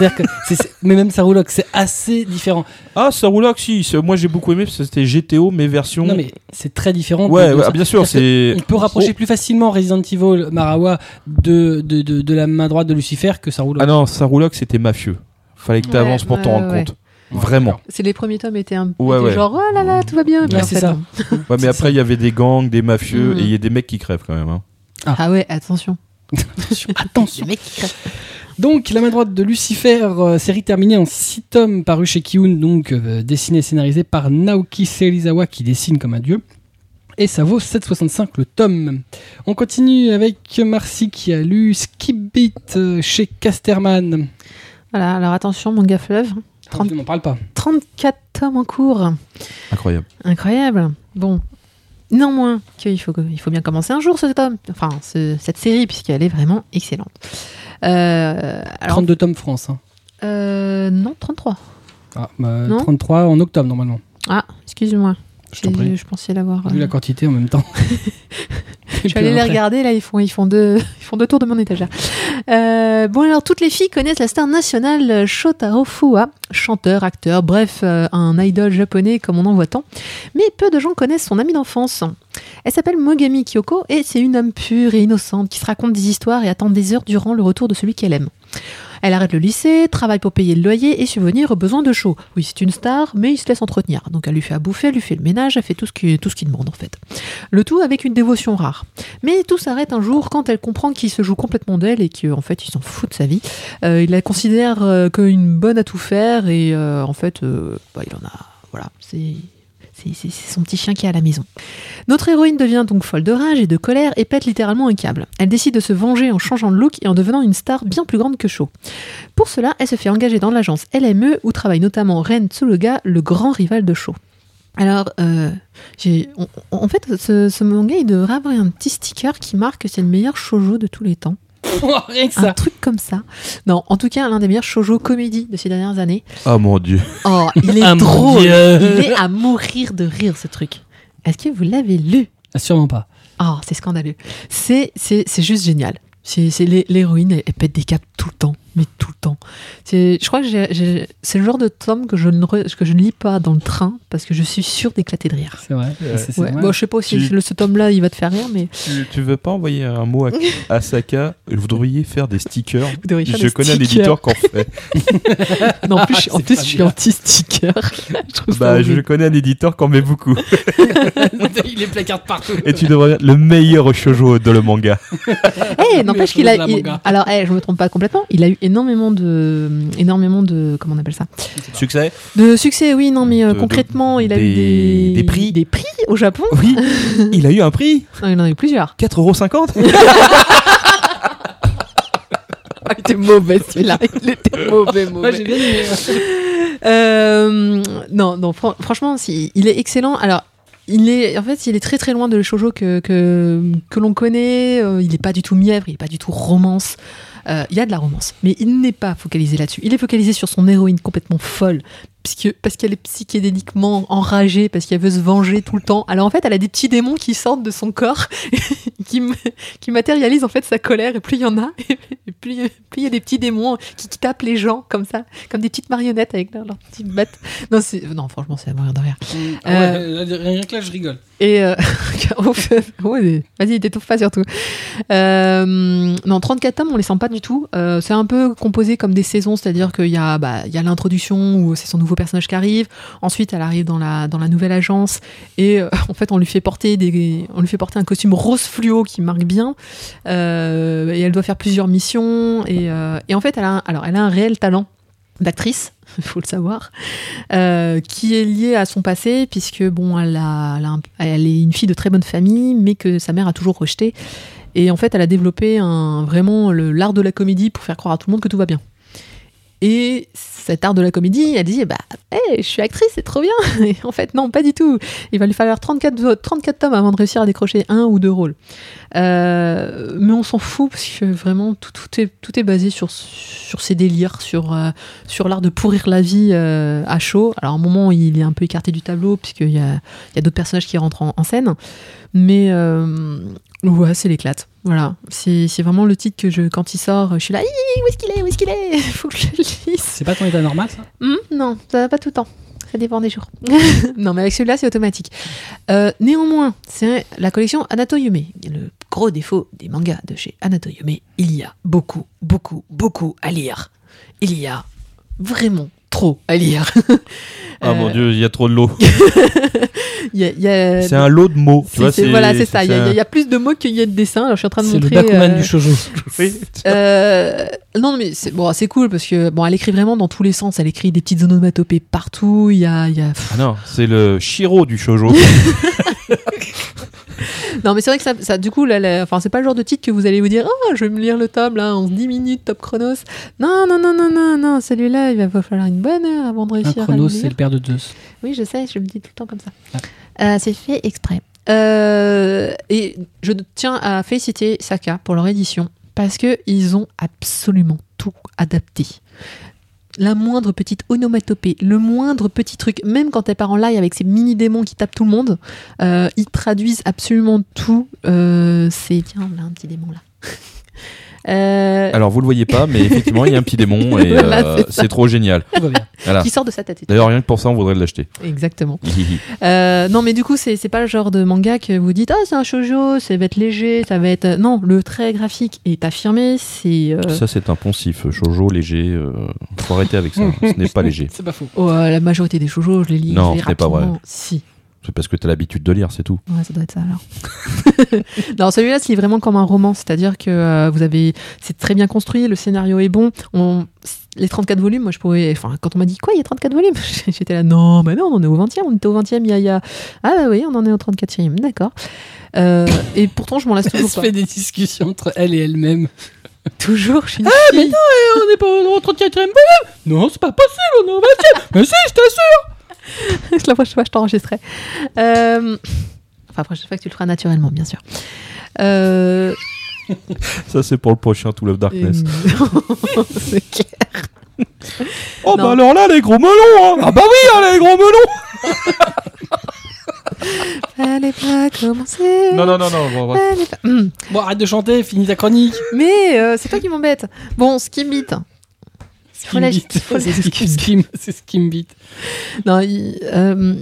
Speaker 1: oui. Que c'est- mais même Sarulok, c'est assez différent.
Speaker 3: Ah, Sarulok, si. Moi, j'ai beaucoup aimé parce que c'était GTO, mais version.
Speaker 1: Non, mais c'est très différent.
Speaker 3: Ouais, ah, bien sûr, c'est.
Speaker 1: On peut rapprocher
Speaker 3: Oh.
Speaker 1: plus facilement Resident Evil Marawa de, de, de, de la main droite de Lucifer que Sarulok.
Speaker 3: Ah non, Sarulok, c'était mafieux. Fallait que tu
Speaker 2: Ouais,
Speaker 3: avances pour t'en rendre
Speaker 2: ouais.
Speaker 3: compte. Vraiment.
Speaker 2: C'est les premiers tomes étaient un
Speaker 3: Ouais, ouais.
Speaker 2: genre oh là là tout va bien.
Speaker 1: Ouais, c'est ça.
Speaker 3: Ouais, mais après, il y avait des gangs, des mafieux,
Speaker 2: Mm.
Speaker 3: et il y a des mecs qui crèvent quand même. hein.
Speaker 2: Ah ouais attention.
Speaker 1: Attention. [LAUGHS]
Speaker 2: Mec.
Speaker 1: Donc, La main droite de Lucifer, euh, série terminée en 6 tomes paru chez Kiun, donc euh, dessiné et scénarisé par Naoki Serizawa qui dessine comme un dieu. Et ça vaut 7,65 le tome. On continue avec Marcy qui a lu Skip Beat euh, chez Casterman.
Speaker 2: Voilà alors attention manga fleuve.
Speaker 1: On n'en parle pas.
Speaker 2: 34 tomes en cours.
Speaker 3: Incroyable.
Speaker 2: Incroyable. Bon. Néanmoins, qu'il faut, il faut bien commencer un jour ce tome, enfin ce- cette série, puisqu'elle est vraiment excellente. Euh, alors,
Speaker 1: 32 tomes France. hein.
Speaker 2: euh, non, 33.
Speaker 1: Ah, bah,
Speaker 2: Non
Speaker 1: 33 en octobre normalement.
Speaker 2: Ah, excuse-moi.
Speaker 1: Je t'en prie.
Speaker 2: Je pensais l'avoir.
Speaker 1: Vu
Speaker 2: euh,
Speaker 1: la quantité en même temps. [LAUGHS]
Speaker 2: Je [LAUGHS] suis allée les regarder, là, ils font, ils font, deux, [LAUGHS] ils font deux tours de mon étagère. Euh, bon, alors, toutes les filles connaissent la star nationale Shotaro Fua, chanteur, acteur, bref, euh, un idol japonais comme on en voit tant. Mais peu de gens connaissent son amie d'enfance. Elle s'appelle Mogami Kyoko et c'est une âme pure et innocente qui se raconte des histoires et attend des heures durant le retour de celui qu'elle aime. Elle arrête le lycée, travaille pour payer le loyer et subvenir aux besoins de show. Oui, c'est une star, mais il se laisse entretenir. Donc elle lui fait à bouffer, elle lui fait le ménage, elle fait tout ce qu'il demande en fait. Le tout avec une dévotion rare. Mais tout s'arrête un jour quand elle comprend qu'il se joue complètement d'elle et qu'en fait il s'en fout de sa vie. Euh, il la considère euh, comme une bonne à tout faire et euh, en fait bah, il en a. Voilà, c'est. C'est- son petit chien qui est à la maison. Notre héroïne devient donc folle de rage et de colère et pète littéralement un câble. Elle décide de se venger en changeant de look et en devenant une star bien plus grande que Shaw. Pour cela, elle se fait engager dans l'agence LME où travaille notamment Ren Tsuruga, le grand rival de Shaw. Alors, euh, en fait, ce, ce manga, il devrait avoir un petit sticker qui marque que c'est le meilleur shoujo de tous les temps.
Speaker 1: Rien que
Speaker 2: Un truc comme ça. Non, en tout cas, l'un des meilleurs shoujo comédies de ces dernières années.
Speaker 3: Oh mon dieu.
Speaker 2: Oh, il est
Speaker 1: Ah,
Speaker 2: drôle.
Speaker 1: Dieu.
Speaker 2: Il est à mourir de rire, ce truc. Est-ce que vous l'avez lu?
Speaker 1: Ah, sûrement pas.
Speaker 2: Oh, c'est scandaleux. C'est, c'est, c'est juste génial. C'est, c'est l'hé- l'héroïne, elle, elle pète des câbles tout le temps, mais tout le temps. C'est, je crois que j'ai- j'ai- c'est le genre de tome que je, ne re- que je ne lis pas dans le train parce que je suis sûre d'éclater de rire.
Speaker 1: C'est vrai.
Speaker 3: Ouais.
Speaker 1: C'est- c'est
Speaker 2: Ouais.
Speaker 1: vrai.
Speaker 2: Bon, je sais pas si
Speaker 3: Tu-
Speaker 2: le- ce tome-là, il va te faire rire, mais
Speaker 3: Tu, tu veux pas envoyer un mot à, [LAUGHS] à Saka? Vous devriez faire des stickers.
Speaker 2: vous devriez faire
Speaker 3: Je
Speaker 2: des
Speaker 3: connais un
Speaker 2: stickers.
Speaker 3: éditeur qui en fait. [LAUGHS]
Speaker 2: Non, en plus, je, suis- en plus, je suis anti-sticker. [LAUGHS] je trouve ça
Speaker 3: Bah, je connais un éditeur qui en met beaucoup.
Speaker 1: il est placard partout.
Speaker 3: Et tu devrais être le meilleur shoujo de le manga.
Speaker 2: Eh, n'empêche qu'il a. il- alors, eh, je me trompe pas complètement. Il a eu énormément de, énormément de, comment on appelle ça,
Speaker 3: Succès?
Speaker 2: De succès. Oui, non, mais euh,
Speaker 3: de-
Speaker 2: concrètement, il a
Speaker 3: des-
Speaker 2: eu des,
Speaker 3: des prix?
Speaker 2: des prix au Japon.
Speaker 3: Oui, [LAUGHS] il a eu un prix
Speaker 2: Ah, Il en a eu plusieurs.
Speaker 3: 4,50€ [LAUGHS]
Speaker 2: Ah, il était mauvais celui-là. [LAUGHS] Il était mauvais,
Speaker 1: Moi, j'ai bien aimé.
Speaker 2: Euh, non, non, fran- franchement, si, il est excellent. Alors, il est, en fait, il est très très loin de le shoujo que, que, que l'on connaît. Euh, il n'est pas du tout mièvre, il n'est pas du tout romance. Euh, il y a de la romance, mais il n'est pas focalisé là-dessus. Il est focalisé sur son héroïne complètement folle, parce qu'elle est psychédéliquement enragée, parce qu'elle veut se venger tout le temps. Alors en fait, elle a des petits démons qui sortent de son corps, [LAUGHS] qui, matérialisent en fait sa colère, et plus il y en a, [LAUGHS] et plus il y a des petits démons qui, qui tapent les gens comme ça, comme des petites marionnettes avec leurs petites battes. Non, franchement, c'est à mourir de rire.
Speaker 1: Ah ouais, là, rien que là, je rigole.
Speaker 2: Et euh, [LAUGHS] vas-y, t'étouffe pas surtout. Euh, non, 34 tomes, on les sent pas du tout. Euh, c'est un peu composé comme des saisons, c'est-à-dire qu'il y a, bah, il y a l'introduction où c'est son nouveau personnage qui arrive. Ensuite, elle arrive dans la, dans la nouvelle agence et euh, [LAUGHS] en fait, on lui fait porter des, on lui fait porter un costume rose fluo qui marque bien. Et elle doit faire plusieurs missions et, et en fait, elle a, alors, elle a un réel talent d'actrice, il [LAUGHS] faut le savoir, euh, qui est lié à son passé, puisque bon, elle, elle, est une fille de très bonne famille, mais que sa mère a toujours rejeté. Et en fait, elle a développé un, vraiment l'art de la comédie pour faire croire à tout le monde que tout va bien. Et cet art de la comédie, elle dit bah, hey, je suis actrice, c'est trop bien. [LAUGHS] Et en fait, non, pas du tout. Il va lui falloir 34, 34 tomes avant de réussir à décrocher un ou deux rôles. Euh, mais on s'en fout parce que vraiment tout, tout est, tout est basé sur, sur ses délires, sur, euh, sur l'art de pourrir la vie euh, à chaud. Alors à un moment, il est un peu écarté du tableau puisqu'il y a, il y a d'autres personnages qui rentrent en, en scène. Mais Ouais, c'est l'éclate. Voilà, c'est c'est vraiment le titre que je, quand il sort, je suis là, où est-ce qu'il est, où est-ce qu'il est? [LAUGHS] Faut que je le lise.
Speaker 1: C'est pas ton état normal, ça?
Speaker 2: Hum, non, ça va pas tout le temps. Ça dépend des jours. [LAUGHS] non, mais avec celui-là, c'est automatique. Euh, néanmoins, c'est la collection Anato Yume. Le gros défaut des mangas de chez Anato Yume, il y a beaucoup, beaucoup, beaucoup à lire. Il y a vraiment trop à lire. [LAUGHS]
Speaker 3: Ah
Speaker 2: Euh,
Speaker 3: mon dieu, il y a trop de l'eau. [LAUGHS]
Speaker 2: a-
Speaker 3: C'est un lot de mots. tu vois,
Speaker 2: c'est- voilà, c'est ça. Il y, a-
Speaker 3: un-
Speaker 2: il y a plus de mots qu'il y a de dessins. Alors, je suis en train de
Speaker 1: C'est le
Speaker 2: montrer.
Speaker 1: Bakuman
Speaker 2: euh,
Speaker 1: du shoujo. [LAUGHS]
Speaker 2: Euh, non, mais c'est bon, c'est cool parce que bon, elle écrit vraiment dans tous les sens. Elle écrit des petites onomatopées partout. Il y a, y a...
Speaker 3: Ah non, c'est le Shiro du shoujo.
Speaker 2: Non, mais c'est vrai que ça, ça- du coup, là, là, enfin, c'est pas le genre de titre que vous allez vous dire, oh, je vais me lire le tome là en 10 minutes, top chronos. Non, non, non, non, non, non, celui-là, il va falloir une bonne heure avant de réussir à le
Speaker 1: chronos, c'est le père de Zeus.
Speaker 2: Oui, je sais, je le dis tout le temps comme ça.
Speaker 1: Ah.
Speaker 2: Euh, c'est fait exprès. Euh, et je tiens à féliciter Saka pour leur édition parce que ils ont absolument tout adapté. La moindre petite onomatopée, le moindre petit truc, même quand elle part en live avec ses mini démons qui tapent tout le monde, euh, ils traduisent absolument tout. C'est tiens, là un petit démon là. Euh,
Speaker 3: Alors vous le voyez pas, mais [LAUGHS] effectivement, il y a un petit démon et
Speaker 2: Voilà,
Speaker 3: euh,
Speaker 2: c'est
Speaker 3: trop génial.
Speaker 1: Tout va bien.
Speaker 3: Voilà.
Speaker 2: qui sort de sa tête.
Speaker 3: D'ailleurs, rien que pour ça, on voudrait l'acheter.
Speaker 2: Exactement. Euh, non, mais du coup, c'est c'est pas le genre de manga que vous dites, ah, c'est un shoujo, ça va être léger, ça va être. Non, le trait graphique est affirmé, c'est. euh,
Speaker 3: Ça, c'est un poncif. Shoujo léger. euh, faut arrêter avec ça. [LAUGHS] Ce n'est pas léger.
Speaker 1: C'est pas faux.
Speaker 2: oh, euh, la majorité des shoujo, je les lis.
Speaker 3: Non, ce n'est pas vrai.
Speaker 2: rapidement. Si.
Speaker 3: C'est parce que tu as l'habitude de lire, c'est tout.
Speaker 2: Ouais, ça doit être ça alors. [LAUGHS] non, celui-là, c'est vraiment comme un roman, c'est-à-dire que euh, vous avez, c'est très bien construit, le scénario est bon. On, les 34 volumes, moi je pourrais, enfin, quand on m'a dit quoi, il y a 34 volumes, [LAUGHS] j'étais là, non, mais non, on en est au 20e, on était au 20e il y a, il y a- ah bah oui, on en est au 34e, d'accord. Euh, et pourtant, je m'en lasse
Speaker 1: Elle
Speaker 2: toujours
Speaker 1: se
Speaker 2: pas.
Speaker 1: fait des discussions entre elle et elle-même. [LAUGHS]
Speaker 2: Toujours, je suis une
Speaker 1: mais
Speaker 2: fille.
Speaker 1: on n'est pas au 34 e Non, c'est pas possible, on est au 20 e Mais si, je t'assure [LAUGHS]
Speaker 2: la prochaine fois, je t'enregistrerai. Euh... Enfin, la prochaine fois que tu le feras naturellement, bien sûr. Euh...
Speaker 3: Ça, c'est pour le prochain To Love Darkness.
Speaker 2: euh, [LAUGHS] C'est clair.
Speaker 3: Oh,
Speaker 2: Non.
Speaker 3: bah alors là, les gros melons hein. Ah bah oui, hein, les gros melons [LAUGHS]
Speaker 2: Fallait pas commencer.
Speaker 3: Non, non, non, non. bon,
Speaker 2: pas-.
Speaker 1: Bon, arrête de chanter, finis ta chronique.
Speaker 2: Mais euh, c'est toi qui m'embête. Bon, Skimbit. Voilà,
Speaker 1: Skimbeat. C'est Skim- Skim, c'est Skimbeat.
Speaker 2: Non, il- euh,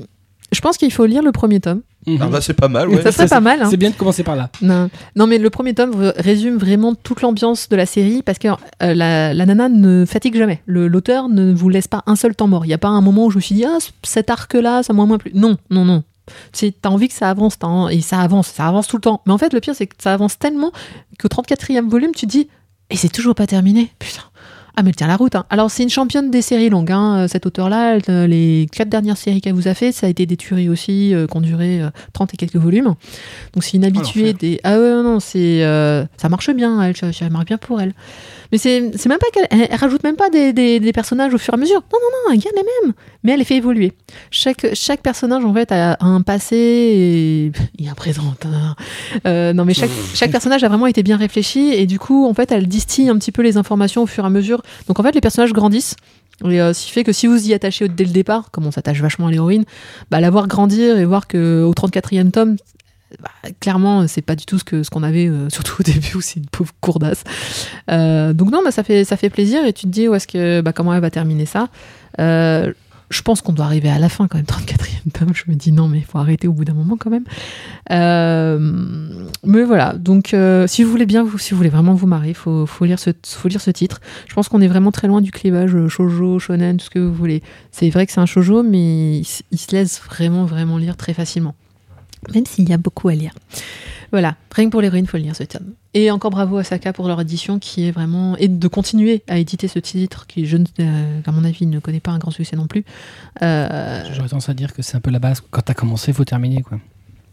Speaker 2: je pense qu'il faut lire le premier tome.
Speaker 1: Mhm.
Speaker 3: Ah bah, c'est pas mal, ouais.
Speaker 2: Ça serait pas mal. hein.
Speaker 1: C'est bien de commencer par là.
Speaker 2: Non. non, mais le premier tome résume vraiment toute l'ambiance de la série parce que euh, la, la nana ne fatigue jamais. Le- L'auteur ne vous laisse pas un seul temps mort. Il n'y a pas un moment où je me suis dit, ah, cet arc-là, ça m'a moins plu. Non, non, non. C'est- T'as envie que ça avance, t'as en- et ça avance, ça avance tout le temps. Mais en fait, le pire, c'est que ça avance tellement qu'au 34e volume, tu te dis, et c'est toujours pas terminé. Putain. Ah, mais elle tient la route. hein. Alors, c'est une championne des séries longues, hein, euh, cet auteur-là. Elle, euh, Les quatre dernières séries qu'elle vous a fait, ça a été des tueries aussi, euh, qui ont duré euh, 30 et quelques volumes. Donc, c'est une habituée
Speaker 1: l'enfer.
Speaker 2: des. Ah ouais, non, c'est. euh, ça marche bien, elle, marche bien pour elle. Mais c'est c'est même pas qu'elle. Elle, elle rajoute même pas des, des- des personnages au fur et à mesure. Non, non, non, elle garde les mêmes. Mais elle les fait évoluer. Chaque, chaque personnage, en fait, a un passé et, et un présent. hein. Euh, non, mais chaque, chaque personnage a vraiment été bien réfléchi et du coup, en fait, elle distille un petit peu les informations au fur et à mesure. Donc, en fait, les personnages grandissent. Et euh, ce qui fait que si vous y attachez dès le départ, comme on s'attache vachement à l'héroïne, bah, la voir grandir et voir qu'au 34e tome, bah, clairement, c'est pas du tout ce ce qu'on avait, euh, [LAUGHS] surtout au début où c'est une pauvre courdasse. Euh, donc non, bah, ça fait ça fait plaisir et tu te dis où est-ce que bah, comment elle va terminer ça. Euh, je pense qu'on doit arriver à la fin quand même, 34e tome. Je me dis non, mais il faut arrêter au bout d'un moment quand même. Euh, mais voilà, donc euh, si vous voulez bien, si vous voulez vraiment vous marrer, il faut, faut, lire ce, faut lire ce titre. Je pense qu'on est vraiment très loin du clivage euh, shoujo, shonen, tout ce que vous voulez. C'est vrai que c'est un shoujo, mais il se laisse vraiment, vraiment lire très facilement. Même s'il y a beaucoup à lire. Voilà, rien que pour l'héroïne, il faut le lire ce tome. Et encore bravo à Saka pour leur édition qui est vraiment. et de continuer à éditer ce titre qui, je, euh, à mon avis, ne connaît pas un grand succès non plus. Euh,
Speaker 1: J'aurais tendance à dire que c'est un peu la base. Quand t'as commencé, faut terminer, quoi.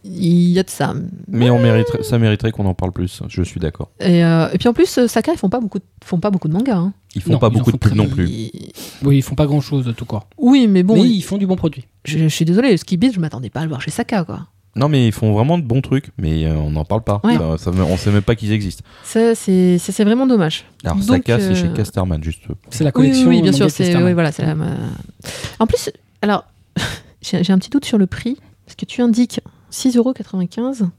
Speaker 2: il y a de ça.
Speaker 3: Mais on mériterait, ça mériterait qu'on en parle plus. Je suis d'accord.
Speaker 2: Et, euh, et puis en plus, Saka, ils font pas beaucoup de, font pas beaucoup de mangas. hein.
Speaker 3: Ils font
Speaker 1: Non,
Speaker 3: pas
Speaker 1: ils
Speaker 3: beaucoup de pubs non plus.
Speaker 2: Ils-
Speaker 1: Oui, ils font pas grand chose, tout court.
Speaker 2: Oui, mais bon,
Speaker 1: mais
Speaker 2: ils-
Speaker 1: ils font du bon produit.
Speaker 2: je, je suis désolée, Ski Beat, je m'attendais pas à le voir chez Saka, quoi.
Speaker 3: Non, mais ils font vraiment de bons trucs, mais euh, on n'en parle pas.
Speaker 2: Ouais.
Speaker 3: Ça- ça- on sait même pas qu'ils existent.
Speaker 2: Ça, c'est ça, c'est vraiment dommage.
Speaker 3: Alors,
Speaker 2: Donc,
Speaker 3: Saka, c'est
Speaker 2: euh,
Speaker 3: chez Casterman, juste.
Speaker 1: C'est la
Speaker 2: Oui,
Speaker 1: collection.
Speaker 2: oui, oui, bien sûr. C'est oui, voilà, c'est la- ma- En plus, alors, [LAUGHS] j'ai j'ai un petit doute sur le prix parce que tu indiques 6,95€.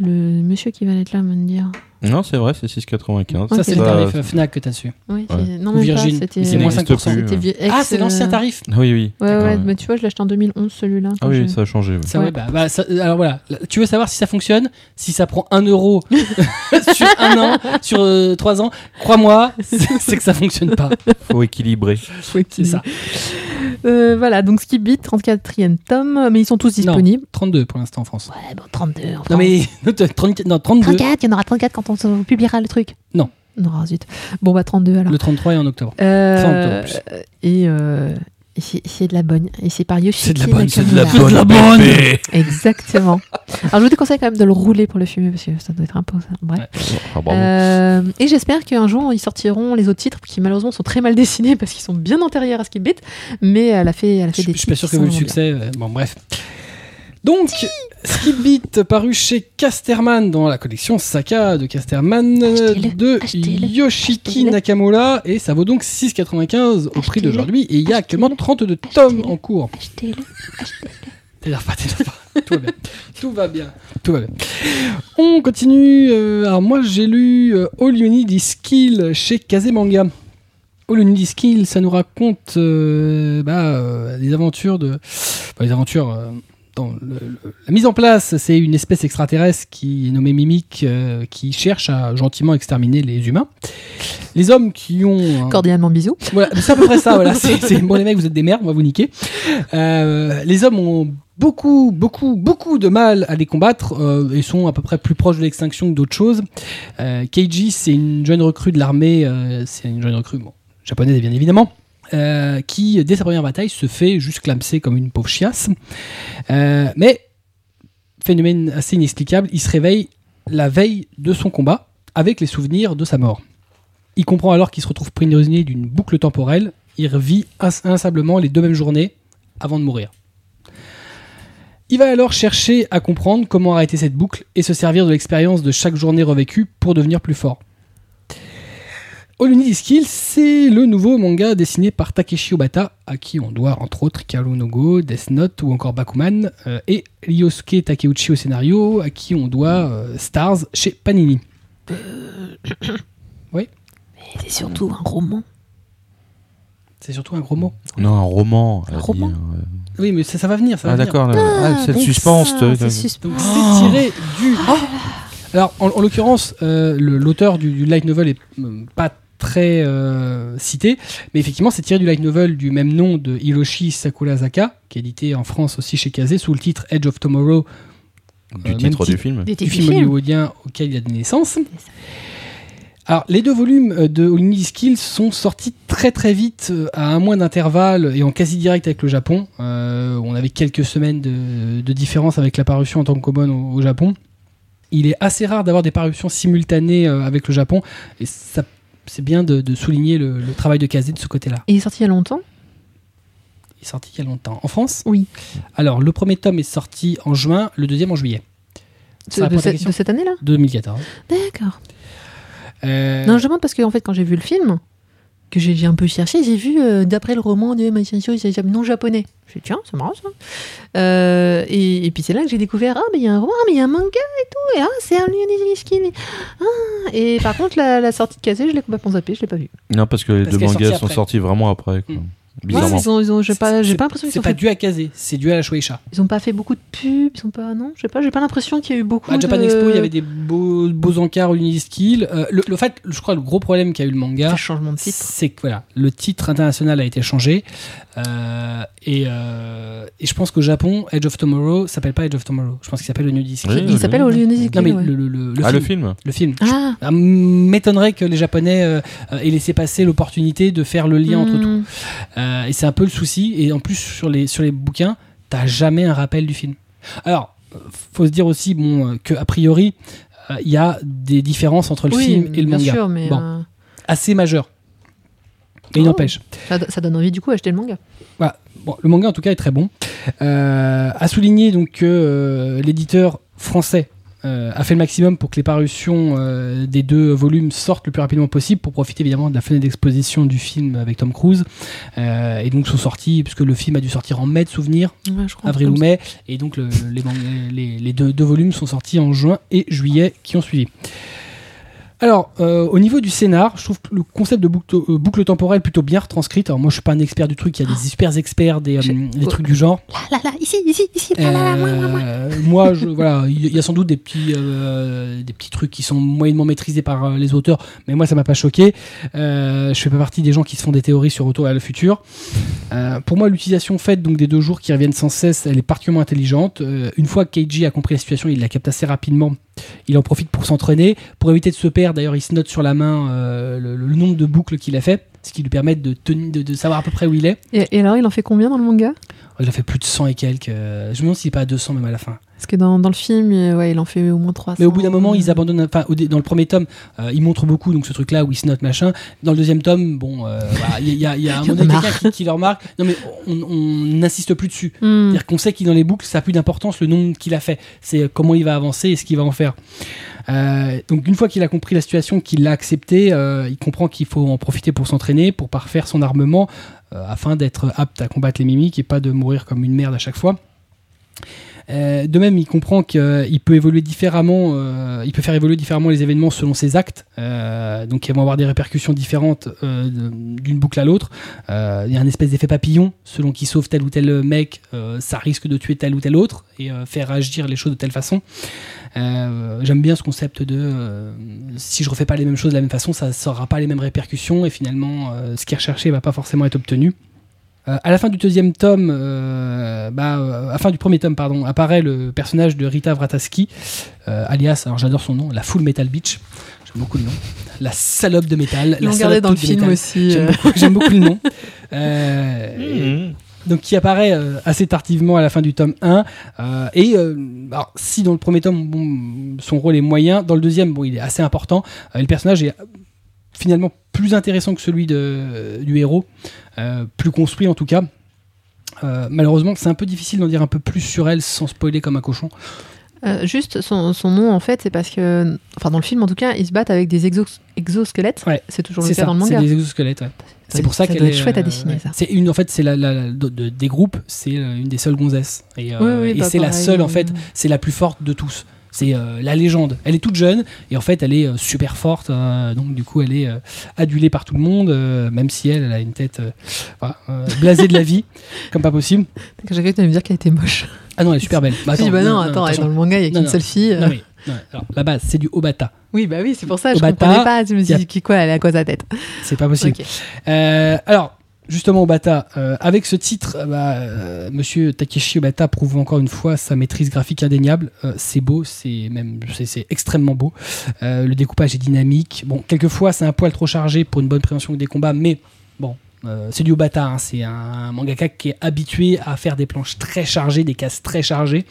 Speaker 2: Le monsieur qui va être là va me dire.
Speaker 3: Non, c'est vrai, c'est 6,95.
Speaker 1: Ça, c'est le tarif
Speaker 3: ça-
Speaker 1: euh, Fnac que t'as dessus.
Speaker 2: Oui,
Speaker 3: Ouais.
Speaker 2: c'est- non,
Speaker 1: Virgin.
Speaker 2: c'était.
Speaker 3: Il
Speaker 1: moins
Speaker 3: n'existe
Speaker 1: 5%.
Speaker 3: plus.
Speaker 2: C'était vi-
Speaker 1: Ah,
Speaker 2: ex,
Speaker 1: c'est l'ancien
Speaker 2: euh,
Speaker 1: tarif
Speaker 3: Oui, oui.
Speaker 2: Ouais, ouais,
Speaker 3: Ouais.
Speaker 2: mais tu vois, je l'ai acheté en 2011 celui-là.
Speaker 3: Ah oui, ça a changé. ouais.
Speaker 1: Ça,
Speaker 2: Ouais.
Speaker 1: bah, bah, ça- alors voilà, tu veux savoir si ça fonctionne? Si ça prend 1 euro [LAUGHS] sur un an, sur 3 ans, crois-moi, c'est [LAUGHS] c'est que ça fonctionne pas.
Speaker 3: Faut équilibrer.
Speaker 1: C'est ça.
Speaker 2: Euh, voilà, donc Skip Beat, 34e tome, mais ils sont tous
Speaker 1: Non.
Speaker 2: disponibles.
Speaker 1: 32 pour l'instant en France.
Speaker 2: Ouais, bon, 32. en
Speaker 1: Non mais non, 34, non, 32.
Speaker 2: 34, il y en aura 34 quand on publiera le truc.
Speaker 1: Non.
Speaker 2: Non, zut. Bon, bah 32 alors.
Speaker 1: Le 33 est en octobre.
Speaker 2: Euh,
Speaker 1: 30 en plus.
Speaker 2: et euh, et c'est c'est de la bonne. Et c'est par Yoshiki
Speaker 1: C'est de la bonne, c'est de la bonne. la bonne.
Speaker 2: Exactement. Alors je vous déconseille quand même de le rouler pour le fumer parce que ça doit être un peu ça. Bref.
Speaker 1: Ouais.
Speaker 3: Ah, bravo.
Speaker 2: Euh, et j'espère qu'un jour ils sortiront les autres titres qui malheureusement sont très mal dessinés parce qu'ils sont bien antérieurs à Skip Beat, mais elle a fait, elle a
Speaker 1: Je
Speaker 2: fait
Speaker 1: je
Speaker 2: des
Speaker 1: suis pas sûr que vu le succès. Bon, bref. Donc, Skip Beat paru chez Casterman dans la collection Saka de Casterman de Yoshiki. Nakamura et ça vaut donc 6,95 au prix d'aujourd'hui et il y a actuellement
Speaker 2: achetez-le,
Speaker 1: 32 tomes en cours. T'énerve pas, t'énerve pas. Tout va bien. Tout va bien. Tout va bien. On continue. euh, alors moi j'ai lu euh, All You Need Is Skill chez Kazemanga. All You Need Is Skill, ça nous raconte euh, bah, euh, les aventures de, enfin, les aventures. Dans le- le- la mise en place, c'est une espèce extraterrestre qui est nommée Mimic, euh, qui cherche à gentiment exterminer les humains. Les hommes qui ont un-
Speaker 2: Cordialement bisous.
Speaker 1: voilà, c'est à peu près ça. Voilà, [LAUGHS] c'est bon les mecs, vous êtes des merdes, on va vous niquer. Euh, les hommes ont beaucoup, beaucoup, beaucoup de mal à les combattre euh, et sont à peu près plus proches de l'extinction que d'autres choses. Euh, Keiji, c'est une jeune recrue de l'armée, c'est une jeune recrue, bon, japonaise bien évidemment. Euh, qui, dès sa première bataille, se fait juste clamser comme une pauvre chiasse. Euh, mais, phénomène assez inexplicable, il se réveille la veille de son combat avec les souvenirs de sa mort. Il comprend alors qu'il se retrouve prisonnier d'une boucle temporelle. Il revit ins- inlassablement les deux mêmes journées avant de mourir. Il va alors chercher à comprendre comment arrêter cette boucle et se servir de l'expérience de chaque journée revécue pour devenir plus fort. All You Need Is Skill, c'est le nouveau manga dessiné par Takeshi Obata, à qui on doit entre autres Ikaru no Go, Death Note ou encore Bakuman, euh, et Ryosuke Takeuchi au scénario, à qui on doit euh, Stars chez Panini. [COUGHS]
Speaker 2: C'est surtout un roman.
Speaker 1: C'est surtout un gros mot.
Speaker 3: Non, un roman. a
Speaker 2: roman.
Speaker 3: dit, euh,
Speaker 1: Oui, mais ça, ça va venir. Ça va
Speaker 3: Ah
Speaker 1: venir.
Speaker 3: d'accord. ah, c'est le
Speaker 2: donc
Speaker 3: suspense.
Speaker 2: c'est
Speaker 1: tiré du. Alors en, en l'occurrence, euh, l'auteur du, du light novel est euh, pas très euh, cité, mais effectivement c'est tiré du light novel du même nom de Hiroshi Sakurazaka, qui est édité en France aussi chez Kazé sous le titre Edge of Tomorrow,
Speaker 3: Du
Speaker 1: Euh,
Speaker 3: titre du film.
Speaker 1: Du film hollywoodien auquel il a donné naissance. Alors, les deux volumes euh, de All You Need Is Kill sont sortis très très vite, à un mois d'intervalle et en quasi direct avec le Japon. Euh, on avait quelques semaines de, de différence avec la parution en tant que common au, au Japon. Il est assez rare d'avoir des parutions simultanées avec le Japon et ça, c'est bien de, de souligner le, le travail de Kazé de ce côté-là.
Speaker 2: Et il est sorti il y a longtemps?
Speaker 1: Il est sorti il y a longtemps. En France?
Speaker 2: Oui.
Speaker 1: Alors, le premier tome est sorti en juin, le deuxième en juillet.
Speaker 2: De,
Speaker 1: ta
Speaker 2: cette- de cette année-là?
Speaker 1: 2014.
Speaker 2: D'accord.
Speaker 1: Euh,
Speaker 2: Non, je demande parce que en fait, quand j'ai vu le film, que j'ai un peu cherché, j'ai vu euh, d'après le roman de Machinsho, non japonais. J'ai dit tiens, c'est marrant ça. Euh, et, et puis c'est là que j'ai découvert ah mais il y a un roman, ah, mais il y a un manga et tout, et ah c'est un Lionel Ah et par contre la, la sortie de Kazé, je l'ai complètement zappé, je l'ai pas vu.
Speaker 3: Non, parce que les
Speaker 1: Parce
Speaker 3: deux mangas sont sortis vraiment après. quoi.
Speaker 1: Hmm.
Speaker 3: Bizarrement.
Speaker 2: Ouais, ils ont, ils ont, j'ai pas, j'ai
Speaker 1: C'est-
Speaker 2: pas l'impression qu'ils
Speaker 1: C'est
Speaker 2: ont
Speaker 1: pas
Speaker 2: fait,
Speaker 1: dû à Kazé, c'est dû à la Shueisha.
Speaker 2: ils ont pas fait beaucoup de pubs, ils sont pas non, je sais pas, j'ai pas l'impression qu'il y a eu beaucoup
Speaker 1: À Japan
Speaker 2: de
Speaker 1: Expo, il y avait des beaux, beaux encarts Uniskill. Euh, le, le fait, je crois, le gros problème qu'a eu le manga,
Speaker 2: de changement de titre.
Speaker 1: c'est que voilà, le titre international a été changé. Euh, et, euh, et je pense qu'au Japon, Edge of Tomorrow s'appelle pas Edge of Tomorrow. Je pense qu'il s'appelle le New Disc.
Speaker 3: Oui,
Speaker 2: Il s'appelle. Lionel
Speaker 1: Non, mais
Speaker 2: ouais.
Speaker 1: le, le, le, le
Speaker 3: Ah,
Speaker 1: film.
Speaker 3: le film
Speaker 1: Le film.
Speaker 2: Ah,
Speaker 1: Ah, m'étonnerait que les Japonais euh, aient laissé passer l'opportunité de faire le lien entre tout.
Speaker 2: hmm.
Speaker 1: Euh, et c'est un peu le souci. Et en plus, sur les, sur les bouquins, t'as jamais un rappel du film. Alors, faut se dire aussi bon, que a priori, euh, il y a des différences entre le
Speaker 2: Oui,
Speaker 1: film et le
Speaker 2: bien
Speaker 1: manga.
Speaker 2: sûr, mais
Speaker 1: Bon.
Speaker 2: euh,
Speaker 1: Assez majeures. Il
Speaker 2: Oh.
Speaker 1: n'empêche.
Speaker 2: ça, ça donne envie du coup d'acheter le manga.
Speaker 1: Voilà. Bon, le manga, en tout cas, est très bon. Euh, à souligner donc que euh, l'éditeur français euh, a fait le maximum pour que les parutions euh, des deux volumes sortent le plus rapidement possible pour profiter évidemment de la fenêtre d'exposition du film avec Tom Cruise. Euh, et donc sont sortis, puisque le film a dû sortir en mai de souvenir,
Speaker 2: Ouais,
Speaker 1: avril ou mai, et donc le- les, man- les- les deux, deux volumes sont sortis en juin et juillet qui ont suivi. Alors, euh, au niveau du scénar, je trouve que le concept de boucle, euh, boucle temporelle plutôt bien retranscrite. Alors moi, je suis pas un expert du truc, il y a des super experts des, euh, des trucs du genre.
Speaker 2: Là, là, là, ici, ici, ici, là, là, là, moi, moi, moi.
Speaker 1: Moi, je, voilà, il y a sans doute des petits, des petits trucs qui sont moyennement maîtrisés par les auteurs, mais moi, ça m'a pas choqué. Je fais pas partie des gens qui se font des théories sur Retour à le futur. Pour moi, l'utilisation faite donc des deux jours qui reviennent sans cesse, elle est particulièrement intelligente. Une fois que Keiji a compris la situation, il la capte assez rapidement. Il en profite pour s'entraîner, pour éviter de se perdre. D'ailleurs, il se note sur la main euh, le, le nombre de boucles qu'il a fait, ce qui lui permet de, tenir- de, de savoir à peu près où il est.
Speaker 2: Et, et alors, il en fait combien dans le manga?
Speaker 1: Il a fait plus de 100 et quelques. euh, je me demande s'il est pas à 200 même à la fin.
Speaker 2: Parce que dans, dans le film, euh, ouais, il en fait au moins 300.
Speaker 1: Mais au bout d'un moment, ils abandonnent. Enfin, dans le premier tome, euh, ils montrent beaucoup, donc ce truc-là où notent machin. Dans le deuxième tome, bon, euh, voilà, il y, a, il y a un [LAUGHS] moment qui, qui le remarque. Non, mais on n'insiste plus dessus.
Speaker 2: Hmm.
Speaker 1: C'est-à-dire qu'on sait qu'il dans les boucles, ça a plus d'importance le nombre qu'il a fait. C'est euh, comment il va avancer et ce qu'il va en faire. Euh, donc une fois qu'il a compris la situation, qu'il l'a accepté, euh, il comprend qu'il faut en profiter pour s'entraîner, pour parfaire son armement, euh, afin d'être apte à combattre les mimiques et pas de mourir comme une merde à chaque fois. Euh, de même, il comprend qu'il peut évoluer différemment, euh, il peut faire évoluer différemment les événements selon ses actes, euh, donc ils vont avoir des répercussions différentes euh, d'une boucle à l'autre. Euh, Il y a un espèce d'effet papillon, selon qu'il sauve tel ou tel mec, euh, ça risque de tuer tel ou tel autre et euh, faire agir les choses de telle façon. Euh, J'aime bien ce concept de euh, si je refais pas les mêmes choses de la même façon, ça n'aura pas les mêmes répercussions et finalement euh, ce qui est recherché va pas forcément être obtenu. Euh, à la fin du deuxième tome, euh, bah, euh, à la fin du premier tome, pardon, apparaît le personnage de Rita Vrataski, euh, alias, alors j'adore son nom, la Full Metal Bitch. J'aime beaucoup le nom. La salope de métal.
Speaker 2: Ils
Speaker 1: la
Speaker 2: l'ont
Speaker 1: salope
Speaker 2: gardé dans le film
Speaker 1: métal.
Speaker 2: aussi.
Speaker 1: J'aime beaucoup, le nom. [LAUGHS] Et-
Speaker 3: Mmh.
Speaker 1: donc qui apparaît assez tardivement à la fin du tome 1 euh, et alors, si dans le premier tome bon, son rôle est moyen dans le deuxième bon il est assez important Euh, le personnage est finalement plus intéressant que celui de, du héros euh, plus construit en tout cas Euh, malheureusement c'est un peu difficile d'en dire un peu plus sur elle sans spoiler comme un cochon
Speaker 2: Euh, juste, son, son nom, en fait, c'est parce que, enfin, dans le film, en tout cas, ils se battent avec des exos- exosquelettes.
Speaker 1: Ouais.
Speaker 2: C'est toujours le
Speaker 1: c'est
Speaker 2: cas
Speaker 1: ça
Speaker 2: dans le
Speaker 1: c'est
Speaker 2: manga.
Speaker 1: des exosquelettes ouais. c'est pour ça,
Speaker 2: ça
Speaker 1: qu'elle est
Speaker 2: chouette à dessiner,
Speaker 1: ouais.
Speaker 2: ça.
Speaker 1: c'est une en fait c'est la, la- la- de- de- des groupes c'est une des seules gonzesses et, euh,
Speaker 2: Oui, oui,
Speaker 1: et
Speaker 2: bah,
Speaker 1: c'est la seule en fait c'est la plus forte de tous. C'est euh, la légende. Elle est toute jeune et en fait elle est euh, super forte. euh, donc du coup elle est euh, adulée par tout le monde, même si elle, elle a une tête voilà, blasée de la vie, [LAUGHS] comme pas possible.
Speaker 2: J'ai cru que me dire qu'elle était moche.
Speaker 1: Ah non, elle est super belle. Bah,
Speaker 2: Je dis, bah non, attends,
Speaker 1: attention.
Speaker 2: dans le manga, il y a
Speaker 1: Non,
Speaker 2: qu'une
Speaker 1: non.
Speaker 2: seule fille.
Speaker 1: Non, mais, non, alors, la base, c'est du Obata.
Speaker 2: Oui, bah oui, c'est pour ça, je
Speaker 1: Obata,
Speaker 2: comprenais pas. Je me suis
Speaker 1: a-
Speaker 2: dit, qui quoi, elle est à quoi sa tête?
Speaker 1: C'est pas possible. Euh, alors, justement, Obata, euh, avec ce titre, euh, bah, euh, Monsieur Takeshi Obata prouve encore une fois sa maîtrise graphique indéniable. C'est beau, c'est même, c'est- extrêmement beau. Le découpage est dynamique. Bon, quelquefois, c'est un poil trop chargé pour une bonne préhension des combats, mais bon. c'est du Obata, hein, c'est un mangaka qui est habitué à faire des planches très chargées, des cases très chargées.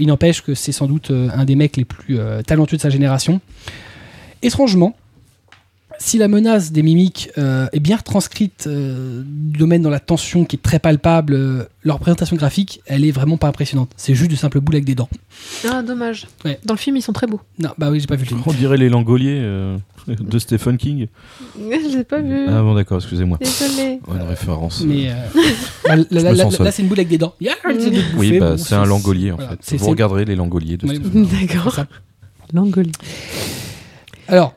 Speaker 1: Il n'empêche que c'est sans doute un des mecs les plus talentueux de sa génération. Étrangement, si la menace des mimiques euh, est bien retranscrite euh, du domaine dans la tension qui est très palpable, euh, leur présentation graphique, elle est vraiment pas impressionnante. C'est juste de simples boules avec des dents.
Speaker 2: Ah, dommage.
Speaker 1: Ouais.
Speaker 2: Dans le film, ils sont très beaux.
Speaker 1: Non, bah oui, j'ai pas vu le film.
Speaker 3: On dirait les Langoliers euh, de Stephen King. [LAUGHS]
Speaker 2: Je l'ai pas vu.
Speaker 3: Ah bon, d'accord, excusez-moi.
Speaker 2: Désolée.
Speaker 3: Ouais, une référence.
Speaker 1: Mais euh, [LAUGHS] bah, là, c'est une boule avec des dents. [LAUGHS] Yeah, c'est de
Speaker 3: Oui, bah,
Speaker 1: bon,
Speaker 3: c'est un Langolier en
Speaker 1: voilà,
Speaker 3: fait.
Speaker 1: c'est-
Speaker 3: Vous regarderez les Langoliers de. Stephen
Speaker 2: D'accord.
Speaker 1: c'est ça.
Speaker 2: Langolie.
Speaker 1: Alors,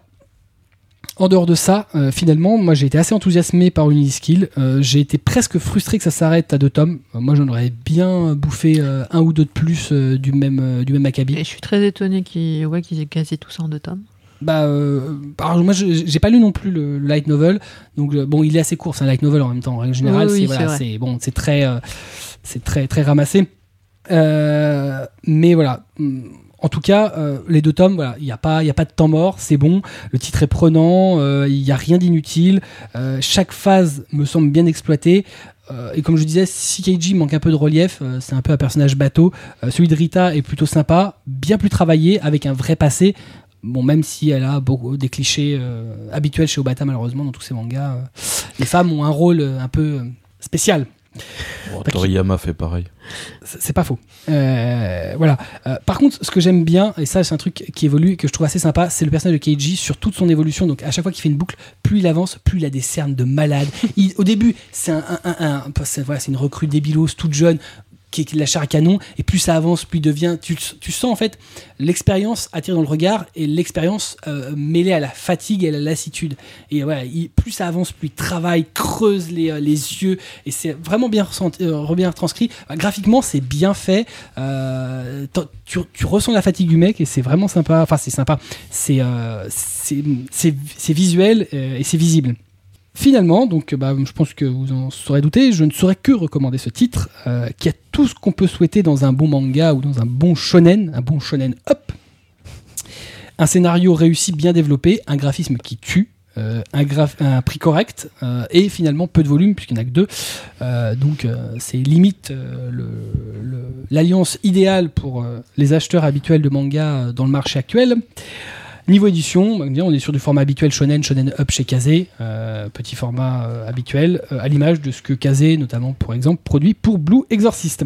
Speaker 1: en dehors de ça, euh, finalement, moi j'ai été assez enthousiasmé par Uniskill. Euh, j'ai été presque frustré que ça s'arrête à deux tomes. Euh, moi j'en aurais bien bouffé euh, un ou deux de plus du même, du même acabit.
Speaker 2: Et je suis très étonnée qu'ils ouais, aient casé tout ça en deux tomes.
Speaker 1: Bah, alors, moi, j'ai pas lu non plus le, le light novel, donc bon, il est assez court, c'est un light novel en même temps. En règle générale,
Speaker 2: Oui, oui,
Speaker 1: c'est voilà, bon, très, c'est très très ramassé. Mais voilà. En tout cas, euh, les deux tomes, il n'y a pas, de temps mort, c'est bon. Le titre est prenant, euh, il n'y a rien d'inutile. euh, chaque phase me semble bien exploitée. Et comme je disais, si Keiji manque un peu de relief, c'est un peu un personnage bateau. Celui de Rita est plutôt sympa, bien plus travaillé, avec un vrai passé. Bon, même si elle a beaucoup des clichés habituels chez Obata, malheureusement, dans tous ces mangas, les femmes ont un rôle un peu spécial.
Speaker 3: Bon, Toriyama fait pareil.
Speaker 1: C'est pas faux. Euh, voilà. Euh, par contre, ce que j'aime bien, et ça c'est un truc qui évolue et que je trouve assez sympa, c'est le personnage de Keiji sur toute son évolution. Donc à chaque fois qu'il fait une boucle, plus il avance, plus il a des cernes de malade. Il- au début, c'est un, un- un- un- c'est voilà, c'est une recrue débilos toute jeune qui de la chair à canon et plus ça avance plus devient tu, tu sens en fait l'expérience attirée dans le regard et l'expérience euh, mêlée à la fatigue et à la lassitude. Et voilà il- plus ça avance plus il travaille creuse les, euh, les yeux et c'est vraiment bien ressenti, euh, bien transcrit. Graphiquement c'est bien fait. Tu, tu ressens la fatigue du mec et c'est vraiment sympa. Enfin c'est sympa. C'est visuel et c'est visible Finalement, donc bah, je pense que vous en saurez douter, je ne saurais que recommander ce titre, euh, qui a tout ce qu'on peut souhaiter dans un bon manga ou dans un bon shonen, un bon shonen up. Un scénario réussi, bien développé, un graphisme qui tue, euh, un, prix correct euh, et finalement peu de volume puisqu'il n'y en a que deux. Donc c'est limite l'alliance idéale pour les acheteurs habituels de manga dans le marché actuel. Niveau édition, on est sur du format habituel shonen, shonen up chez Kazé, euh, petit format euh, habituel, euh, à l'image de ce que Kazé, notamment pour exemple, produit pour Blue Exorcist.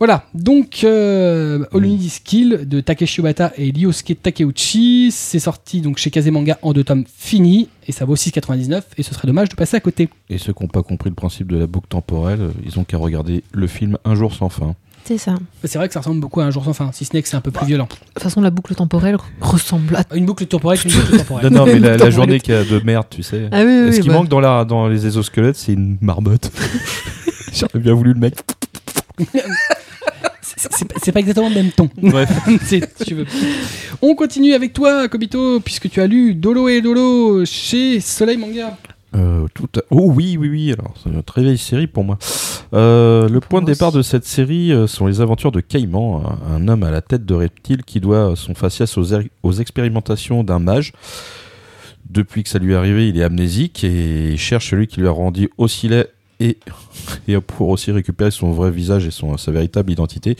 Speaker 1: Voilà, donc euh, Oluni Skill de Takeshi Obata et Ryosuke Takeuchi, c'est sorti donc chez Kazé Manga en deux tomes finis, et ça vaut 6,99, et ce serait dommage de passer à côté.
Speaker 3: Et ceux qui n'ont pas compris le principe de la boucle temporelle, ils ont qu'à regarder le film Un jour sans fin.
Speaker 2: C'est ça. De
Speaker 1: C'est vrai que ça ressemble beaucoup à un jour sans fin, si ce n'est que c'est un peu plus violent.
Speaker 2: toute façon, la boucle temporelle ressemble à.
Speaker 1: Une boucle temporelle, c'est une boucle temporelle.
Speaker 3: Non, non, mais la, journée qui a de merde, tu sais.
Speaker 2: Ah oui, oui,
Speaker 3: Ce
Speaker 2: oui,
Speaker 3: qui
Speaker 2: bah.
Speaker 3: manque dans, la, dans les exosquelettes, c'est une marmotte. [LAUGHS] J'aurais bien voulu le mec.
Speaker 1: C'est- pas exactement le même ton.
Speaker 3: Bref. [LAUGHS]
Speaker 1: Tu veux. On continue avec toi, Kobito, puisque tu as lu Dolo et Dolo chez Soleil Manga.
Speaker 3: Euh, tout Oh oui, oui, oui, alors c'est une très vieille série pour moi. Euh, le point de départ de cette série euh, sont les aventures de Caïman, un, homme à la tête de reptile qui doit son faciès aux, er- aux expérimentations d'un mage. Depuis que ça lui est arrivé, il est amnésique et il cherche celui qui lui a rendu aussi laid et, [LAUGHS] et pour aussi récupérer son vrai visage et son, sa véritable identité.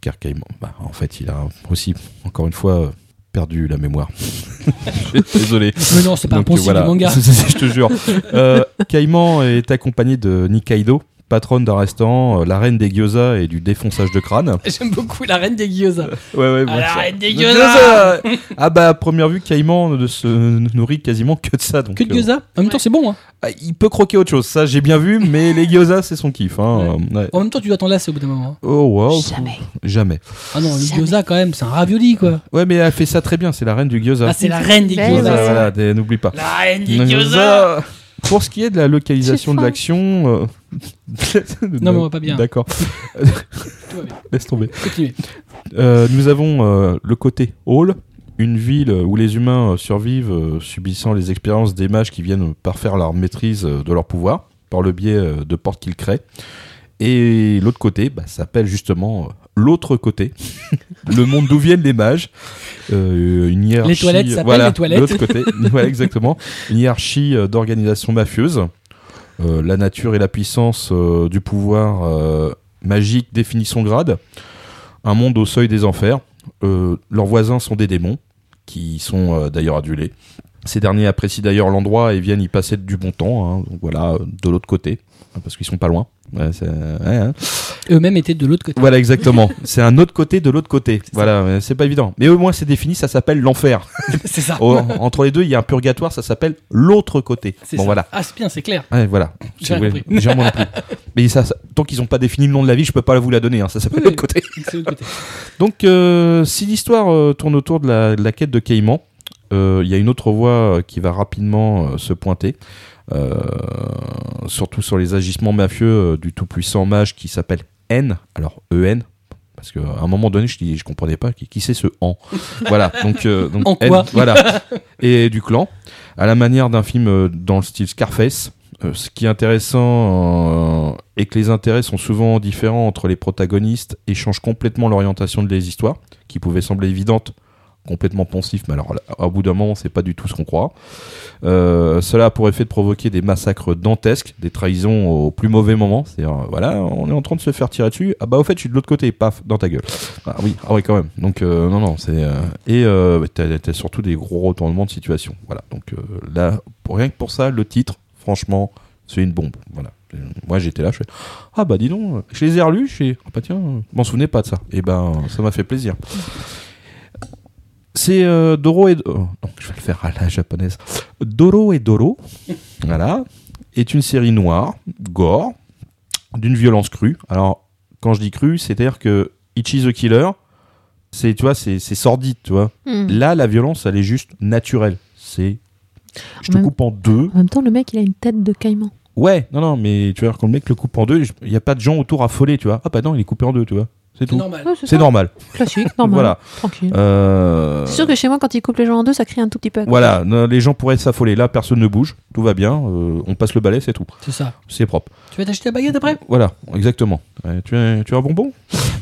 Speaker 3: Car Caïman, bah, en fait, il a aussi, encore une fois, perdu la mémoire. [LAUGHS] Désolé.
Speaker 1: Mais non, c'est pas un
Speaker 3: Donc,
Speaker 1: signe
Speaker 3: voilà.
Speaker 1: manga. [LAUGHS]
Speaker 3: je te jure. Euh, Caïman est accompagné de Nikaido, patronne d'un restaurant, euh, la reine des gyoza et du défonçage de crâne. [LAUGHS]
Speaker 1: J'aime beaucoup la reine des gyoza. [LAUGHS]
Speaker 3: Ouais, ouais,
Speaker 1: Ah, la reine des
Speaker 3: Le
Speaker 1: gyoza
Speaker 3: Ah bah, à première vue, Caïman ne se nourrit quasiment que de ça. Donc,
Speaker 1: Que de
Speaker 3: euh,
Speaker 1: gyoza En même temps, c'est bon. Hein.
Speaker 3: ah, il peut croquer autre chose, ça j'ai bien vu, mais les gyoza c'est son kiff. Hein. euh, ouais.
Speaker 1: En même temps, tu dois t'en lasser au bout d'un moment. hein.
Speaker 3: Oh wow.
Speaker 2: Jamais.
Speaker 3: Jamais.
Speaker 1: Ah non, les gyoza, quand même, c'est un ravioli, quoi.
Speaker 3: Ouais, mais elle fait ça très bien, c'est la reine du gyoza.
Speaker 1: Ah, c'est la reine des
Speaker 2: Mais
Speaker 3: Voilà,
Speaker 1: gyoza.
Speaker 2: ouais.
Speaker 3: voilà, n'oublie pas.
Speaker 1: La reine des
Speaker 3: Le
Speaker 1: gyoza
Speaker 3: gyoza. Pour ce qui est de la localisation de l'action. euh, [LAUGHS]
Speaker 1: Non, mais on va pas bien.
Speaker 3: D'accord. Laisse tomber.
Speaker 1: Continuez.
Speaker 3: Euh, nous avons euh, le côté Hall, une ville où les humains survivent euh, subissant les expériences des mages qui viennent parfaire leur maîtrise de leur pouvoir par le biais de portes qu'ils créent. Et l'autre côté bah, s'appelle justement euh, l'autre côté, [LAUGHS] le monde d'où viennent les mages. Euh, une hiérarchie,
Speaker 1: Les toilettes s'appellent
Speaker 3: voilà,
Speaker 1: les toilettes.
Speaker 3: L'autre côté, [LAUGHS] voilà exactement. Une hiérarchie euh, d'organisation mafieuse. Euh, la nature et la puissance euh, du pouvoir magique définit son grade. Un monde au seuil des enfers. Leurs voisins sont des démons, qui sont d'ailleurs adulés. Ces derniers apprécient d'ailleurs l'endroit et viennent y passer du bon temps. hein. Donc voilà, de l'autre côté, hein, parce qu'ils sont pas loin. Ouais, c'est- ouais, hein.
Speaker 1: Eux-mêmes étaient de l'autre côté.
Speaker 3: Voilà, exactement. [LAUGHS] c'est un autre côté de l'autre côté. Voilà, c'est pas évident. Mais au moins c'est défini, ça s'appelle l'enfer. [LAUGHS]
Speaker 1: c'est ça.
Speaker 3: Entre les deux, il y a un purgatoire, ça s'appelle l'autre côté.
Speaker 1: C'est
Speaker 3: Bon
Speaker 1: ça.
Speaker 3: voilà.
Speaker 1: Ah, c'est bien, c'est clair.
Speaker 3: Ouais, voilà.
Speaker 1: J'ai. [LAUGHS]
Speaker 3: Mais ça, ça- tant qu'ils n'ont pas défini le nom de la vie, je peux pas vous la donner. hein. Ça s'appelle
Speaker 1: Oui.
Speaker 3: l'autre côté. Donc, euh, si l'histoire euh, tourne autour de la, de la quête de Caïman, euh, il y a une autre voie qui va rapidement se pointer. Euh, surtout sur les agissements mafieux euh, du tout-puissant mage qui s'appelle N, alors EN, parce qu'à un moment donné, je, dis- je comprenais pas qui, qui c'est ce en. voilà, donc, euh, donc
Speaker 1: En
Speaker 3: N,
Speaker 1: quoi?
Speaker 3: voilà, et du clan, à la manière d'un film euh, dans le style Scarface. Euh, ce qui est intéressant est que les intérêts sont souvent différents entre les protagonistes et changent complètement l'orientation des histoires, qui pouvaient sembler évidentes, complètement poncifs, mais alors au bout d'un moment, c'est pas du tout ce qu'on croit. Euh, cela a pour effet de provoquer des massacres dantesques, des trahisons au plus mauvais moment. C'est-à-dire, euh, voilà, on est en train de se faire tirer dessus. Ah bah au fait, je suis de l'autre côté, paf, dans ta gueule. Ah oui, ah oui quand même. Donc euh, non non, c'est et t'as, surtout des gros retournements de situation. Voilà. Donc là, rien que pour ça, le titre, franchement, c'est une bombe. Voilà. Moi j'étais là, je fais ah bah dis donc, je les ai relus, je fais ah bah tiens, je m'en souvenais pas de ça. Et ben ça m'a fait plaisir. C'est euh, Doro et oh, non, je vais le faire à la japonaise. Doro et Doro, [LAUGHS] voilà, est une série noire, gore, d'une violence crue. Alors quand je dis crue, c'est-à-dire que Ichi the Killer, c'est tu vois, c'est c'est sordide, tu vois.
Speaker 2: Hmm.
Speaker 3: Là, la violence, elle est juste naturelle. C'est je te
Speaker 2: Même-
Speaker 3: coupe en deux.
Speaker 2: En même temps, le mec, il a une tête de caïman.
Speaker 3: Ouais, non, non, mais tu vois, quand le mec le coupe en deux, il n'y a pas de gens autour affolés, tu vois. Ah bah non, il est coupé en deux, tu vois. C'est
Speaker 1: C'est
Speaker 3: tout.
Speaker 1: normal.
Speaker 2: Ouais,
Speaker 3: C'est normal.
Speaker 2: Classique, normal.
Speaker 3: Voilà.
Speaker 2: Tranquille.
Speaker 3: Euh,
Speaker 2: C'est sûr que chez moi, quand il coupe les gens en deux, ça crie un tout petit peu. à.
Speaker 3: Voilà, les gens pourraient s'affoler. Là, personne ne bouge, tout va bien. euh, on passe le balai, c'est tout.
Speaker 1: C'est ça.
Speaker 3: C'est propre.
Speaker 1: Tu vas t'acheter la baguette après?
Speaker 3: Voilà, exactement. Ouais, tu, as, tu as un bonbon?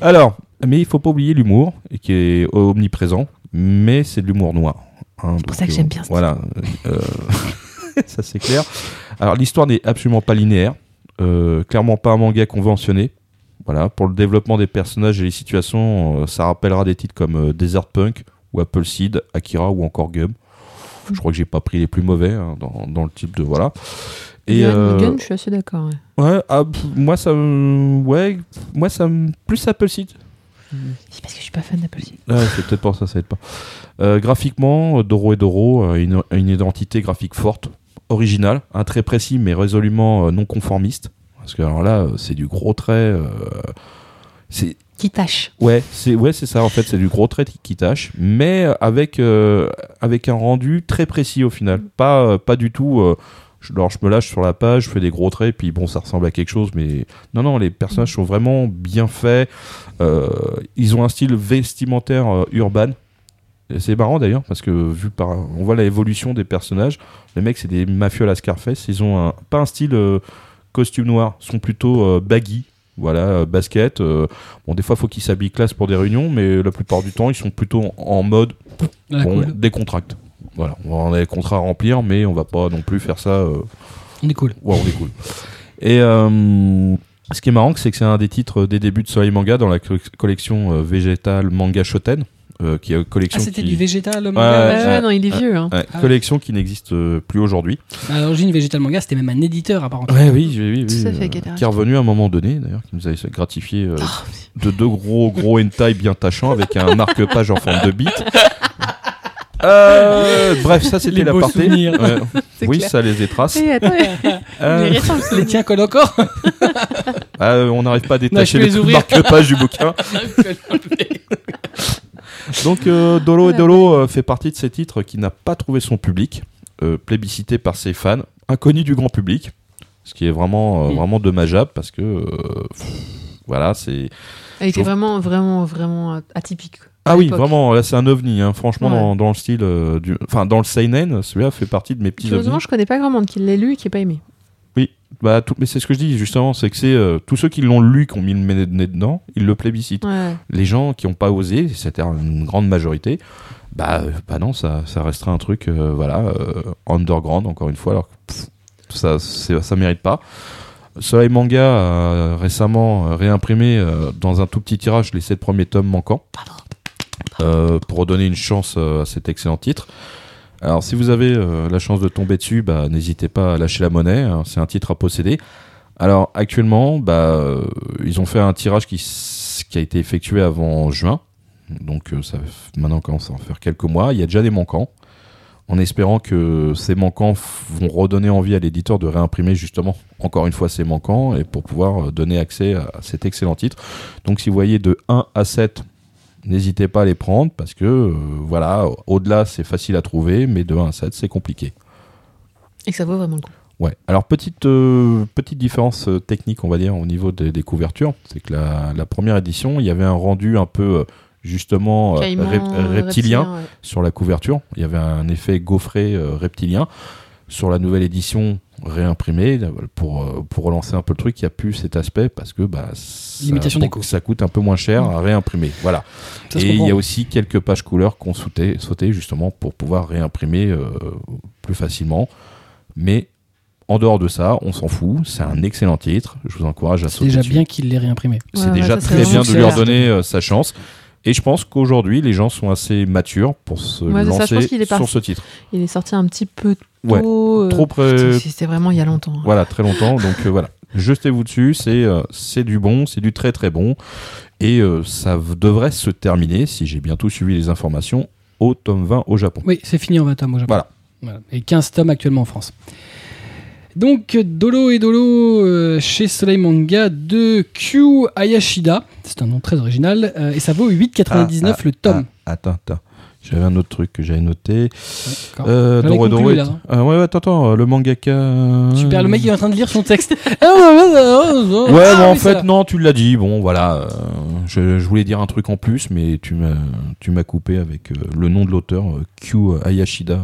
Speaker 3: Alors, mais il faut pas oublier l'humour, qui est omniprésent, mais c'est de l'humour noir. hein,
Speaker 2: pour
Speaker 3: donc,
Speaker 2: ça que
Speaker 3: euh,
Speaker 2: j'aime bien
Speaker 3: Voilà, euh, [LAUGHS] ça c'est clair. Alors, l'histoire n'est absolument pas linéaire, euh, clairement pas un manga conventionné. Voilà, pour le développement des personnages et les situations, euh, ça rappellera des titres comme euh, Desert Punk ou Apple Seed, Akira ou encore Gum. Je crois que j'ai pas pris les plus mauvais hein, dans, dans le type de voilà. Et
Speaker 2: Gun,
Speaker 3: euh,
Speaker 2: Gun, je suis assez d'accord. ouais.
Speaker 3: Ouais, ah, pff, moi ça me. Ouais, moi ça me. Plus Apple Seed.
Speaker 2: C'est parce que je suis pas fan d'Apple Seed.
Speaker 3: Ouais, c'est peut-être pour ça, ça aide pas. Euh, graphiquement, Doro et Doro a une, a une identité graphique forte, originale, un trait précis mais résolument euh, non conformiste. Parce que alors là, euh, c'est du gros trait. euh, c'est
Speaker 2: Qui tâche.
Speaker 3: ouais, c'est ouais, c'est ça en fait, c'est du gros trait qui, tâche, mais avec euh, avec un rendu très précis au final. Pas euh, pas du tout. euh, je, alors je me lâche sur la page, je fais des gros traits, puis bon, ça ressemble à quelque chose, mais non, non, les personnages sont vraiment bien faits. Ils ont un style vestimentaire urbain. C'est marrant d'ailleurs parce que vu par, on voit l'évolution des personnages. Les mecs, c'est des mafieux à la Scarface. Ils ont un, pas un style costume noir, ils sont plutôt euh, baggy. Voilà, euh, basket. euh, bon, des fois, faut qu'ils s'habillent classe pour des réunions, mais la plupart du temps, ils sont plutôt en mode
Speaker 1: Ah,
Speaker 3: bon,
Speaker 1: cool.
Speaker 3: décontracte. Voilà, on a des contrats à remplir, mais on va pas non plus faire ça. euh,
Speaker 1: On est cool.
Speaker 3: Ouais, on est cool. Et euh, ce qui est marrant, c'est que c'est un des titres des débuts de Soleil Manga dans la co- collection euh, Végétal Manga Shoten, euh, qui est une collection
Speaker 1: Ah, c'était
Speaker 3: qui...
Speaker 1: du végétal manga
Speaker 2: Ouais,
Speaker 3: ouais,
Speaker 2: ouais, non, il est vieux. Hein.
Speaker 3: Ouais,
Speaker 1: Ah ouais.
Speaker 3: collection qui n'existe euh, plus aujourd'hui.
Speaker 1: À l'origine, végétal manga, c'était même un éditeur apparemment.
Speaker 3: Ouais, oui, oui, oui,
Speaker 2: fait,
Speaker 3: euh,
Speaker 2: qui
Speaker 3: est revenu à un moment donné, d'ailleurs, qui nous a gratifié euh,
Speaker 2: Oh,
Speaker 3: de deux gros gros hentai bien tâchants avec un marque-page en forme de bite. Euh, bref, ça c'était
Speaker 1: Les
Speaker 3: la partie. [LAUGHS]
Speaker 2: C'est
Speaker 3: Oui,
Speaker 2: clair.
Speaker 3: ça les étrace.
Speaker 2: Et attends, [LAUGHS]
Speaker 3: Euh,
Speaker 1: Les tiens collent encore
Speaker 3: ah, euh, on n'arrive pas à détacher le
Speaker 1: les ouvrir.
Speaker 3: marque-page du bouquin. [LAUGHS] Donc euh, Dolo et Dolo euh, fait partie de ces titres qui n'a pas trouvé son public, euh, plébiscité par ses fans, inconnu du grand public, ce qui est vraiment vraiment dommageable parce que pff, voilà c'est
Speaker 2: Il était vraiment, vraiment, vraiment atypique.
Speaker 3: ah oui vraiment là c'est un ovni hein. franchement
Speaker 2: Ouais.
Speaker 3: dans, dans le style du enfin dans le seinen celui-là fait partie de mes petits ovnis
Speaker 2: je connais pas grand monde qui l'ait lu et qui n'ait pas aimé.
Speaker 3: Bah tout, mais c'est ce que je dis justement c'est que c'est euh, tous ceux qui l'ont lu qui ont mis le nez dedans ils le plébiscitent
Speaker 2: Ouais.
Speaker 3: les gens qui n'ont pas osé, c'était une grande majorité, bah, euh, bah non, ça, ça restera un truc, euh, voilà, euh, underground, encore une fois, alors que pff, ça, ça mérite pas. Soleil Manga a récemment réimprimé dans un tout petit tirage les sept premiers tomes manquants pour redonner une chance à cet excellent titre. Alors, si vous avez euh, la chance de tomber dessus, bah, n'hésitez pas à lâcher la monnaie. hein, c'est un titre à posséder. Alors, actuellement, bah, euh, ils ont fait un tirage qui, a été effectué avant juin. Donc, euh, ça maintenant, commence à faire quelques mois. Il y a déjà des manquants. En espérant que ces manquants vont redonner envie à l'éditeur de réimprimer justement encore une fois ces manquants et pour pouvoir donner accès à cet excellent titre. Donc, si vous voyez de 1 à 7, n'hésitez pas à les prendre parce que euh, voilà, au-delà c'est facile à trouver, mais de 1 à 7 c'est compliqué.
Speaker 2: Et que ça vaut vraiment le coup.
Speaker 3: Ouais. Alors petite euh, petite différence euh, technique, on va dire, au niveau des, des couvertures, c'est que la, la première édition, il y avait un rendu un peu justement
Speaker 2: Caïman,
Speaker 3: rep- reptilien
Speaker 2: ouais.
Speaker 3: sur la couverture. Il y avait un effet gaufré reptilien. Sur la nouvelle édition réimprimée, euh, pour, pour relancer un peu le truc, il n'y a plus cet aspect parce que bah, ça,
Speaker 1: Limitation des coûts.
Speaker 3: ça coûte un peu moins cher à réimprimer. Voilà.
Speaker 1: Ça
Speaker 3: Et il y a aussi quelques pages couleurs qu'on sautait, sautait justement pour pouvoir réimprimer euh, plus facilement. Mais en dehors de ça, on s'en fout. C'est un excellent titre. Je vous encourage à
Speaker 1: C'est
Speaker 3: sauter
Speaker 1: déjà
Speaker 3: dessus.
Speaker 1: bien qu'il l'ait réimprimé.
Speaker 3: C'est
Speaker 2: Ouais,
Speaker 3: déjà
Speaker 2: ouais,
Speaker 3: très
Speaker 2: c'est
Speaker 3: bien de lui redonner euh, sa chance. Et je pense qu'aujourd'hui, les gens sont assez matures pour se
Speaker 2: Ouais, c'est ça, je pense
Speaker 3: lancer
Speaker 2: qu'il est
Speaker 3: sur
Speaker 2: parti.
Speaker 3: ce titre.
Speaker 2: Il est sorti un petit peu tôt.
Speaker 3: Ouais,
Speaker 2: euh,
Speaker 3: Trop près.
Speaker 2: c'était- C'était vraiment il y a longtemps. hein.
Speaker 3: Voilà, très longtemps. [LAUGHS] Donc euh, voilà, jetez-vous dessus. C'est euh, c'est du bon, c'est du très très bon. Et euh, ça devrait se terminer, si j'ai bien tout suivi les informations, au tome 20 au Japon.
Speaker 1: Oui, c'est fini en 20 tomes au Japon.
Speaker 3: Voilà.
Speaker 1: Voilà. Et 15 tomes actuellement en France. Donc, Dolo et Dolo euh, chez Soleil Manga de Q Ayashida. C'est un nom très original. euh, et ça vaut 8,99
Speaker 3: Ah, ah,
Speaker 1: le tome.
Speaker 3: Ah, attends, attends. J'avais un autre truc que j'avais noté. Euh,
Speaker 1: conclu, là, hein.
Speaker 3: Ah, ouais, ouais, attends, attends, le mangaka. euh,
Speaker 1: Super, le mec il est en train de lire son texte. [LAUGHS] Ah, ouais, ouais, ouais, ouais,
Speaker 3: Ouais,
Speaker 1: ah,
Speaker 3: bon, en fait, non, tu l'as dit. Bon, voilà. euh, je, je voulais dire un truc en plus, mais tu m'as, tu m'as coupé avec euh, le nom de l'auteur, euh, Q Ayashida.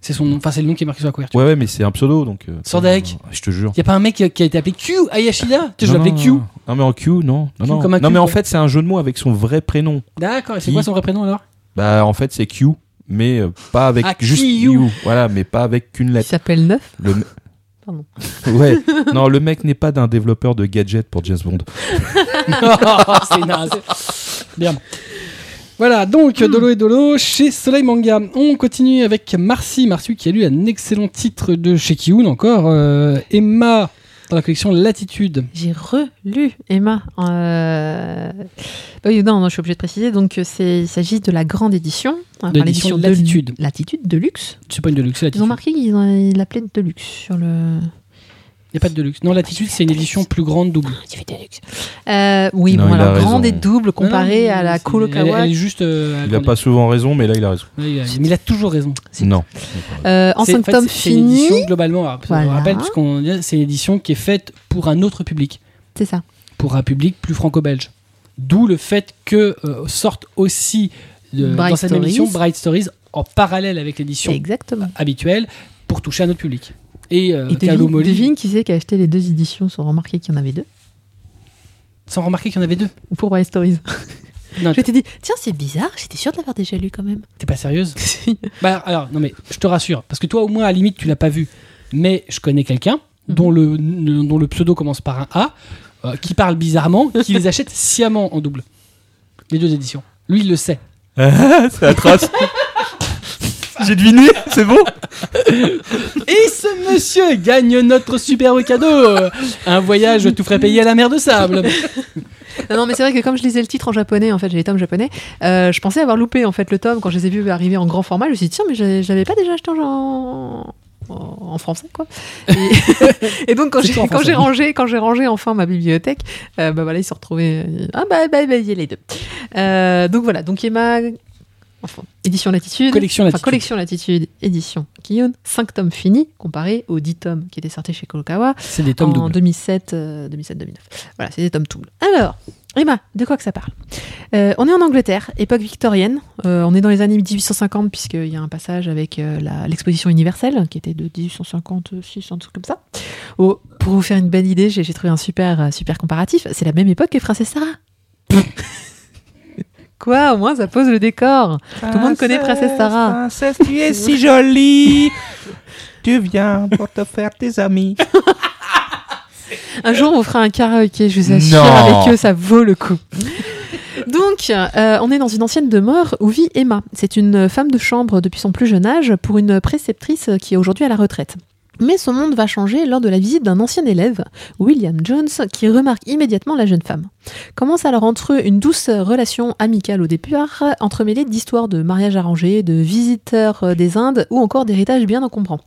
Speaker 1: C'est son nom, enfin c'est le nom qui est marqué sur la couverture.
Speaker 3: Ouais, ouais, mais c'est un pseudo, donc. euh,
Speaker 1: Sordek.
Speaker 3: Je te jure.
Speaker 1: Y a pas un mec qui a, été appelé Q Ayashida Tu Je l'appelais Q.
Speaker 3: Non, mais en Q, non. Non,
Speaker 1: Q
Speaker 3: non.
Speaker 1: un
Speaker 3: non
Speaker 1: Q,
Speaker 3: mais en fait, c'est un jeu de mots avec son vrai prénom.
Speaker 1: D'accord, et c'est
Speaker 3: Qui
Speaker 1: quoi son vrai prénom alors?
Speaker 3: Bah, en fait, c'est Q, mais euh, pas avec
Speaker 1: Ah,
Speaker 3: juste
Speaker 1: Q.
Speaker 3: Q. Voilà, mais pas avec qu'une
Speaker 2: Il
Speaker 3: lettre.
Speaker 2: s'appelle Neuf.
Speaker 3: Le me- [LAUGHS]
Speaker 2: Pardon.
Speaker 3: ouais. [LAUGHS] Non, le mec n'est pas d'un développeur de gadgets pour James Bond. [LAUGHS]
Speaker 1: c'est naze. Bien. Voilà, donc Dolo et Dolo chez Soleil Manga. On continue avec Marcy. Marcy qui a lu un excellent titre de chez Kiun encore. euh, Emma dans la collection Latitude.
Speaker 2: J'ai relu Emma. Euh... bah oui, non, non, je suis obligée de préciser. Donc, euh, c'est- il s'agit de la grande édition. Enfin,
Speaker 1: De l'édition
Speaker 2: de
Speaker 1: Latitude.
Speaker 2: Latitude de luxe.
Speaker 1: C'est pas une Deluxe, c'est
Speaker 2: Ils
Speaker 1: Latitude.
Speaker 2: ont marqué qu'ils ils l'appelaient de luxe sur le.
Speaker 1: Il n'y a pas de Deluxe. Non, Latitude, c'est une édition plus grande, double.
Speaker 2: J'ai fait de luxe. Euh, oui,
Speaker 3: Non,
Speaker 2: bon,
Speaker 3: il a
Speaker 2: alors
Speaker 3: raison.
Speaker 2: grande et double comparée
Speaker 1: Non, non,
Speaker 2: à la
Speaker 1: c'est-
Speaker 2: Kurokawa.
Speaker 1: Elle, elle est juste. euh,
Speaker 3: Il a
Speaker 1: comment
Speaker 3: pas souvent raison, mais là, il a raison.
Speaker 1: Ouais, il a- Mais il a toujours raison.
Speaker 3: Non.
Speaker 2: Euh, en
Speaker 1: C'est-
Speaker 2: 5
Speaker 1: fait,
Speaker 2: tomes
Speaker 1: c'est- C'est une
Speaker 2: finis.
Speaker 1: édition globalement. alors,
Speaker 2: Voilà.
Speaker 1: On rappelle, parce qu'on dit, c'est une édition qui est faite pour un autre public.
Speaker 2: C'est ça.
Speaker 1: pour un public plus franco-belge. D'où le fait que euh, sortent aussi euh,
Speaker 2: Bright
Speaker 1: dans cette même
Speaker 2: Stories.
Speaker 1: édition Bright Stories en parallèle avec l'édition
Speaker 2: Exactement.
Speaker 1: habituelle pour toucher un autre public. Et, euh,
Speaker 2: Et devine, devine qui c'est qui a acheté les deux éditions sans remarquer qu'il y en avait deux.
Speaker 1: sans remarquer qu'il y en avait deux.
Speaker 2: Ou pour Bright Stories.
Speaker 1: Non,
Speaker 2: Je t'ai dit, tiens, c'est bizarre, j'étais sûre de l'avoir déjà lu quand même.
Speaker 1: t'es pas sérieuse [LAUGHS] Bah alors, non mais je te rassure, parce que toi au moins à la limite tu l'as pas vu, mais je connais quelqu'un
Speaker 2: Mhm.
Speaker 1: dont, le, le- dont le pseudo commence par un A, euh, qui parle bizarrement, qui les achète sciemment en double. Les deux éditions. Lui il le sait. [LAUGHS]
Speaker 3: c'est atroce. [LAUGHS] J'ai deviné, c'est bon
Speaker 1: Et ce monsieur gagne notre superbe cadeau Un voyage tout frais payé à la mer de sable
Speaker 2: Non, non, mais c'est vrai que comme je lisais le titre en japonais, en fait, j'ai les tomes japonais, euh, je pensais avoir loupé en fait le tome quand je les ai vus arriver en grand format. Je me suis dit, tiens, mais je l'avais pas déjà acheté en, en, français, quoi. Et, [LAUGHS] et donc, quand j'ai quand rangé, quand j'ai rangé enfin ma bibliothèque, euh, bah voilà, ils se sont retrouvés. euh, ah bah, bah, bah, il y a les deux. Euh, donc voilà, donc Emma. Enfin, édition Latitude.
Speaker 1: Collection
Speaker 2: Enfin,
Speaker 1: Latitude.
Speaker 2: collection Latitude, édition Kiyun. 5 tomes finis, comparé aux 10 tomes qui étaient sortis chez Kurokawa
Speaker 1: C'est des tomes
Speaker 2: en
Speaker 1: doubles.
Speaker 2: 2007, euh, 2007-2009. Voilà, c'est des tomes doubles. Alors, Emma, de quoi que ça parle Euh, On est en Angleterre, époque victorienne. Euh, on est dans les années 1850 puisqu'il y a un passage avec l'exposition universelle qui était de 1856, un truc comme ça. Oh, pour vous faire une belle idée, j'ai trouvé un super, super comparatif. C'est la même époque que Princesse Sarah. [LAUGHS] Quoi Au moins, ça pose le décor. Tout le monde connaît Princesse Sarah.
Speaker 3: Princesse, tu es si jolie. Tu viens pour te faire des amis.
Speaker 2: Un jour, on vous fera un karaoké, je vous assure,
Speaker 3: Non.
Speaker 2: avec eux, ça vaut le coup. Donc, euh, on est dans une ancienne demeure où vit Emma. C'est une femme de chambre depuis son plus jeune âge pour une préceptrice qui est aujourd'hui à la retraite. Mais son monde va changer lors de la visite d'un ancien élève, William Jones, qui remarque immédiatement la jeune femme. Commence alors entre eux une douce relation amicale au départ, entremêlée d'histoires de mariage arrangé, de visiteurs euh, des Indes ou encore d'héritage bien encombrant.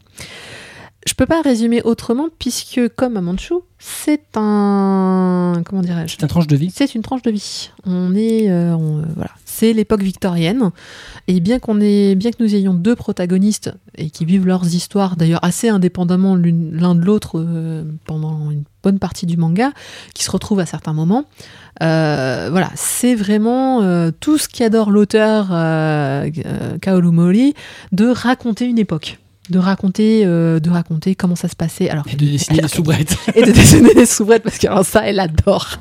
Speaker 2: Je peux pas résumer autrement puisque, comme à Manchu, c'est un. Comment dirais-je?
Speaker 1: C'est un tranche de vie?
Speaker 2: c'est une tranche de vie. On est, euh, on- euh, voilà, c'est l'époque victorienne. Et bien qu'on ait, bien que nous ayons deux protagonistes et qui vivent leurs histoires, d'ailleurs assez indépendamment l'un de l'autre euh, pendant une bonne partie du manga, qui se retrouvent à certains moments. euh, voilà, c'est vraiment euh, tout ce qu'adore l'auteur Kaoru Mori de raconter une époque, de raconter, euh, de raconter comment ça se passait. Alors
Speaker 1: Et de dessiner [LAUGHS] des soubrettes.
Speaker 2: et de dessiner des soubrettes parce que alors ça, elle adore.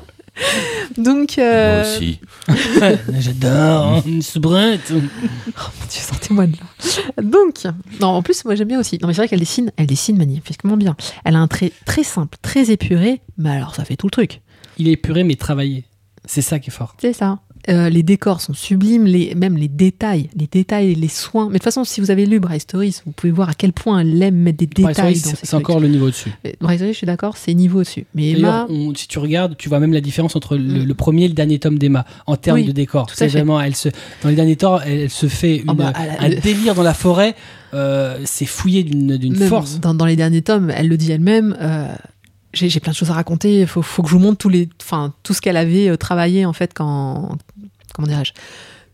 Speaker 2: Donc, euh,
Speaker 3: Moi aussi. [LAUGHS]
Speaker 1: J'adore, hein, une soubrette.
Speaker 2: Oh mon Dieu, sortez-moi de là. Donc, non, en plus, moi j'aime bien aussi. Non, mais c'est vrai qu'elle dessine, elle dessine magnifiquement bien. Elle a un trait très simple, très épuré, mais alors ça fait tout le truc.
Speaker 1: Il est épuré mais travaillé. C'est ça qui est fort.
Speaker 2: C'est ça. Euh, les décors sont sublimes, les, même les détails, les détails, les soins. Mais de toute façon, si vous avez lu Bryce Stories, vous pouvez voir à quel point elle aime mettre des
Speaker 1: Bryce
Speaker 2: détails.
Speaker 1: C'est encore le niveau dessus.
Speaker 2: Bryce Stories, je suis d'accord, c'est niveau au-dessus. Mais Emma,
Speaker 1: on- si tu regardes, tu vois même la différence entre le,
Speaker 2: Mm.
Speaker 1: le premier et le dernier tome d'Emma en termes
Speaker 2: Oui,
Speaker 1: de décor.
Speaker 2: tout à
Speaker 1: C'est vraiment, elle se, dans les derniers tomes, elle, elle se fait une-
Speaker 2: Oh bah, elle a-
Speaker 1: un
Speaker 2: le-
Speaker 1: délire dans la forêt. euh, c'est fouillé d'une force.
Speaker 2: Dans, dans les derniers tomes, elle le dit elle-même. euh, j'ai plein de choses à raconter. Il faut, faut que je vous montre tous les, enfin, tout ce qu'elle avait euh, travaillé en fait quand, comment dirais-je,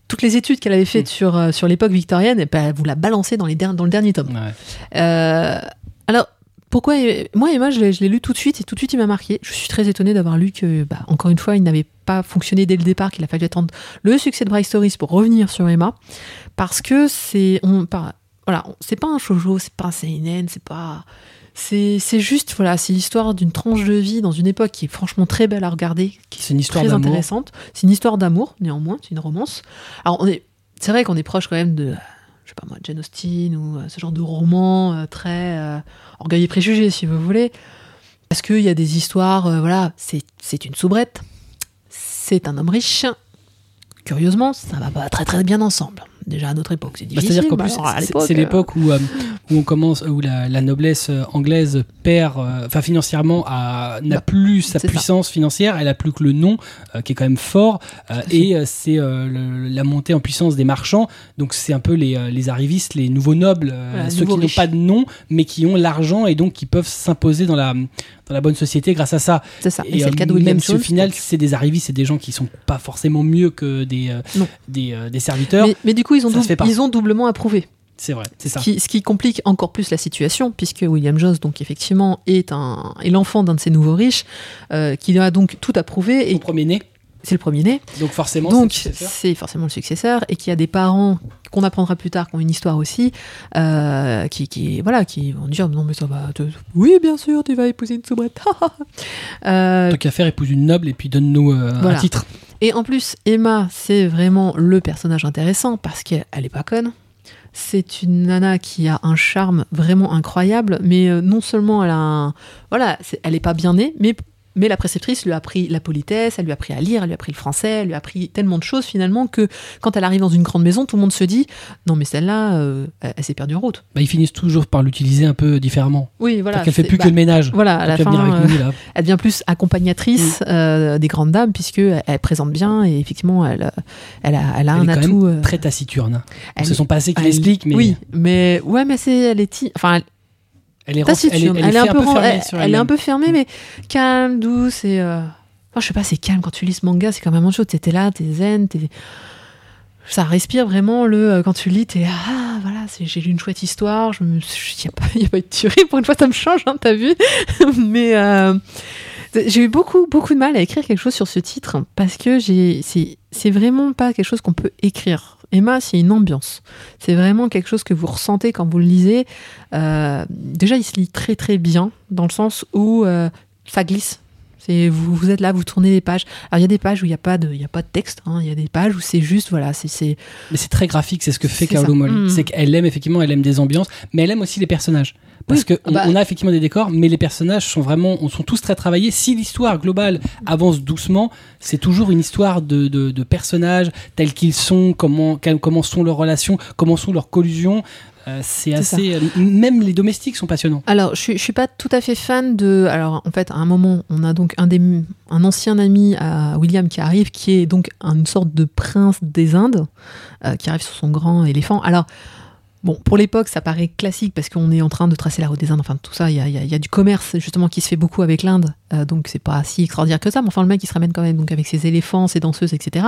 Speaker 2: toutes les études qu'elle avait faites
Speaker 1: Mm.
Speaker 2: sur euh, sur l'époque victorienne. Et ben, elle vous l'a balancé dans les der- dans le dernier tome.
Speaker 1: Ouais.
Speaker 2: Euh, alors, pourquoi Moi, Emma, je l'ai je l'ai lu tout de suite et tout de suite, il m'a marqué. Je suis très étonnée d'avoir lu que, bah, encore une fois, il n'avait pas fonctionné dès le départ, qu'il a fallu attendre le succès de Bright Stories pour revenir sur Emma. Parce que c'est. on- Voilà, c'est pas un shoujo, c'est pas un seinen, c'est pas. C'est juste, voilà, c'est l'histoire d'une tranche de vie dans une époque qui est franchement très belle à regarder, qui
Speaker 1: C'est une histoire
Speaker 2: très intéressante. C'est une histoire d'amour, néanmoins, c'est une romance. Alors, on est, c'est vrai qu'on est proche quand même de, je sais pas moi, Jane Austen ou euh, ce genre de roman euh, très euh, orgueil et préjugé, si vous voulez. Parce qu'il y a des histoires, euh, voilà, c'est c'est une soubrette, c'est un homme riche. Curieusement, ça va pas très très bien ensemble. Déjà à notre époque, c'est
Speaker 1: Bah. C'est-à-dire qu'en plus, c'est-
Speaker 2: l'époque, euh,
Speaker 1: où, euh, où on commence, où la, la noblesse euh, anglaise perd, euh, enfin financièrement, a- n'a
Speaker 2: Bah,
Speaker 1: plus sa
Speaker 2: ça.
Speaker 1: puissance financière, elle a plus que le nom, euh, qui est quand même fort, euh, et euh, c'est euh, la montée en puissance des marchands. Donc c'est un peu les, euh, les arrivistes, les nouveaux nobles, euh,
Speaker 2: Voilà,
Speaker 1: ceux qui n'ont pas de nom, mais qui ont l'argent et donc qui peuvent s'imposer dans la dans la bonne société grâce à ça.
Speaker 2: c'est ça. Et,
Speaker 1: Et
Speaker 2: c'est
Speaker 1: euh,
Speaker 2: le cas de William
Speaker 1: même si au final c'est des arrivistes, c'est des gens qui sont pas forcément mieux que des euh, des, euh, des serviteurs.
Speaker 2: Mais, mais du coup, ils ont, ils ont doublement approuvé.
Speaker 1: C'est vrai, c'est
Speaker 2: Ce
Speaker 1: ça.
Speaker 2: qui, ce qui complique encore plus la situation, puisque William Jones, donc effectivement, est, un, est l'enfant d'un de ces nouveaux riches, euh, qui a donc tout approuvé,
Speaker 1: Son
Speaker 2: et
Speaker 1: premier né,
Speaker 2: c'est le premier-né,
Speaker 1: donc forcément.
Speaker 2: donc
Speaker 1: c'est le successeur.
Speaker 2: c'est forcément le successeur, et qui a des parents qu'on apprendra plus tard, qui ont une histoire aussi, euh, qui, qui, voilà, qui vont dire non mais ça va, te- oui bien sûr, tu vas épouser une soubrette. [LAUGHS] Euh,
Speaker 1: Tant qu'à faire, épouse une noble et puis donne-nous euh,
Speaker 2: Voilà.
Speaker 1: un titre.
Speaker 2: Et en plus, Emma, c'est vraiment le personnage intéressant parce qu'elle est pas conne. C'est une nana qui a un charme vraiment incroyable, mais euh, non seulement elle a. Voilà, elle est pas bien née, mais, mais la préceptrice lui a appris la politesse, elle lui a appris à lire, elle lui a appris le français, elle lui a appris tellement de choses finalement que quand elle arrive dans une grande maison, tout le monde se dit Non, mais celle-là, euh, elle, elle s'est perdue en route.
Speaker 1: Bah, ils finissent toujours par l'utiliser un peu différemment.
Speaker 2: Oui, voilà.
Speaker 1: Qu'elle fait plus
Speaker 2: bah,
Speaker 1: que le ménage.
Speaker 2: Voilà, à la fin,
Speaker 1: avec
Speaker 2: euh,
Speaker 1: nous, là.
Speaker 2: elle devient plus accompagnatrice euh, des grandes dames, puisque elle présente bien et effectivement, elle, elle a, elle a
Speaker 1: Elle
Speaker 2: un
Speaker 1: est quand
Speaker 2: atout.
Speaker 1: même
Speaker 2: euh,
Speaker 1: très taciturne. hein.
Speaker 2: elle-
Speaker 1: C'est son passé qui l'explique, mais
Speaker 2: Oui, mais ouais, mais c'est, elle est, enfin, elle,
Speaker 1: est, renf- elle est, elle est
Speaker 2: elle est
Speaker 1: fait
Speaker 2: un peu,
Speaker 1: fermée
Speaker 2: elle,
Speaker 1: sur
Speaker 2: elle est
Speaker 1: elle-même.
Speaker 2: un peu fermée, mais calme, douce et, euh, enfin, je sais pas, c'est calme quand tu lis ce manga, c'est quand même autre chose. T'es là, t'es zen, t'es, ça respire vraiment le euh, quand tu lis, t'es ah voilà, j'ai lu une chouette histoire. Je me, y a pas, [LAUGHS] y a pas eu de tuerie pour une fois, ça me change, hein, t'as vu [LAUGHS] Mais euh, j'ai eu beaucoup beaucoup de mal à écrire quelque chose sur ce titre parce que j'ai c'est vraiment pas quelque chose qu'on peut écrire. Emma, c'est une ambiance. C'est vraiment quelque chose que vous ressentez quand vous le lisez. Euh, déjà, il se lit très très bien dans le sens où euh, ça glisse. C'est vous, vous êtes là, vous tournez les pages. Alors il y a des pages où il n'y a pas de, y a pas de texte. hein. Il y a des pages où c'est juste voilà, c'est c'est
Speaker 1: Mais c'est très graphique, c'est ce que fait. Kaolo Mori.
Speaker 2: Mm.
Speaker 1: C'est qu'elle aime effectivement, elle aime des ambiances, mais elle aime aussi les personnages. Parce
Speaker 2: Oui,
Speaker 1: que on,
Speaker 2: bah-
Speaker 1: on a effectivement des décors, mais les personnages sont vraiment, on sont tous très travaillés. Si l'histoire globale avance doucement, c'est toujours une histoire de, de, de personnages tels qu'ils sont, comment, comment sont leurs relations, comment sont leurs collusions. Euh, c'est assez. euh, même les domestiques sont passionnants.
Speaker 2: Alors, je, je suis pas tout à fait fan de. Alors, en fait, à un moment, on a donc un, des, un ancien ami à William qui arrive, qui est donc une sorte de prince des Indes, euh, qui arrive sur son grand éléphant. Alors, bon, pour l'époque, ça paraît classique parce qu'on est en train de tracer la route des Indes. Enfin, tout ça, il y a, y a- il y a du commerce justement qui se fait beaucoup avec l'Inde, euh, donc c'est pas si extraordinaire que ça. Mais enfin, le mec, il se ramène quand même donc avec ses éléphants, ses danseuses, etc.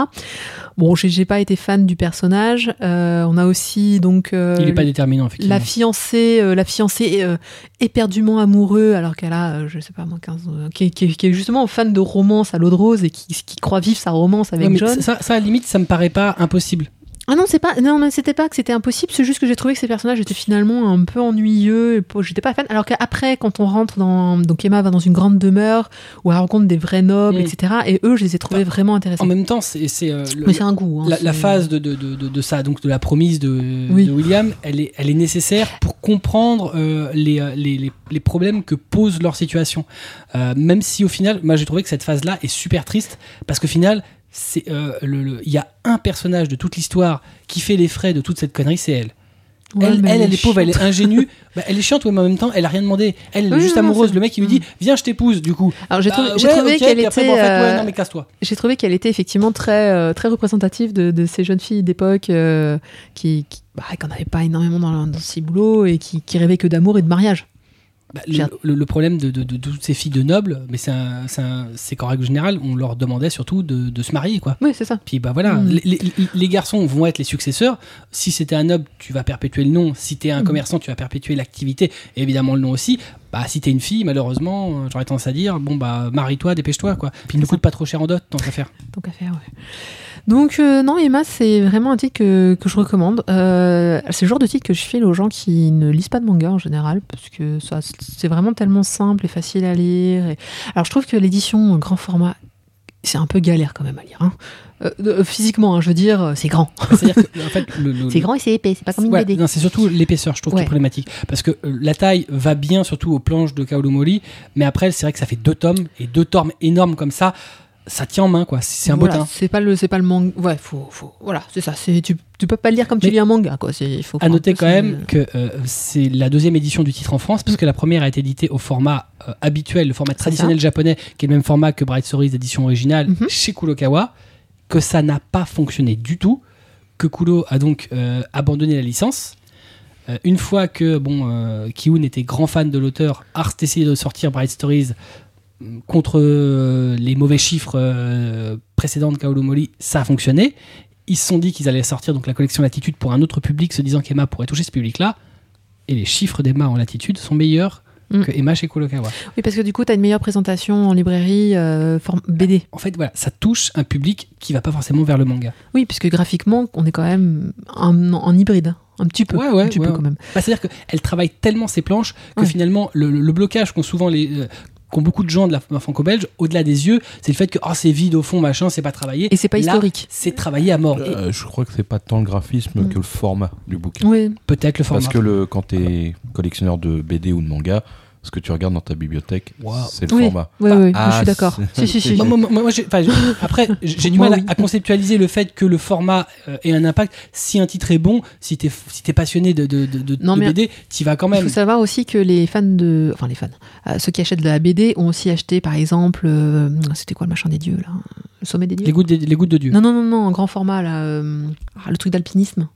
Speaker 2: Bon, j'ai pas été fan du personnage. Euh, on a aussi donc. euh,
Speaker 1: Il est pas déterminant, effectivement.
Speaker 2: la fiancée, la fiancée éperdument amoureux alors qu'elle a, je sais pas moi, 15, euh, qui, est- qui est- qui est justement fan de romance à l'eau de rose et qui, qui croit vivre sa romance avec
Speaker 1: Ouais,
Speaker 2: John.
Speaker 1: ça, ça, à la limite, ça me paraît pas impossible.
Speaker 2: Ah non, c'est pas, non, non, c'était pas que c'était impossible, c'est juste que j'ai trouvé que ces personnages étaient finalement un peu ennuyeux. Et j'étais pas fan. Alors qu'après, quand on rentre dans, donc Emma va dans une grande demeure où elle rencontre des vrais nobles,
Speaker 1: Mm.
Speaker 2: etc. Et eux, je les ai trouvés vraiment intéressants.
Speaker 1: En même temps, c'est c'est, euh,
Speaker 2: Mais c'est un goût. hein,
Speaker 1: la, phase de, de, de, de, ça, donc de la promise de,
Speaker 2: Oui.
Speaker 1: de William, elle est, elle est nécessaire pour comprendre euh, les, euh, les, les, les problèmes que pose leur situation. Euh, même si au final, moi j'ai trouvé que cette phase-là est super triste, parce qu'au final, c'est euh, le- le- il y a un personnage de toute l'histoire qui fait les frais de toute cette connerie, c'est elle.
Speaker 2: Ouais,
Speaker 1: elle, elle, elle est pauvre, elle est ingénue. [LAUGHS] Bah, elle est chiante, ouais, mais en même temps, elle a rien demandé. Elle, est juste
Speaker 2: non,
Speaker 1: amoureuse. Le mec, il lui dit, viens, je t'épouse, du coup.
Speaker 2: Alors j'ai
Speaker 1: Bah,
Speaker 2: trouvé,
Speaker 1: ouais,
Speaker 2: qu'elle était,
Speaker 1: bon, en fait, ouais, non, mais casse-toi.
Speaker 2: j'ai trouvé qu'elle était effectivement très, euh, très représentative de, de ces jeunes filles d'époque euh, qui, qui bah, qu'on n'avait pas énormément dans, dans ces boulots et qui, qui rêvaient que d'amour et de mariage.
Speaker 1: Bah, le, problème de, de- de toutes ces filles de nobles, mais c'est qu'en règle générale, on leur demandait surtout de, de se marier, quoi.
Speaker 2: Oui, c'est ça.
Speaker 1: Puis bah voilà,
Speaker 2: Mm.
Speaker 1: les, les- les garçons vont être les successeurs. Si c'était un noble, tu vas perpétuer le nom. Si t'es un
Speaker 2: Mm.
Speaker 1: commerçant, tu vas perpétuer l'activité et évidemment le nom aussi. Bah si t'es une fille, malheureusement, j'aurais tendance à dire, bon bah marie-toi, dépêche-toi quoi. Puis il ne coûte pas trop cher en dot, tant qu'à faire.
Speaker 2: Tant qu'à faire, ouais. Donc, euh, non, Emma, c'est vraiment un titre que, que je recommande. Euh, c'est le genre de titre que je file aux gens qui ne lisent pas de manga en général, parce que ça, c'est vraiment tellement simple et facile à lire. et- Alors, je trouve que l'édition grand format, c'est un peu galère quand même à lire. hein. Euh, physiquement, hein, je veux dire, c'est grand. [LAUGHS]
Speaker 1: En fait, [LAUGHS]
Speaker 2: C'est grand et c'est épais, c'est pas comme une
Speaker 1: Ouais,
Speaker 2: BD.
Speaker 1: c'est surtout l'épaisseur, je trouve, qui est problématique. Parce que euh, la taille va bien, surtout aux planches de Kaoru Mori, mais après, c'est vrai que ça fait deux tomes, et deux tomes énormes comme ça, ça tient en main, quoi. C'est un
Speaker 2: Voilà,
Speaker 1: botin.
Speaker 2: C'est pas le, c'est pas le manga. Ouais, faut, faut. Voilà, c'est ça. C'est, tu, tu peux pas le lire comme tu lis un manga, quoi. C'est, il faut.
Speaker 1: À noter quand même que euh, c'est la deuxième édition du titre en France, parce que la première a été éditée au format euh, habituel, le format traditionnel japonais, qui est le même format que Bright Stories édition originale
Speaker 2: Mhm.
Speaker 1: chez Kurokawa, que ça n'a pas fonctionné du tout, que Kulo a donc euh, abandonné la licence. Une fois que bon, Kiun était grand fan de l'auteur, a essayé de sortir Bright Stories contre euh, les mauvais chiffres euh, précédents de Kaoru Mori, ça a fonctionné. Ils se sont dit qu'ils allaient sortir donc la collection Latitude pour un autre public, se disant qu'Emma pourrait toucher ce public-là. Et les chiffres d'Emma en Latitude sont meilleurs
Speaker 2: Mm.
Speaker 1: que Emma chez Kurokawa.
Speaker 2: Oui, parce que du coup, tu as une meilleure présentation en librairie euh, forme BD.
Speaker 1: En fait, voilà, ça touche un public qui va pas forcément vers le manga.
Speaker 2: Oui, puisque graphiquement, on est quand même en, hybride. hein. Un petit peu.
Speaker 1: Ouais, ouais,
Speaker 2: un petit
Speaker 1: ouais.
Speaker 2: peu quand même.
Speaker 1: Bah, C'est-à-dire qu'elle travaille tellement ses planches que finalement, le, le blocage qu'ont souvent les. euh, qu'ont beaucoup de gens de la la franco-belge, au-delà des yeux, c'est le fait que oh, c'est vide au fond, machin, c'est pas travaillé.
Speaker 2: Et c'est pas
Speaker 1: Là,
Speaker 2: historique.
Speaker 1: C'est travaillé à mort.
Speaker 3: Euh, je crois que c'est pas tant le graphisme
Speaker 2: Mm.
Speaker 3: que le format du bouquin.
Speaker 2: Oui,
Speaker 1: Peut-être le format.
Speaker 3: Parce que le, quand tu es collectionneur de BD ou de manga, ce que tu regardes dans ta bibliothèque,
Speaker 1: Wow.
Speaker 3: c'est le
Speaker 2: oui,
Speaker 3: format.
Speaker 2: oui, oui,
Speaker 3: ah,
Speaker 2: je suis d'accord.
Speaker 3: c'est-
Speaker 2: Si, si, si.
Speaker 1: Moi, moi, moi, moi, j'ai- enfin, j'ai- après, j'ai du mal à-
Speaker 2: oui.
Speaker 1: à, conceptualiser le fait que le format euh, ait un impact. Si un titre est bon, si t'es si t'es passionné de, de, de,
Speaker 2: Non,
Speaker 1: de
Speaker 2: mais-
Speaker 1: BD, t'y vas quand
Speaker 2: Il
Speaker 1: même.
Speaker 2: faut savoir aussi que les fans de. Enfin, les fans. euh, ceux qui achètent de la BD ont aussi acheté, par exemple. euh, C'était quoi le machin des dieux, là? Le sommet des dieux?
Speaker 1: Les gouttes, de- les gouttes de Dieu.
Speaker 2: Non, non, non, non, en grand format, là. euh, ah, le truc d'alpinisme.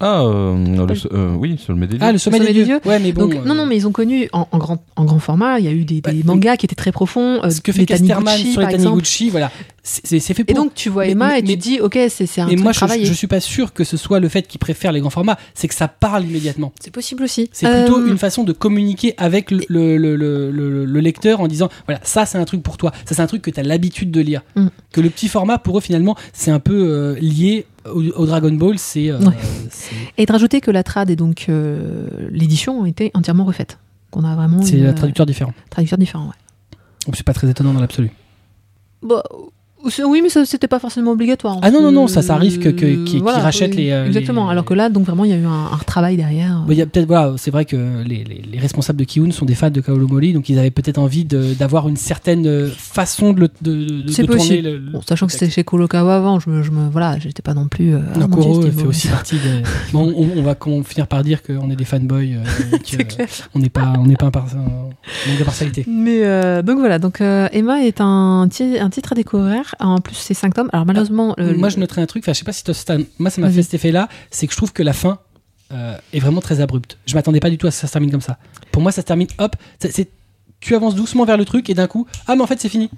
Speaker 3: Ah, euh, le- euh, oui, sur le Medellin.
Speaker 1: Ah, le sommet,
Speaker 2: sommet
Speaker 1: des,
Speaker 2: des
Speaker 1: dieux. Ouais, mais bon.
Speaker 2: Donc,
Speaker 1: euh,
Speaker 2: non, non, mais ils ont connu en, en grand, en grand format. Il y a eu des, des
Speaker 1: Bah,
Speaker 2: mangas qui étaient très profonds. euh,
Speaker 1: ce que
Speaker 2: les
Speaker 1: fait Casterman
Speaker 2: Taniguchi,
Speaker 1: sur les
Speaker 2: par exemple.
Speaker 1: Taniguchi, voilà, c'est fait
Speaker 2: Et
Speaker 1: pour.
Speaker 2: donc, tu vois
Speaker 1: Mais-
Speaker 2: Emma
Speaker 1: mais-
Speaker 2: et tu
Speaker 1: mais-
Speaker 2: te dis, ok, c'est c'est un
Speaker 1: Et
Speaker 2: truc
Speaker 1: moi, je, je suis pas sûr que ce soit le fait qu'ils préfèrent les grands formats, c'est que ça parle immédiatement.
Speaker 2: C'est possible aussi.
Speaker 1: C'est plutôt
Speaker 2: Euh,
Speaker 1: une façon de communiquer avec le, le, le- le- le- le lecteur en disant voilà, ça c'est un truc pour toi, ça c'est un truc que tu as l'habitude de lire.
Speaker 2: Mm.
Speaker 1: Que le petit format, pour eux, finalement, c'est un peu euh, lié au, au Dragon Ball, c'est. euh,
Speaker 2: Ouais.
Speaker 1: c'est-
Speaker 2: Et de rajouter que la trad et donc euh, l'édition ont été entièrement refaites. Qu'on a vraiment
Speaker 1: C'est un traducteur différent.
Speaker 2: traducteur différent. Ouais.
Speaker 1: Donc, C'est pas très étonnant dans l'absolu.
Speaker 2: Bah, oui, mais c'était pas forcément obligatoire.
Speaker 1: Ah non, non, non, ça, ça arrive que- que- qu'ils- qu'ils rachètent les, euh,
Speaker 2: Exactement.
Speaker 1: les-
Speaker 2: Alors que là, donc vraiment, il y a eu un, un travail derrière.
Speaker 1: Il y a peut-être voilà, c'est vrai que les, les- les responsables de Kiun sont des fans de Kaoru Mori, donc ils avaient peut-être envie d'avoir une certaine euh, façon de, le- de, de- de
Speaker 2: C'est
Speaker 1: tourner
Speaker 2: possible.
Speaker 1: le,
Speaker 2: Bon, sachant que c'était chez Kurokawa avant, je me, je me voilà, j'étais pas non plus. euh,
Speaker 1: Nokoro
Speaker 2: c'était
Speaker 1: fait
Speaker 2: mauvais.
Speaker 1: aussi partie des. [LAUGHS] Bon, on, on va finir par dire qu'on est des fanboys, euh, [LAUGHS] que,
Speaker 2: C'est clair.
Speaker 1: on n'est pas, on n'est pas un, par- manque de partialité.
Speaker 2: Mais euh, donc voilà, donc Emma est un titre à découvrir. En plus, c'est 5 tomes. Alors malheureusement, le-
Speaker 1: moi, je noterais un truc. Enfin, je sais pas si toi, moi, ça m'a fait cet effet-là, c'est que je trouve que la fin euh, est vraiment très abrupte. Je m'attendais pas du tout à ce que ça se termine comme ça. Pour moi, ça se termine, hop, c'est tu avances doucement vers le truc et d'un coup, ah mais en fait c'est fini.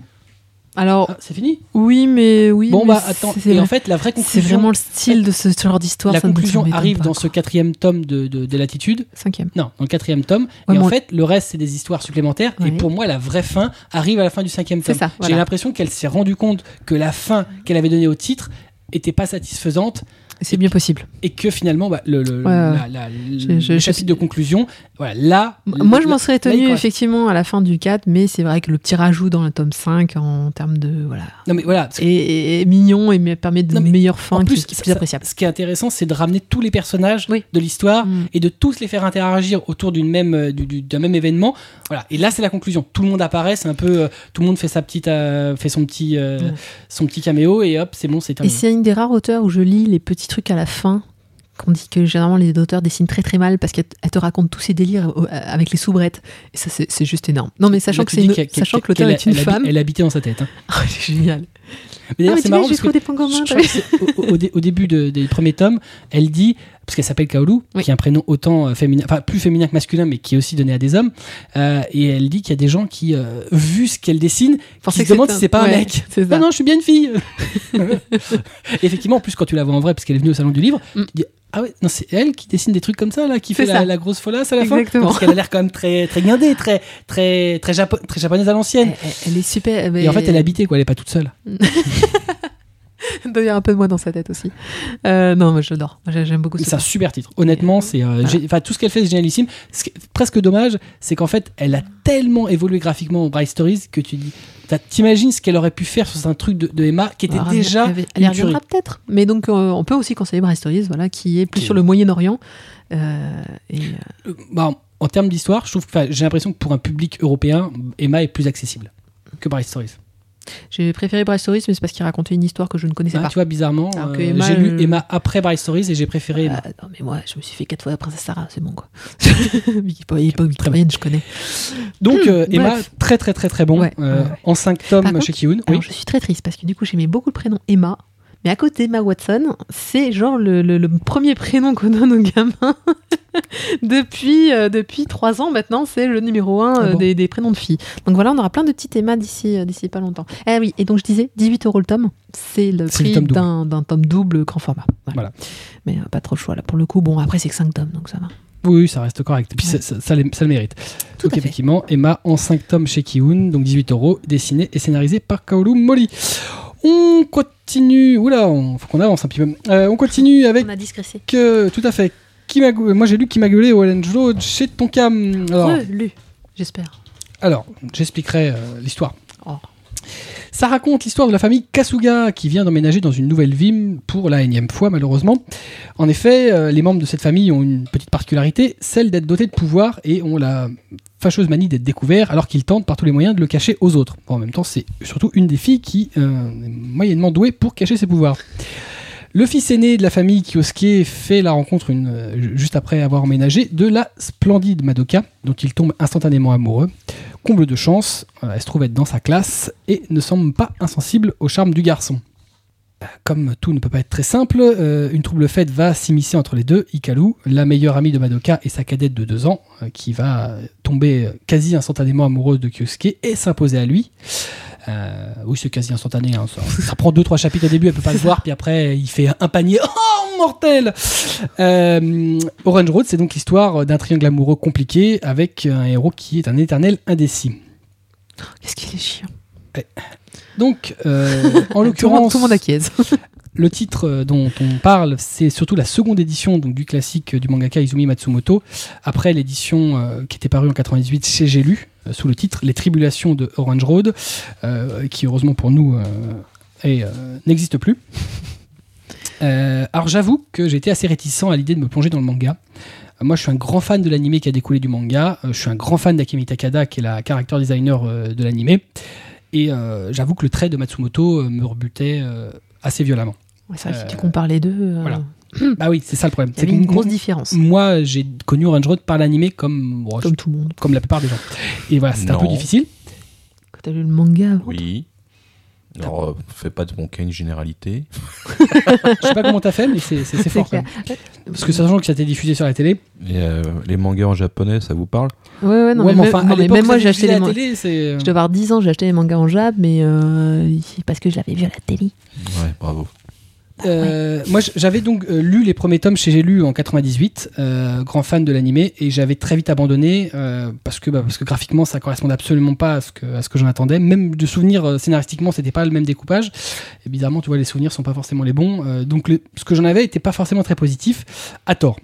Speaker 2: Alors
Speaker 1: Ah, c'est fini.
Speaker 2: oui, mais oui.
Speaker 1: bon
Speaker 2: mais
Speaker 1: bah attends.
Speaker 2: c'est-
Speaker 1: Et en fait, la vraie
Speaker 2: c'est
Speaker 1: conclusion,
Speaker 2: vraiment le style de ce genre d'histoire.
Speaker 1: la
Speaker 2: ça
Speaker 1: conclusion arrive
Speaker 2: pas,
Speaker 1: dans
Speaker 2: quoi.
Speaker 1: ce quatrième tome de, de, de Latitude.
Speaker 2: cinquième.
Speaker 1: Non, dans le quatrième tome.
Speaker 2: Ouais,
Speaker 1: et en fait, le reste, c'est des histoires supplémentaires. Et pour moi, la vraie fin arrive à la fin du cinquième
Speaker 2: C'est
Speaker 1: tome.
Speaker 2: ça,
Speaker 1: J'ai
Speaker 2: voilà.
Speaker 1: l'impression qu'elle s'est rendue compte que la fin qu'elle avait donnée au titre était pas satisfaisante.
Speaker 2: C'est bien possible.
Speaker 1: et que finalement bah, le, le,
Speaker 2: Ouais, ouais.
Speaker 1: la- la-
Speaker 2: Je- je-
Speaker 1: chapitre de conclusion, voilà, là.
Speaker 2: Moi, je m'en serais tenu effectivement à la fin du 4, mais c'est vrai que le petit rajout dans le tome 5 en termes de. Voilà.
Speaker 1: Non mais voilà.
Speaker 2: Et, et- et mignon et me permet de
Speaker 1: Non, mais
Speaker 2: meilleure fin
Speaker 1: en
Speaker 2: qui,
Speaker 1: plus,
Speaker 2: qui plus
Speaker 1: ça-
Speaker 2: appréciable.
Speaker 1: ce qui est intéressant, c'est de ramener tous les personnages
Speaker 2: Oui.
Speaker 1: de l'histoire
Speaker 2: Mm.
Speaker 1: et de tous les faire interagir autour d'une même euh, du- du- d'un même événement. Voilà. Et là, c'est la conclusion. Tout le monde apparaît, c'est un peu, euh, tout le monde fait sa petite, euh, fait son petit, euh, son petit caméo et hop, c'est bon, c'est
Speaker 2: Et
Speaker 1: terminé.
Speaker 2: c'est une des rares auteurs où je lis les petits trucs à la fin. Qu'on dit que généralement les auteurs dessinent très très mal parce qu'elle elle te raconte tous ses délires euh, avec les soubrettes. Et ça, c'est c'est juste énorme. Non, mais sachant que c'est l'auteur est une femme.
Speaker 1: Elle habitait dans sa tête. hein. [LAUGHS]
Speaker 2: Ah, c'est génial.
Speaker 1: Mais
Speaker 2: Ah,
Speaker 1: d'ailleurs, c'est marrant parce que
Speaker 2: des points communs.
Speaker 1: au, au dé- au début de- des premiers tomes, elle dit, parce qu'elle s'appelle Kaolu,
Speaker 2: Oui.
Speaker 1: qui est un prénom autant euh, féminin, enfin plus féminin que masculin, mais qui est aussi donné à des hommes, euh, et elle dit qu'il y a des gens qui, euh, vu ce qu'elle dessine,
Speaker 2: Pensais
Speaker 1: qui se demandent si c'est pas un mec.
Speaker 2: Ça.
Speaker 1: Non, non, je suis bien une fille. [LAUGHS] Effectivement, en plus, quand tu la vois en vrai, parce qu'elle est venue au salon du livre,
Speaker 2: Mm.
Speaker 1: tu dis Ah ouais, non, c'est elle qui dessine des trucs comme ça, là, qui fait la, grosse folasse à la fin.
Speaker 2: Exactement.
Speaker 1: Parce qu'elle a l'air quand même très, très guindée, très, très, très, japo- très japonaise à l'ancienne.
Speaker 2: Elle, est super.
Speaker 1: Et en fait, elle est habitée, quoi, elle est pas toute seule. [LAUGHS]
Speaker 2: Avoir un peu de moi dans sa tête aussi. Euh, non, moi j'adore. Moi, J'aime beaucoup ce
Speaker 1: C'est un super titre. Honnêtement, c'est euh,
Speaker 2: Voilà.
Speaker 1: tout ce qu'elle fait c'est génialissime. Ce qui est presque dommage, c'est qu'en fait, elle a tellement évolué graphiquement au Bright Stories que tu dis, t'imagines ce qu'elle aurait pu faire sur un truc de, de Emma qui était
Speaker 2: Alors,
Speaker 1: déjà
Speaker 2: elle, elle y reviendra peut-être. Mais donc, euh, on peut aussi conseiller Bryce Stories, voilà, qui est plus sur le Moyen-Orient. Et,
Speaker 1: bah, en termes d'histoire, je j'ai l'impression que pour un public européen, Emma est plus accessible que Bright Stories.
Speaker 2: J'ai préféré Bryce Stories, mais c'est parce qu'il racontait une histoire que je ne connaissais
Speaker 1: Ah,
Speaker 2: pas.
Speaker 1: tu vois, bizarrement, euh, j'ai lu
Speaker 2: euh,
Speaker 1: Emma après Bright Stories et j'ai préféré Emma.
Speaker 2: Euh, non, mais moi, je me suis fait quatre fois la princesse Sarah, c'est bon quoi. [LAUGHS] Wikipédia, pas Wikipédia, je connais.
Speaker 1: Donc euh,
Speaker 2: hmm,
Speaker 1: Emma,
Speaker 2: bref.
Speaker 1: très très très très bon,
Speaker 2: Ouais, ouais, ouais.
Speaker 1: en 5 tomes
Speaker 2: Par contre,
Speaker 1: chez Kiun. Oui.
Speaker 2: Je suis très triste parce que du coup, j'aimais beaucoup le prénom Emma. Mais à côté Emma Watson, c'est genre le, le- le premier prénom qu'on donne aux gamins [LAUGHS] depuis, euh, depuis trois ans maintenant. C'est le numéro un
Speaker 1: Ah
Speaker 2: euh,
Speaker 1: bon
Speaker 2: des, des prénoms de filles. Donc voilà, on aura plein de petites Emma d'ici euh, d'ici pas longtemps. Eh oui, et donc je disais 18 euros le tome. C'est le prix
Speaker 1: tome
Speaker 2: d'un d'un tome double grand format. Voilà.
Speaker 1: Voilà.
Speaker 2: Mais euh, pas trop le choix là pour le coup. Bon, après, c'est que 5 tomes, donc ça va.
Speaker 1: Oui, ça reste correct. Et puis
Speaker 2: Ouais.
Speaker 1: ça, ça- ça le- ça le mérite.
Speaker 2: Tout
Speaker 1: donc
Speaker 2: à fait.
Speaker 1: effectivement, Emma en 5 tomes chez Kiun, donc 18 euros, dessiné et scénarisé par Kaoru Mori. On continue. Oula, on, faut qu'on avance un petit peu. Euh, on continue avec
Speaker 2: On a discrécé.
Speaker 1: euh, tout à fait. Qui m'a gu- Moi j'ai lu qui m'a gueulé au chez Tonkam. Alors,
Speaker 2: lu, j'espère.
Speaker 1: alors j'expliquerai euh, l'histoire.
Speaker 2: Oh.
Speaker 1: Ça raconte l'histoire de la famille Kasuga qui vient d'emménager dans une nouvelle ville pour la énième fois malheureusement. En effet, euh, les membres de cette famille ont une petite particularité, celle d'être dotés de pouvoir et ont la fâcheuse manie d'être découverts alors qu'ils tentent par tous les moyens de le cacher aux autres. En même temps, c'est surtout une des filles qui euh, est moyennement douée pour cacher ses pouvoirs. Le fils aîné de la famille Kyosuke fait la rencontre euh, ju- juste après avoir emménagé de la splendide Madoka, dont il tombe instantanément amoureux. Comble de chance, euh, elle se trouve être dans sa classe et ne semble pas insensible au charme du garçon. Comme tout ne peut pas être très simple, euh, une trouble fête va s'immiscer entre les deux, Hikaru, la meilleure amie de Madoka et sa cadette de deux ans, euh, qui va tomber quasi instantanément amoureuse de Kyosuke et s'imposer à lui. Euh, oui, c'est quasi instantané. hein, ça, prend deux trois chapitres au début, elle peut pas le voir, puis après il fait un panier. Oh mortel Orange Road, c'est donc l'histoire d'un triangle amoureux compliqué avec un héros qui est un éternel indécis.
Speaker 2: Qu'est-ce qu'il est chiant.
Speaker 1: Donc, euh, en [LAUGHS] l'occurrence,
Speaker 2: tout le monde acquiesce. [LAUGHS]
Speaker 1: le titre euh, dont on parle, c'est surtout la seconde édition donc, du classique euh, du mangaka Izumi Matsumoto, après l'édition euh, qui était parue en 98 chez J'ai lu, euh, sous le titre Les Tribulations de Orange Road, qui heureusement pour nous n'existe plus. [LAUGHS] Alors j'avoue que j'étais assez réticent à l'idée de me plonger dans le manga. Moi, je suis un grand fan de l'animé qui a découlé du manga. Je suis un grand fan d'Akemi Takada, qui est la character designer de l'animé. Et euh, j'avoue que le trait de Matsumoto euh, me rebutait euh, assez violemment.
Speaker 2: Ouais, c'est vrai que si tu compares les deux, euh,
Speaker 1: voilà. [CLEARS THROAT] bah oui, c'est ça le problème. que
Speaker 2: une grosse différence.
Speaker 1: Moi, j'ai connu Orange Road par l'animé comme, bon, je-
Speaker 2: Comme tout le monde.
Speaker 1: comme la plupart des gens. Et voilà, c'était un peu difficile.
Speaker 2: Quand t'as lu le manga avant.
Speaker 3: Oui. Alors, euh, fais pas de mon cas une généralité.
Speaker 1: Je sais pas comment t'as fait, mais c'est c'est- c'est fort.
Speaker 2: clair.
Speaker 1: quand même. Parce que sachant que ça a été diffusé sur la télé.
Speaker 3: Et, euh, les mangas en japonais, ça vous parle?
Speaker 2: Ouais, ouais, non,
Speaker 1: ouais,
Speaker 2: mais,
Speaker 1: enfin,
Speaker 2: non, mais
Speaker 1: l'époque,
Speaker 2: même moi
Speaker 1: ça
Speaker 2: j'ai acheté les
Speaker 1: à la
Speaker 2: mangas.
Speaker 1: télé, c'est.
Speaker 2: Je dois avoir 10 ans, j'ai acheté les mangas en jab, mais euh, parce que je l'avais vu à la télé.
Speaker 3: Ouais, bravo.
Speaker 1: Euh, moi, j- j'avais donc euh, lu les premiers tomes chez J'ai lu en 98, euh, grand fan de l'animé, et j'avais très vite abandonné parce que bah, parce que graphiquement ça correspondait absolument pas à ce que à ce que j'en attendais. Même de souvenirs scénaristiquement, c'était pas le même découpage. Et bizarrement, tu vois, les souvenirs sont pas forcément les bons. Donc le- ce que j'en avais était pas forcément très positif, à tort.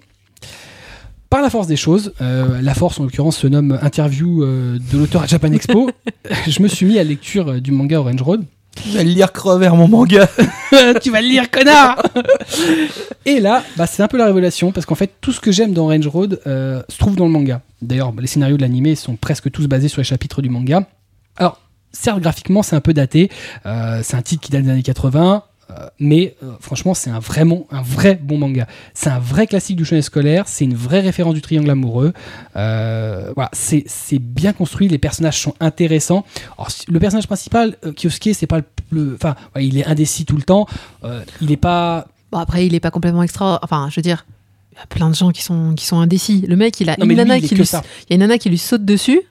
Speaker 1: Par la force des choses, euh, la force en l'occurrence se nomme interview euh, de l'auteur à Japan Expo. [LAUGHS] je me suis mis à lecture euh, du manga Orange Road.
Speaker 3: Je vais le lire crever mon manga. [LAUGHS]
Speaker 1: tu vas le lire, connard [LAUGHS] Et là, bah, c'est un peu la révélation, parce qu'en fait, tout ce que j'aime dans Range Road euh, se trouve dans le manga. D'ailleurs, les scénarios de l'animé sont presque tous basés sur les chapitres du manga. Alors, certes, graphiquement, c'est un peu daté. Euh, c'est un titre qui date des années 80. Euh, mais euh, franchement, c'est un vraiment un vrai bon manga. C'est un vrai classique du shonen scolaire. C'est une vraie référence du triangle amoureux. Euh, voilà, c'est c'est bien construit. Les personnages sont intéressants. Alors, le personnage principal, Kyosuke, c'est pas le, enfin, ouais, il est indécis tout le temps. Il est pas.
Speaker 2: Bon, après, il est pas complètement extra. Enfin, je veux dire, il y a plein de gens qui sont, qui sont indécis. Le mec, il a
Speaker 1: Non, lui, il
Speaker 2: qui lui, il y a une nana qui lui saute dessus.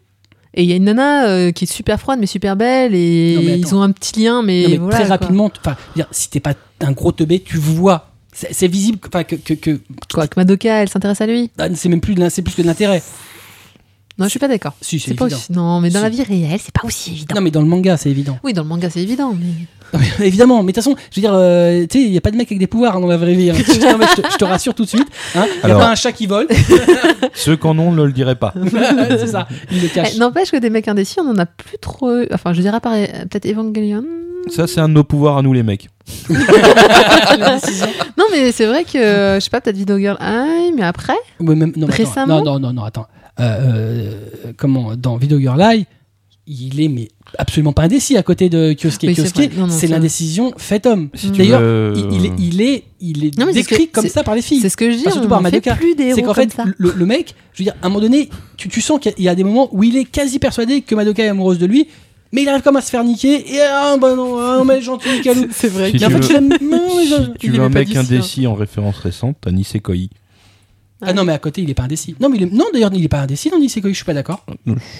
Speaker 2: Et il y a une nana euh, qui est super froide mais super belle et
Speaker 1: Non, mais
Speaker 2: ils ont un petit lien mais,
Speaker 1: Non, mais
Speaker 2: voilà,
Speaker 1: très rapidement, enfin, si t'es pas un gros teubé, tu vois. C'est visible, que- que, que, que-
Speaker 2: Quoi, que Madoka elle s'intéresse à lui?
Speaker 1: Ah, c'est même plus c'est plus que de l'intérêt.
Speaker 2: Non, je suis pas d'accord.
Speaker 1: Si, c'est
Speaker 2: pas
Speaker 1: évident.
Speaker 2: aussi... Non, mais dans
Speaker 1: Si.
Speaker 2: la vie réelle, c'est pas aussi évident.
Speaker 1: Non, mais dans le manga, c'est évident.
Speaker 2: Oui, dans le manga, c'est évident, mais
Speaker 1: Non, mais évidemment, mais de toute façon, je veux dire, euh, tu sais, il y a pas de mec avec des pouvoirs hein, dans la vraie vie. hein. [LAUGHS] Je, te, je te rassure tout de suite. Hein, il y a
Speaker 3: Alors-
Speaker 1: pas un chat qui vole. [LAUGHS]
Speaker 3: Ceux qu'en ont ne le diraient pas. [LAUGHS]
Speaker 1: c'est ça. Il le cache.
Speaker 2: Eh, n'empêche que des mecs indécis, on en a plus trop. eu. Enfin, je dirais par peut-être Evangelion.
Speaker 3: Ça, c'est un de nos pouvoirs à nous, les mecs.
Speaker 2: Non, mais c'est vrai que je sais pas, peut-être Video Girl mais après.
Speaker 1: Ouais, même- non, mais attends.
Speaker 2: Récemment
Speaker 1: non, non, non, non, attends. Euh, euh, comment dans Video Girl Eye, il est mais absolument pas indécis à côté de Kyosuke.
Speaker 2: Oui, c'est
Speaker 1: Kyosuke, c'est l'indécision fait homme.
Speaker 3: Si
Speaker 1: D'ailleurs,
Speaker 3: veux-
Speaker 1: il, il est, il est,
Speaker 2: Non,
Speaker 1: décrit comme ça par les filles.
Speaker 2: C'est ce que je dis.
Speaker 1: Enfin, surtout
Speaker 2: on en fait plus des héros
Speaker 1: C'est qu'en fait, le, le mec, je veux dire, à un moment donné, tu, tu sens qu'il y a- des moments où il est quasi persuadé que Madoka est amoureuse de lui, mais il arrive comme à se faire niquer, et ah, bah non, ah, non, mais [LAUGHS] gentil, Calou.
Speaker 2: C'est vrai.
Speaker 3: Si
Speaker 1: en
Speaker 3: tu
Speaker 1: fait,
Speaker 3: veux-.
Speaker 1: Non, mais je-
Speaker 3: tu un mec
Speaker 1: hein.
Speaker 3: indécis en référence récente, t'as Nisekoi.
Speaker 1: Ah non, mais à côté, il est pas indécis. Non, mais il est- non d'ailleurs, il est pas indécis dans Nisekoi, je suis pas d'accord.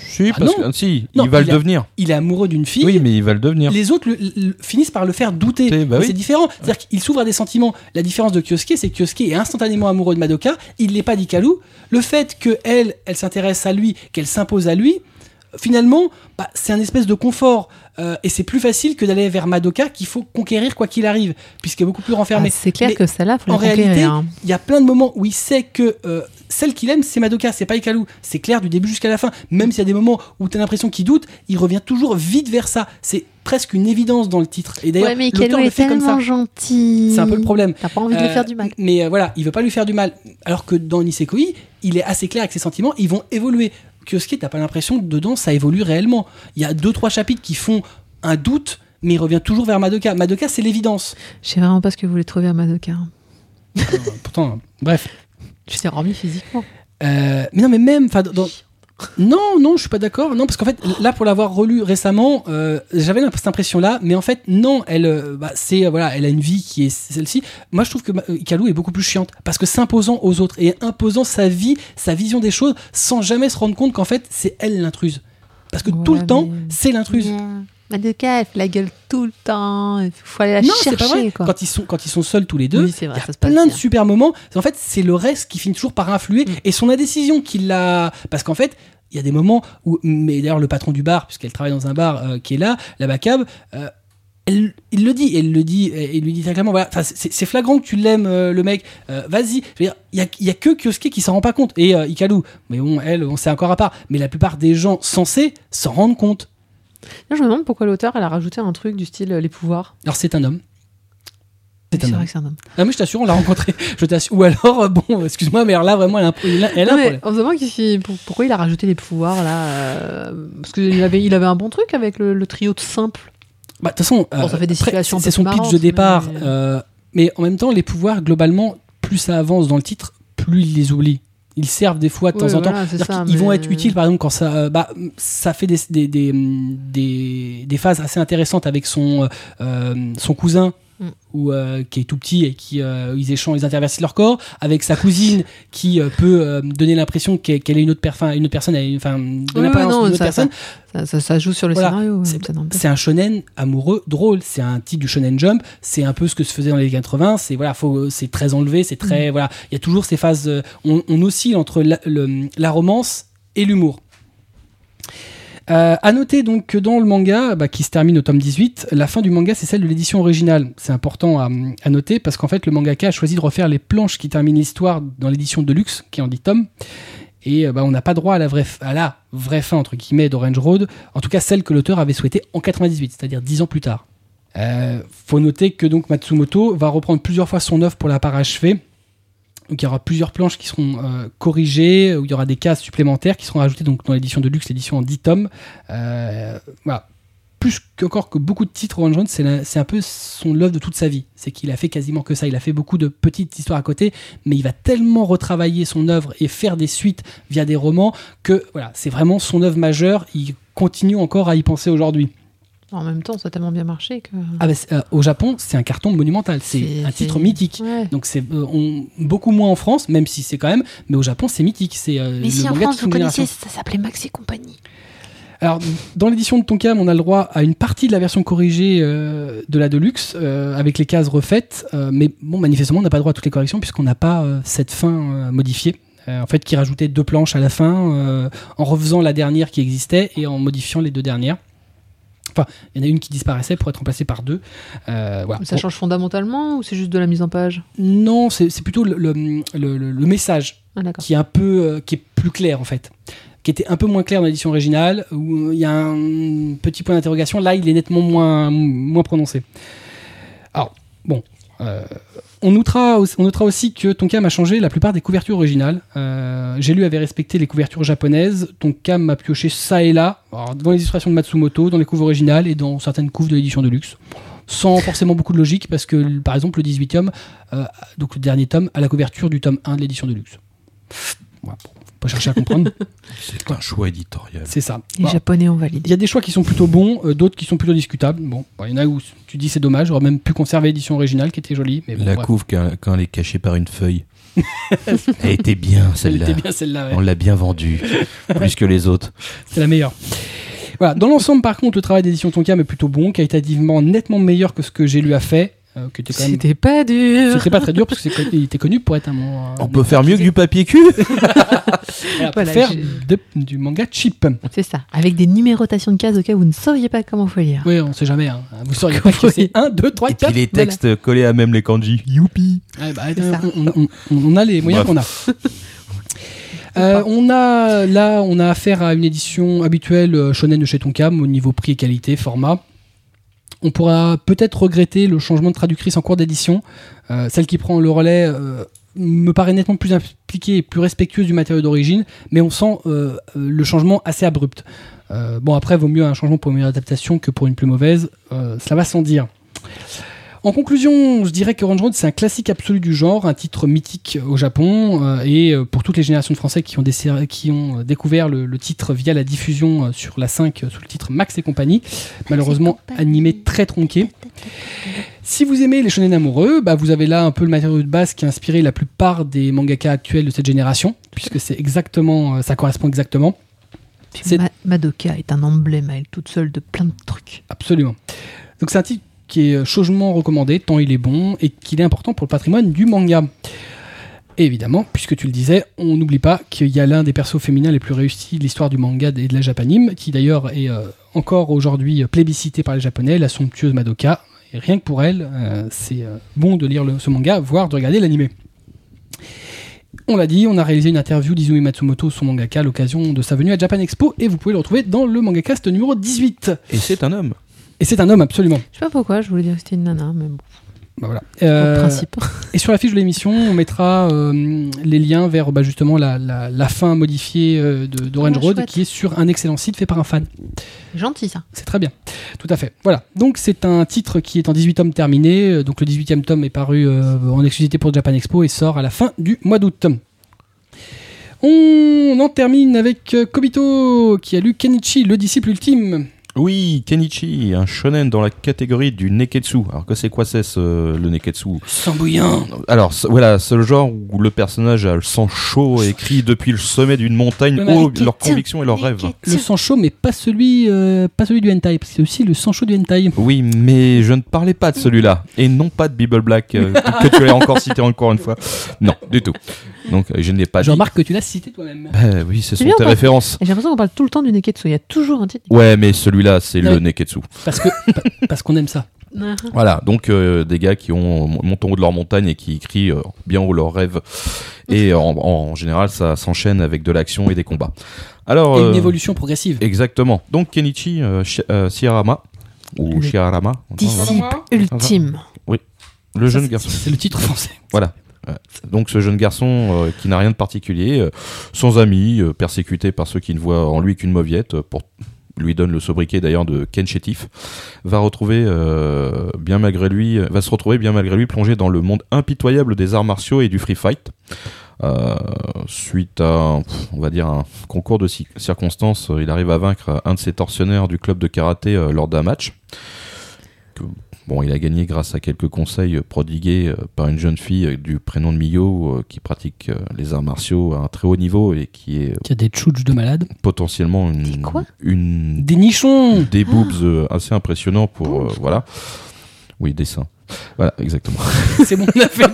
Speaker 3: Si,
Speaker 1: Ah
Speaker 3: parce
Speaker 1: non.
Speaker 3: que si,
Speaker 1: Non,
Speaker 3: il va
Speaker 1: il
Speaker 3: le
Speaker 1: a-
Speaker 3: devenir.
Speaker 1: Il est amoureux d'une fille.
Speaker 3: Oui, mais il va le devenir.
Speaker 1: Les autres le- le- finissent par le faire douter.
Speaker 3: C'est- bah oui.
Speaker 1: C'est différent. C'est-à-dire qu'il s'ouvre à des sentiments. La différence de Kyosuke, c'est que Kyosuke est instantanément amoureux de Madoka. Il l'est pas d'Ikalu. Le fait que elle, elle s'intéresse à lui, qu'elle s'impose à lui, finalement, bah, c'est un espèce de confort. Euh, et c'est plus facile que d'aller vers Madoka qu'il faut conquérir quoi qu'il arrive, puisqu'elle est beaucoup plus renfermée.
Speaker 2: Ah, c'est clair
Speaker 1: Mais
Speaker 2: que celle-là, faut
Speaker 1: en réalité,
Speaker 2: hein.
Speaker 1: il y a plein de moments où il sait que euh, celle qu'il aime, c'est Madoka, c'est pas Ikalu. C'est clair du début jusqu'à la fin. Même s'il y a des moments où tu as l'impression qu'il doute, il revient toujours vite vers ça. C'est presque une évidence dans le titre. Et d'ailleurs,
Speaker 2: Ouais, mais
Speaker 1: l'auteur le
Speaker 2: est
Speaker 1: fait comme ça.
Speaker 2: gentil.
Speaker 1: C'est un peu le problème.
Speaker 2: T'as pas envie de lui
Speaker 1: Euh,
Speaker 2: faire du mal.
Speaker 1: Mais euh, voilà, il veut pas lui faire du mal. Alors que dans Nisekoi, il est assez clair avec ses sentiments, ils vont évoluer. Kyosuke, t'as pas l'impression que dedans ça évolue réellement. Il y a deux trois chapitres qui font un doute, mais il revient toujours vers Madoka. Madoka, c'est l'évidence.
Speaker 2: Je sais vraiment pas ce que vous voulez trouver à Madoka.
Speaker 1: Euh, Pourtant, bref.
Speaker 2: Tu t'es remis physiquement.
Speaker 1: Euh, mais non, mais même, dans- non, non, je suis pas d'accord. Non, parce qu'en fait, là, pour l'avoir relu récemment, euh, j'avais cette impression-là, mais en fait, non, elle, euh, bah, c'est euh, voilà, elle a une vie qui est celle-ci. Moi, je trouve que euh, Ikalu est beaucoup plus chiante parce que s'imposant aux autres et imposant sa vie, sa vision des choses, sans jamais se rendre compte qu'en fait, c'est elle l'intruse. Parce que tout le temps, c'est l'intruse.
Speaker 2: Madoka, elle fait la gueule tout le temps. Il faut aller la
Speaker 1: Non,
Speaker 2: chercher.
Speaker 1: pas vrai.
Speaker 2: Quoi.
Speaker 1: Quand ils sont quand ils sont seuls tous les deux,
Speaker 2: Oui, c'est vrai,
Speaker 1: il y a plein de
Speaker 2: bien.
Speaker 1: super moments. En fait, c'est le reste qui finit toujours par influer
Speaker 2: Mm.
Speaker 1: et son indécision qui l'a. Parce qu'en fait, il y a des moments où, mais d'ailleurs le patron du bar, puisqu'elle travaille dans un bar euh, qui est là, la Bacab, euh, elle, il le dit, elle le dit, et il lui dit très clairement, voilà, c'est flagrant que tu l'aimes, euh, le mec, euh, vas-y. Il y a, y a que Kyosuke qui s'en rend pas compte, et euh, Ikalu, mais bon, elle, on sait encore à part, mais la plupart des gens censés s'en rendent compte.
Speaker 2: Là, je me demande pourquoi l'auteur elle a rajouté un truc du style euh, les pouvoirs.
Speaker 1: Alors c'est un homme. C'est
Speaker 2: vrai que c'est un homme.
Speaker 1: Ah, mais je t'assure, on l'a rencontré. [LAUGHS] Je t'assure. Ou alors, euh, bon, excuse-moi, mais alors là, vraiment, elle a un, a- elle a
Speaker 2: Non,
Speaker 1: problème.
Speaker 2: on se demande pour- pourquoi il a rajouté les pouvoirs là. euh, Parce qu'il avait, il avait un bon truc avec le, le trio de simple.
Speaker 1: Bah, de toute façon,
Speaker 2: Bon, ça fait des
Speaker 1: après,
Speaker 2: situations un
Speaker 1: c'est
Speaker 2: peu
Speaker 1: son
Speaker 2: plus
Speaker 1: pitch de
Speaker 2: marrantes,
Speaker 1: départ.
Speaker 2: mais-
Speaker 1: euh, mais en même temps, les pouvoirs, globalement, plus ça avance dans le titre, plus il les oublie. Ils servent des fois de temps en temps.
Speaker 2: voilà,
Speaker 1: qu'ils vont être utiles, par exemple, quand ça, euh, bah, ça fait des, des, des, des, des phases assez intéressantes avec son, euh, son cousin
Speaker 2: Mm.
Speaker 1: Ou euh, qui est tout petit et qui euh, ils échangent, ils interversissent leur corps, avec sa cousine [LAUGHS] qui euh, peut euh, donner l'impression qu'elle est une autre, per- enfin, une autre personne, elle- enfin, donner
Speaker 2: Ouais,
Speaker 1: l'apparence
Speaker 2: ouais, non,
Speaker 1: d'une autre
Speaker 2: ça-
Speaker 1: personne.
Speaker 2: Ça, ça, ça joue sur le
Speaker 1: Voilà.
Speaker 2: scénario. ouais,
Speaker 1: C'est- un shonen amoureux drôle. C'est un titre du shonen jump. C'est un peu ce que se faisait dans les années 80. C'est voilà, c'est très enlevé. C'est très voilà. Il y a toujours ces phases. on, on oscille entre la, le- la romance et l'humour. Euh, à noter donc que dans le manga, bah, qui se termine au tome 18, la fin du manga c'est celle de l'édition originale. C'est important à, noter parce qu'en fait le mangaka a choisi de refaire les planches qui terminent l'histoire dans l'édition de luxe, qui est en 10 tomes. Et euh, bah, on n'a pas droit à la vraie, à la vraie fin entre guillemets d'Orange Road, en tout cas celle que l'auteur avait souhaitée en 98, c'est-à-dire 10 ans plus tard. Euh, faut noter que donc Matsumoto va reprendre plusieurs fois son œuvre pour la parachever. Donc il y aura plusieurs planches qui seront euh, corrigées, où il y aura des cases supplémentaires qui seront ajoutées donc dans l'édition de luxe, l'édition en 10 tomes. Euh, voilà. Plus qu'encore que beaucoup de titres, Orange Road, c'est un peu son œuvre de toute sa vie. C'est qu'il a fait quasiment que ça. Il a fait beaucoup de petites histoires à côté, mais il va tellement retravailler son œuvre et faire des suites via des romans que voilà, c'est vraiment son œuvre majeure. Il continue encore à y penser aujourd'hui.
Speaker 2: En même temps, ça a tellement bien marché que.
Speaker 1: Ah bah, euh, au Japon, c'est un carton monumental. C'est un titre mythique.
Speaker 2: Ouais.
Speaker 1: Donc c'est euh, on- beaucoup moins en France, même si c'est quand même, mais au Japon c'est mythique. C'est euh,
Speaker 2: Mais
Speaker 1: le
Speaker 2: si en
Speaker 1: manga
Speaker 2: France, vous connaissiez, ça s'appelait Maxi Compagnie.
Speaker 1: Alors dans l'édition de Tonkam, on a le droit à une partie de la version corrigée euh, de la Deluxe euh, avec les cases refaites, euh, mais bon manifestement on n'a pas droit à toutes les corrections puisqu'on n'a pas euh, cette fin euh, modifiée. Euh, en fait, qui rajoutait deux planches à la fin euh, en refaisant la dernière qui existait et en modifiant les deux dernières. Enfin, il y en a une qui disparaissait pour être remplacée par deux. Euh, voilà.
Speaker 2: Ça change fondamentalement ou c'est juste de la mise en page?
Speaker 1: Non, c'est plutôt le, le, le- le- le message
Speaker 2: Ah,
Speaker 1: qui est un peu euh, qui est plus clair en fait. Qui était un peu moins clair dans l'édition originale où euh, il y a un petit point d'interrogation. Là il est nettement moins moins prononcé. Alors bon euh, on notera, aussi- que Tonkam a changé la plupart des couvertures originales. Euh, J'ai lu avait respecté les couvertures japonaises. Tonkam a pioché ça et là, dans les illustrations de Matsumoto, dans les couves originales et dans certaines couves de l'édition de luxe. Sans forcément beaucoup de logique, parce que par exemple le 18e, euh, donc le dernier tome, a la couverture du tome 1 de l'édition de luxe. Pas chercher à comprendre, [LAUGHS]
Speaker 3: C'est un choix éditorial.
Speaker 1: c'est ça.
Speaker 2: Les
Speaker 1: Bon,
Speaker 2: Japonais ont
Speaker 1: il
Speaker 2: validé.
Speaker 1: y a des choix qui sont plutôt bons, euh, d'autres qui sont plutôt discutables. Bon, bon, il y en a où tu dis c'est dommage, j'aurais même pu conserver l'édition originale qui était jolie. Mais bon,
Speaker 3: la
Speaker 1: bref.
Speaker 3: couve quand, quand elle est cachée par une feuille. [LAUGHS] elle était bien
Speaker 1: Elle
Speaker 3: celle-là.
Speaker 1: était bien celle-là. ouais.
Speaker 3: On l'a bien vendue. plus que les autres.
Speaker 1: C'est la meilleure. Voilà. Dans l'ensemble, par contre, le travail d'édition Tonkam est plutôt bon, qualitativement nettement meilleur que ce que j'ai lu à fait, euh, même.
Speaker 2: C'était pas dur.
Speaker 1: C'était pas très dur parce qu'il était connu pour être un. un-
Speaker 3: On peut faire mieux que du papier cul [LAUGHS]
Speaker 1: voilà,
Speaker 2: Voilà,
Speaker 1: faire de- du manga cheap.
Speaker 2: C'est ça. Avec des numérotations de cases au cas où vous ne sauriez pas comment faut lire.
Speaker 1: Oui, on sait jamais. Hein. Vous sauriez pas que c'est 1, 2, 3,
Speaker 3: Et
Speaker 1: 4.
Speaker 3: puis les textes collés à même les kanji. Youpi
Speaker 1: Ouais, bah, on, on- on- on a les moyens qu'on a. [LAUGHS] Euh, on a là, on a affaire à une édition habituelle euh, shonen de chez Tonkam au niveau prix et qualité, format. On pourra peut-être regretter le changement de traductrice en cours d'édition. Euh, celle qui prend le relais euh, me paraît nettement plus impliquée et plus respectueuse du matériau d'origine, mais on sent euh, le changement assez abrupt. Bon, après, vaut mieux un changement pour une meilleure adaptation que pour une plus mauvaise. Cela va sans dire. En conclusion, je dirais que Orange Road, c'est un classique absolu du genre, un titre mythique au Japon, euh, et euh, pour toutes les générations de Français qui ont, décer- qui ont euh, découvert le, le titre via la diffusion sur la 5 euh, sous le titre Max et compagnie, malheureusement
Speaker 2: compagnie.
Speaker 1: animé très tronqué. Si vous aimez les shonen amoureux, bah vous avez là un peu le matériau de base qui a inspiré la plupart des mangaka actuels de cette génération, puisque c'est exactement, ça correspond exactement.
Speaker 2: Ma- Madoka est un emblème à elle toute seule de plein de trucs.
Speaker 1: Absolument. Donc c'est un titre qui est chaudement recommandé, tant il est bon et qu'il est important pour le patrimoine du manga. Et évidemment, puisque tu le disais, on n'oublie pas qu'il y a l'un des persos féminins les plus réussis de l'histoire du manga et de la japanime, qui d'ailleurs est euh, encore aujourd'hui plébiscité par les japonais, la somptueuse Madoka. Et rien que pour elle, euh, c'est euh, bon de lire ce manga, voire de regarder l'animé. On l'a dit, on a réalisé une interview d'Izumi Matsumoto, son mangaka, à l'occasion de sa venue à Japan Expo, et vous pouvez le retrouver dans le mangacast numéro 18.
Speaker 3: Et c'est un homme.
Speaker 1: Et c'est un homme, absolument.
Speaker 2: Je sais pas pourquoi, je voulais dire que c'était une nana, mais bon,
Speaker 1: Bah voilà. Euh,
Speaker 2: principe.
Speaker 1: et sur la fiche de l'émission, on mettra euh, les liens vers bah, justement la, la- la fin modifiée euh, d'Orange Road,
Speaker 2: chouette.
Speaker 1: qui est sur un excellent site fait par un fan.
Speaker 2: Gentil ça.
Speaker 1: C'est très bien. Tout à fait. Voilà. Donc c'est un titre qui est en 18 tomes terminé. Euh, Donc le 18e tome est paru en exclusivité pour Japan Expo et sort à la fin du mois d'août. On en termine avec Kobito qui a lu Kenichi, le disciple ultime.
Speaker 3: Oui, Kenichi, un shonen dans la catégorie du neketsu. Alors que c'est quoi c'est ce, le neketsu?
Speaker 1: Sang bouillant.
Speaker 3: Alors voilà, c'est le genre où le personnage a le sang chaud et crie depuis le sommet d'une montagne haut
Speaker 1: Neketsu.
Speaker 3: leurs convictions et leurs rêves.
Speaker 1: Le sang chaud, mais pas celui, euh, pas celui du hentai, parce que c'est aussi le sang chaud du hentai.
Speaker 3: Oui, mais je ne parlais pas de celui-là. Et non pas de Bible Black, euh, [LAUGHS] que tu l'as encore cité encore une fois. Non, du tout. Donc euh, je n'ai pas
Speaker 1: Je remarque que tu l'as cité toi-même.
Speaker 3: Bah oui, ce
Speaker 2: C'est
Speaker 3: sont tes références.
Speaker 2: J'ai l'impression qu'on parle tout le temps du Neketsu. Il y a toujours un titre.
Speaker 3: Ouais, mais celui-là, c'est le Neketsu.
Speaker 1: Parce que pa- parce qu'on aime ça.
Speaker 3: Voilà, donc euh, des gars qui ont montent en haut de leur montagne et qui crient euh, bien haut leurs rêves. Et en, en général, ça s'enchaîne avec de l'action et des combats. Alors,
Speaker 1: Et une
Speaker 3: euh,
Speaker 1: évolution progressive.
Speaker 3: exactement. Donc Kenichi euh, Shi- euh, Shirama ou
Speaker 2: Le
Speaker 3: Shirama,
Speaker 2: Disciple ultime.
Speaker 3: le
Speaker 1: Ça,
Speaker 3: jeune garçon.
Speaker 1: C'est le titre français.
Speaker 3: Voilà. Donc ce jeune garçon euh, qui n'a rien de particulier, euh, sans amis, euh, persécuté par ceux qui ne voient en lui qu'une mauviette, euh, pour lui donne le sobriquet d'ailleurs de Ken Chétif, va retrouver euh, bien malgré lui, va se retrouver bien malgré lui plongé dans le monde impitoyable des arts martiaux et du free fight. Euh, suite à, on va dire, un concours de ci- circonstances, il arrive à vaincre un de ses tortionnaires du club de karaté euh, lors d'un match. Que- Bon, il a gagné grâce à quelques conseils prodigués euh, par une jeune fille euh, du prénom de Mio euh, qui pratique euh, les arts martiaux à un très haut niveau et qui est
Speaker 1: Qui a des tchouches de malade.
Speaker 3: potentiellement une,
Speaker 2: Des quoi?
Speaker 3: une
Speaker 1: Des nichons
Speaker 3: des boobs assez impressionnants pour euh, voilà. Oui, des seins. Voilà, exactement.
Speaker 1: C'est bon, on a fait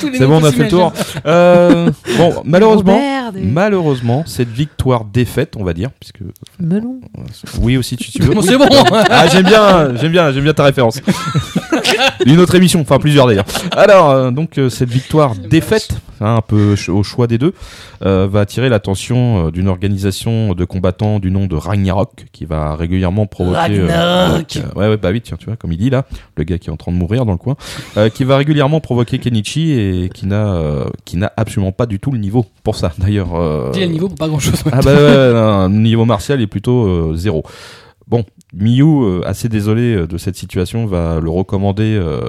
Speaker 1: tous [LAUGHS] les
Speaker 3: C'est bon, on a fait le tour. Euh, bon, [LAUGHS] malheureusement,
Speaker 2: Robert, des-
Speaker 3: malheureusement, cette victoire défaite, on va dire, puisque
Speaker 2: Melon.
Speaker 3: oui aussi tu, tu veux. [LAUGHS]
Speaker 1: Bon, c'est bon.
Speaker 3: Ah, j'aime bien, j'aime bien, j'aime bien ta référence. Une autre émission, enfin plusieurs d'ailleurs. Alors, euh, donc euh, cette victoire défaite, hein, un peu au choix des deux, euh, va attirer l'attention euh, d'une organisation de combattants du nom de Ragnarok, qui va régulièrement provoquer. euh,
Speaker 1: Ragnarok.
Speaker 3: euh, ouais, ouais, bah oui, tiens, tu vois, comme il dit là, le gars qui est en train de mourir dans le coin, qui va régulièrement provoquer Kenichi et qui n'a, qui n'a absolument pas du tout le niveau pour ça. D'ailleurs. euh,
Speaker 1: Dis le niveau pour pas grand chose.
Speaker 3: ah bah ouais, le niveau martial est plutôt zéro. Bon, Miyu, assez désolé de cette situation, va le recommander euh,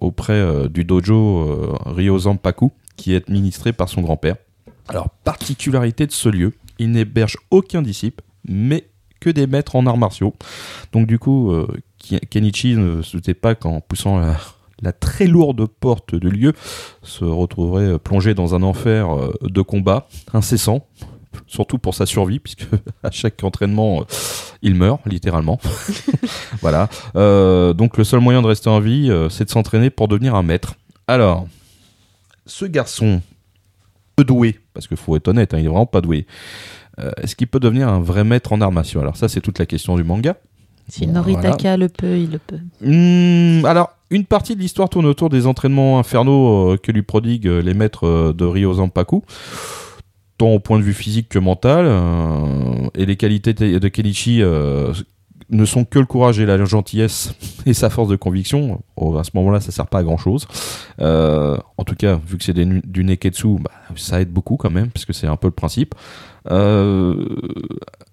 Speaker 3: auprès euh, du dojo euh, Ryozanpaku, qui est administré par son grand-père. Alors, particularité de ce lieu, il n'héberge aucun disciple, mais que des maîtres en arts martiaux. Donc du coup, euh, Kenichi ne se pas qu'en poussant la, très lourde porte du lieu, se retrouverait euh, plongé dans un enfer euh, de combat incessant, surtout pour sa survie, puisque [LAUGHS] à chaque entraînement, il meurt, littéralement. [LAUGHS] voilà. Donc le seul moyen de rester en vie, c'est de s'entraîner pour devenir un maître. Alors, ce garçon, peu doué, parce qu'il faut être honnête, hein, il est vraiment pas doué, euh, est-ce qu'il peut devenir un vrai maître en arts martiaux Alors ça, c'est toute la question du manga.
Speaker 2: Si
Speaker 3: Bon,
Speaker 2: Noritaka le peut, il le peut.
Speaker 3: Hmm, alors, une partie de l'histoire tourne autour des entraînements infernaux euh, que lui prodiguent euh, les maîtres euh, de Ryozanpaku, tant au point de vue physique que mental, et les qualités de de Kenichi ne sont que le courage et la gentillesse et sa force de conviction. Oh, à ce moment-là, ça sert pas à grand-chose. Euh, en tout cas, vu que c'est du neketsu, bah, ça aide beaucoup quand même, puisque c'est un peu le principe. Euh,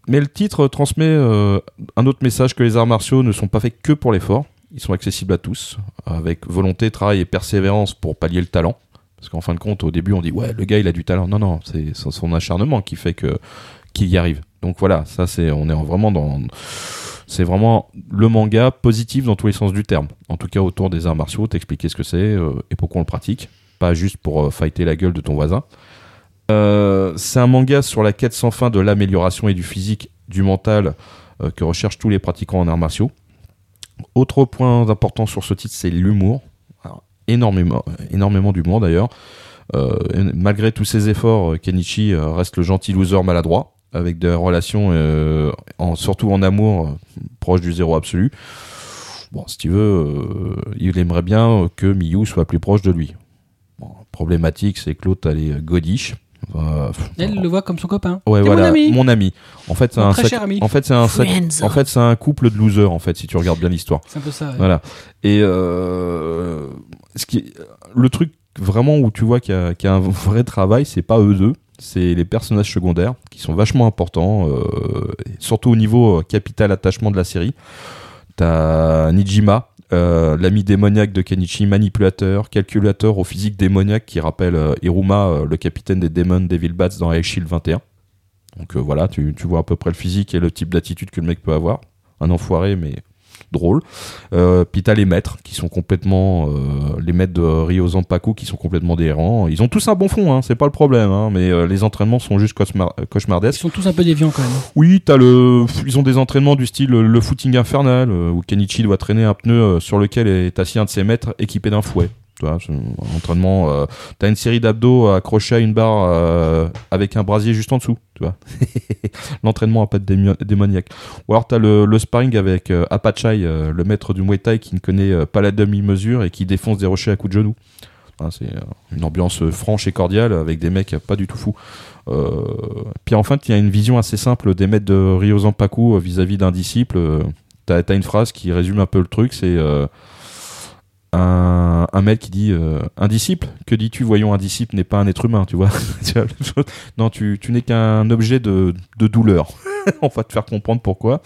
Speaker 3: mais le titre transmet euh, un autre message que les arts martiaux ne sont pas faits que pour l'effort. Ils sont accessibles à tous, avec volonté, travail et persévérance pour pallier le talent. Parce qu'en fin de compte, au début, on dit ouais, le gars il a du talent. Non, non, c'est son- acharnement qui fait que qu'il y arrive. Donc voilà, ça c'est, on est en- vraiment dans, c'est vraiment le manga positif dans tous les sens du terme. En tout cas, autour des arts martiaux, t'expliquer ce que c'est euh, et pourquoi on le pratique, pas juste pour euh, fighter la gueule de ton voisin. Euh, c'est un manga sur la quête sans fin de l'amélioration et du physique, du mental euh, que recherchent tous les pratiquants en arts martiaux. Autre point d'importance sur ce titre, c'est l'humour. Énormément, énormément d'humour d'ailleurs. Euh, malgré tous ses efforts, Kenichi reste le gentil loser maladroit, avec des relations, euh, en, surtout en amour, euh, proche du zéro absolu. Bon, si tu veux, euh, il aimerait bien que Miyu soit plus proche de lui. Bon, problématique, c'est que l'autre, elle est godiche. Euh,
Speaker 1: Elle le voit comme son copain.
Speaker 3: Ouais, voilà,
Speaker 1: mon ami.
Speaker 3: En fait, c'est
Speaker 1: Mon
Speaker 3: un,
Speaker 1: très
Speaker 3: sac-
Speaker 1: cher ami.
Speaker 3: en fait, c'est un, sac- en fait, c'est un couple de losers, en fait, si tu regardes bien l'histoire.
Speaker 1: C'est un peu ça. ouais.
Speaker 3: Voilà. Et euh, ce qui, le truc vraiment où tu vois qu'il y, a- y a un vrai travail, c'est pas eux deux, c'est les personnages secondaires qui sont vachement importants, euh, surtout au niveau euh, capital attachement de la série. T'as Nijima, euh, l'ami démoniaque de Kenichi, manipulateur, calculateur au physique démoniaque qui rappelle euh, Iruma, le capitaine des Demon Devil Bats dans High Shield 21. Donc voilà, tu, tu vois à peu près le physique et le type d'attitude que le mec peut avoir. un enfoiré, mais drôle. Euh, puis t'as les maîtres qui sont complètement euh, les maîtres de Rio Zampaku qui sont complètement délirants. Ils ont tous un bon fond, hein, c'est pas le problème, hein, mais euh, les entraînements sont juste cauchemar-
Speaker 1: Ils
Speaker 3: cauchemardesques.
Speaker 1: sont tous un peu déviants quand même.
Speaker 3: Oui, t'as le, ils ont des entraînements du style le footing infernal où Kenichi doit traîner un pneu sur lequel est assis un de ses maîtres équipé d'un fouet. Tu vois, entraînement. euh, t'as une série d'abdos accrochés à une barre euh, avec un brasier juste en dessous. Tu vois, [LAUGHS] l'entraînement à pas de démoniaque. Ou alors t'as le, le sparring avec euh, Apachai, euh, le maître du Muay Thai qui ne connaît euh, pas la demi-mesure et qui défonce des rochers à coups de genoux. Hein, c'est euh, une ambiance euh, franche et cordiale avec des mecs pas du tout fous. Euh, puis enfin, il y a une vision assez simple des maîtres de Ryo Zampaku euh, vis-à-vis d'un disciple. Euh, T'as as une phrase qui résume un peu le truc, c'est euh, un, un maître qui dit euh, un disciple. Que dis-tu Voyons, un disciple n'est pas un être humain, tu vois. [LAUGHS] Non, tu, tu n'es qu'un objet de, de douleur. [LAUGHS] On va te faire comprendre pourquoi.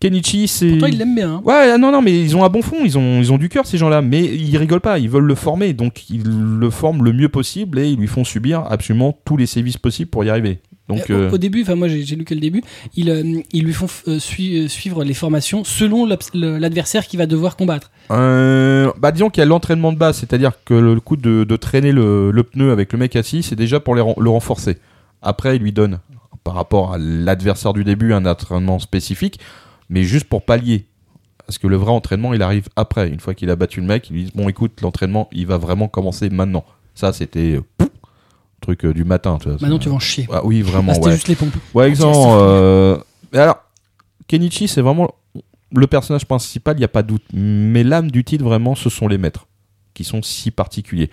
Speaker 3: Kenichi, c'est.
Speaker 1: Pourtant, ils l'aiment bien. hein.
Speaker 3: Ouais, non, non, mais ils ont un bon fond, ils ont, ils ont du cœur ces gens-là, mais ils rigolent pas, ils veulent le former, donc ils le forment le mieux possible et ils lui font subir absolument tous les sévices possibles pour y arriver. Donc,
Speaker 1: au-
Speaker 3: euh,
Speaker 1: Au début, enfin moi j'ai lu que le début, ils, euh, ils lui font euh, sui- euh, suivre les formations selon l'adversaire qui va devoir combattre.
Speaker 3: euh, bah disons qu'il y a l'entraînement de base, c'est-à-dire que le coup de, de traîner le, le pneu avec le mec assis, c'est déjà pour les le renforcer. Après, il lui donne, par rapport à l'adversaire du début, un entraînement spécifique, mais juste pour pallier. Parce que le vrai entraînement, il arrive après. Une fois qu'il a battu le mec, il lui dit Bon, écoute, l'entraînement, il va vraiment commencer maintenant. Ça, c'était euh, truc euh, du matin. Tu vois,
Speaker 1: Maintenant tu vas en chier.
Speaker 3: Ah oui, vraiment,
Speaker 1: Ah, C'était
Speaker 3: ouais.
Speaker 1: juste les pompes.
Speaker 3: Ouais, exemple. Euh, alors, Kenichi, c'est vraiment le personnage principal, il n'y a pas de doute. Mais l'âme du titre, vraiment, ce sont les maîtres, qui sont si particuliers.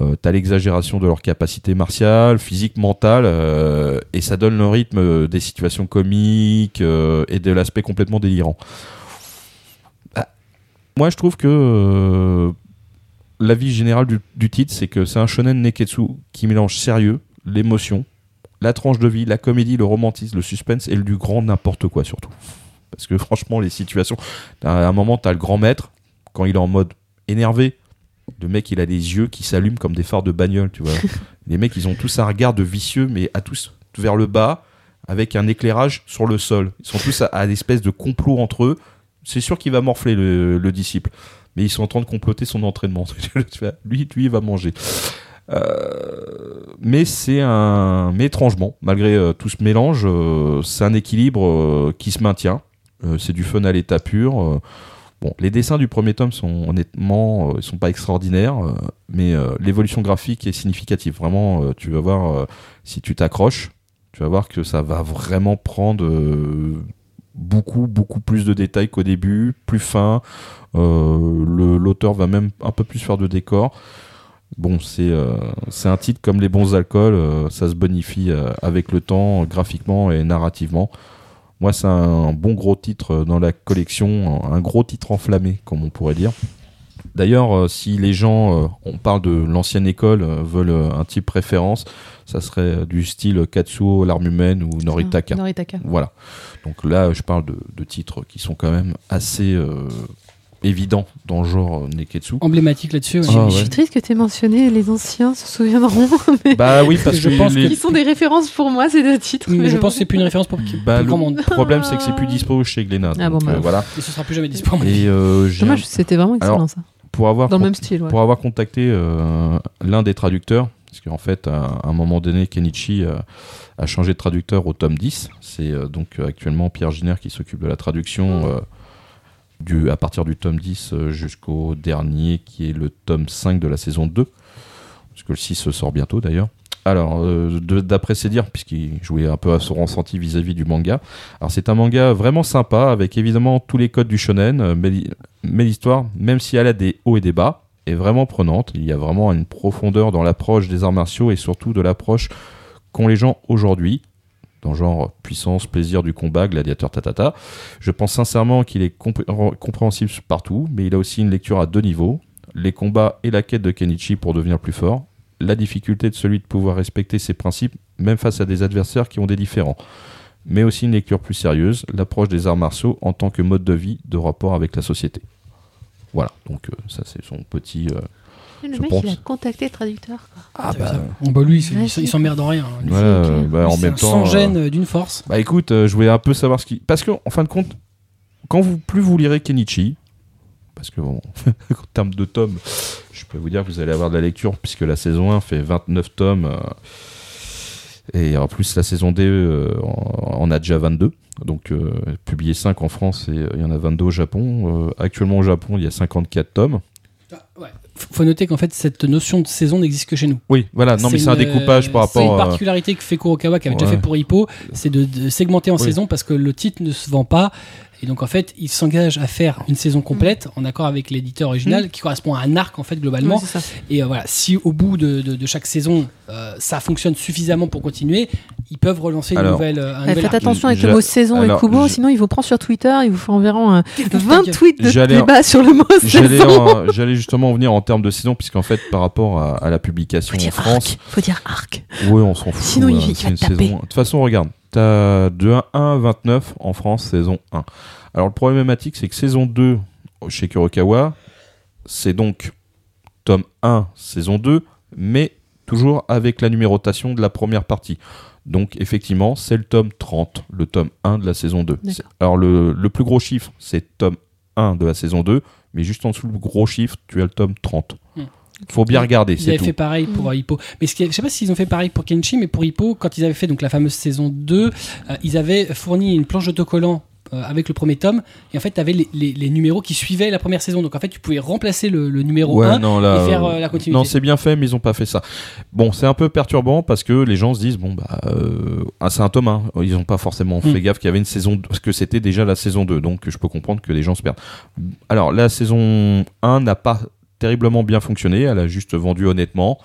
Speaker 3: Euh, T'as l'exagération de leur capacité martiale, physique, mentale, euh, et ça donne le rythme des situations comiques euh, et de l'aspect complètement délirant. Bah, moi, je trouve que euh, l'avis général du, du titre, c'est que c'est un shonen neketsu qui mélange sérieux, l'émotion, la tranche de vie, la comédie, le romantisme, le suspense et le du grand n'importe quoi surtout. Parce que [LAUGHS] franchement, les situations, à un moment, t'as le grand maître, quand il est en mode énervé, le mec, il a des yeux qui s'allument comme des phares de bagnole, tu vois. [LAUGHS] les mecs, ils ont tous un regard de vicieux, mais à tous vers le bas, avec un éclairage sur le sol. Ils sont tous à, à l'espèce de complot entre eux. C'est sûr qu'il va morfler le, le disciple. Mais ils sont en train de comploter son entraînement. [LAUGHS] Lui, lui, il va manger. Euh, mais c'est un, mais étrangement, malgré euh, tout ce mélange, euh, c'est un équilibre qui se maintient. C'est du fun à l'état pur. Bon, les dessins du premier tome sont honnêtement, euh, sont pas extraordinaires, euh, mais euh, l'évolution graphique est significative. Vraiment, euh, tu vas voir si tu t'accroches, tu vas voir que ça va vraiment prendre beaucoup, beaucoup plus de détails qu'au début, plus fin. L'auteur va même un peu plus faire de décor. Bon, c'est un titre comme les bons alcools, ça se bonifie avec le temps, graphiquement et narrativement. Moi, c'est un bon gros titre dans la collection, un gros titre enflammé, comme on pourrait dire. D'ailleurs, euh, si les gens, euh, on parle de l'ancienne école, euh, veulent euh, un type préférence, ça serait euh, du style Katsuo, l'arme humaine ou Noritaka.
Speaker 2: Noritaka.
Speaker 3: Voilà. Donc là, je parle de, de titres qui sont quand même assez euh, évidents dans le genre euh, Neketsu.
Speaker 1: Emblématique là-dessus. ouais.
Speaker 3: Ah,
Speaker 2: Je suis triste que tu aies mentionné les anciens se souviendront, [LAUGHS] mais
Speaker 3: Bah oui, parce
Speaker 1: Je
Speaker 3: que
Speaker 1: pense
Speaker 3: les-
Speaker 2: qui sont des références pour moi, ces deux titres.
Speaker 1: Mais je
Speaker 2: bon.
Speaker 1: pense que c'est plus une référence pour, pour
Speaker 3: bah,
Speaker 1: le
Speaker 3: le
Speaker 1: grand monde.
Speaker 3: problème, c'est que c'est plus dispo chez Glénat.
Speaker 2: Ah bon, bah.
Speaker 3: euh, voilà.
Speaker 1: Et ce sera plus jamais dispo.
Speaker 3: Et euh,
Speaker 2: Dommage, c'était vraiment excellent
Speaker 3: Alors,
Speaker 2: ça.
Speaker 3: pour avoir
Speaker 2: Dans le même style, ouais.
Speaker 3: pour avoir contacté euh, l'un des traducteurs, parce qu'en fait, à un moment donné, Kenichi euh, a changé de traducteur au tome 10. C'est euh, donc euh, actuellement Pierre Giner qui s'occupe de la traduction euh, du, à partir du tome 10 euh, jusqu'au dernier, qui est le tome 5 de la saison 2. Parce que le 6 sort bientôt d'ailleurs. Alors, euh, d'après ses dires, puisqu'il jouait un peu à son ressenti vis-à-vis du manga, alors c'est un manga vraiment sympa, avec évidemment tous les codes du shonen, euh, mais l'histoire, même si elle a des hauts et des bas, est vraiment prenante. Il y a vraiment une profondeur dans l'approche des arts martiaux et surtout de l'approche qu'ont les gens aujourd'hui, dans genre puissance, plaisir du combat, gladiateur, tatata. Je pense sincèrement qu'il est compré- compréhensible partout, mais il a aussi une lecture à deux niveaux. Les combats et la quête de Kenichi pour devenir plus fort, la difficulté de celui de pouvoir respecter ses principes, même face à des adversaires qui ont des différents. Mais aussi une lecture plus sérieuse, l'approche des arts martiaux en tant que mode de vie de rapport avec la société. Voilà, donc euh, ça c'est son petit, euh,
Speaker 2: Le
Speaker 3: Je
Speaker 2: mec,
Speaker 3: pense.
Speaker 2: il a contacté le traducteur. quoi.
Speaker 3: Ah bah,
Speaker 1: Bon, bah lui, il-
Speaker 2: Ouais,
Speaker 1: il s'emmerde en rien. hein. Lui,
Speaker 3: voilà, euh, bah, en même temps.
Speaker 1: sans
Speaker 3: euh,
Speaker 1: gêne euh, d'une force.
Speaker 3: Bah écoute, euh, je voulais un peu savoir ce qui. Parce que, en fin de compte, quand vous plus vous lirez Kenichi, parce que bon, [LAUGHS] en termes de tomes, je peux vous dire que vous allez avoir de la lecture, puisque la saison 1 fait 29 tomes, euh, et en plus la saison D euh, en en a déjà 22. Donc, euh, publié 5 en France et euh, il y en a 22 au Japon. Euh, actuellement au Japon, il y a 54 tomes.
Speaker 1: Ah, ouais. Faut noter qu'en fait, cette notion de saison n'existe que chez nous.
Speaker 3: Oui, voilà, non mais c'est un découpage par
Speaker 1: euh, C'est une
Speaker 3: rapport à.
Speaker 1: particularité que fait Kurokawa, qui avait déjà fait pour Hippo, c'est de, de segmenter en
Speaker 3: Oui.
Speaker 1: saison parce que le titre ne se vend pas. Et donc en fait, il s'engage à faire une saison complète en accord avec l'éditeur original qui correspond à un arc en fait globalement. Et euh, voilà, si au bout de, de- de chaque saison euh, ça fonctionne suffisamment pour continuer, ils peuvent relancer une nouvelle, euh, un nouvel
Speaker 2: faites
Speaker 1: arc.
Speaker 2: attention avec le mot saison
Speaker 3: alors,
Speaker 2: et Kubo,
Speaker 3: je-
Speaker 2: sinon il vous prend sur Twitter, il vous fait environ euh, [LAUGHS]
Speaker 1: Qu'est-ce que
Speaker 2: 20
Speaker 1: t'as-
Speaker 2: tweets de débat sur le mot [LAUGHS] saison.
Speaker 3: j'allais justement en venir en termes de saison, puisqu'en fait, par rapport à, à la publication
Speaker 2: Faut
Speaker 3: en France,
Speaker 2: arc. Faut dire arc.
Speaker 3: ouais, on s'en fout.
Speaker 2: Sinon, il-
Speaker 3: euh,
Speaker 2: il va
Speaker 3: une
Speaker 2: taper.
Speaker 3: saison. De toute façon, regarde, t'as de 1 à 29 en France, saison 1. Alors, le problématique, c'est que saison 2 chez Kurokawa, c'est donc tome 1, saison 2, mais toujours avec la numérotation de la première partie. Donc, effectivement, c'est le tome 30, le tome 1 de la saison 2.
Speaker 2: D'accord.
Speaker 3: C'est- Alors, le, le plus gros chiffre, c'est tome 1 de la saison 2, mais juste en dessous du gros chiffre, tu as le tome 30.
Speaker 1: Hmm.
Speaker 3: Faut bien regarder,
Speaker 1: Ils
Speaker 3: c'est
Speaker 1: avaient
Speaker 3: tout.
Speaker 1: fait pareil pour euh, Hippo. Mais ce qui je sais pas s'ils ont fait pareil pour Kenshi, mais pour Hippo, quand ils avaient fait donc la fameuse saison 2, euh, ils avaient fourni une planche d'autocollant euh, avec le premier tome. Et en fait, tu avais les, les- les numéros qui suivaient la première saison. Donc en fait, tu pouvais remplacer le, le numéro
Speaker 3: Ouais,
Speaker 1: 1
Speaker 3: non, là,
Speaker 1: et faire
Speaker 3: euh,
Speaker 1: euh, la continuité.
Speaker 3: Non, c'est bien fait, mais ils ont pas fait ça. Bon, c'est un peu perturbant parce que les gens se disent bon bah euh, ah, c'est un tome 1. Ils ont pas forcément
Speaker 1: Hmm.
Speaker 3: fait gaffe qu'il y avait une saison 2, parce que c'était déjà la saison 2. Donc je peux comprendre que les gens se perdent. Alors la saison 1 n'a pas terriblement bien fonctionné. Elle a juste vendu honnêtement.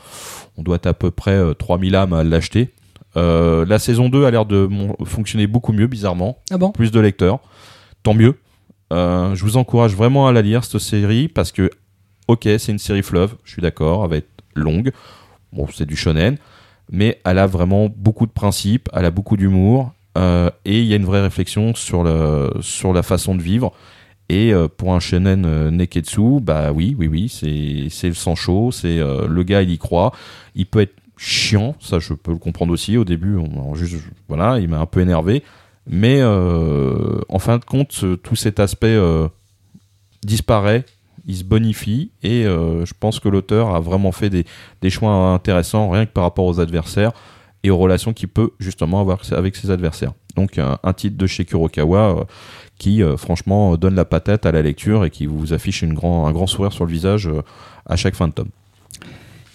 Speaker 3: On doit être à peu près euh, 3000 âmes à l'acheter. Euh, la saison 2 a l'air de fonctionner beaucoup mieux, bizarrement.
Speaker 1: Ah bon?
Speaker 3: Plus de lecteurs. Tant mieux. Euh, je vous encourage vraiment à la lire, cette série, parce que, ok, c'est une série fleuve, je suis d'accord, elle va être longue. Bon, c'est du shonen. Mais elle a vraiment beaucoup de principes, elle a beaucoup d'humour. euh, et il y a une vraie réflexion sur, le, sur la façon de vivre. Et euh, pour un shonen euh, Neketsu, bah oui, oui, oui, c'est le sang chaud, c'est le gars, il y croit. Il peut être chiant, ça je peux le comprendre aussi. Au début, on, juste, voilà, il m'a un peu énervé. Mais euh, en fin de compte, tout cet aspect euh, disparaît, il se bonifie, et euh, je pense que l'auteur a vraiment fait des, des choix intéressants, rien que par rapport aux adversaires et aux relations qu'il peut justement avoir avec ses adversaires. Donc un, titre de chez Kurokawa qui franchement donne la patate à la lecture et qui vous affiche un grand sourire sur le visage à chaque fin de tome.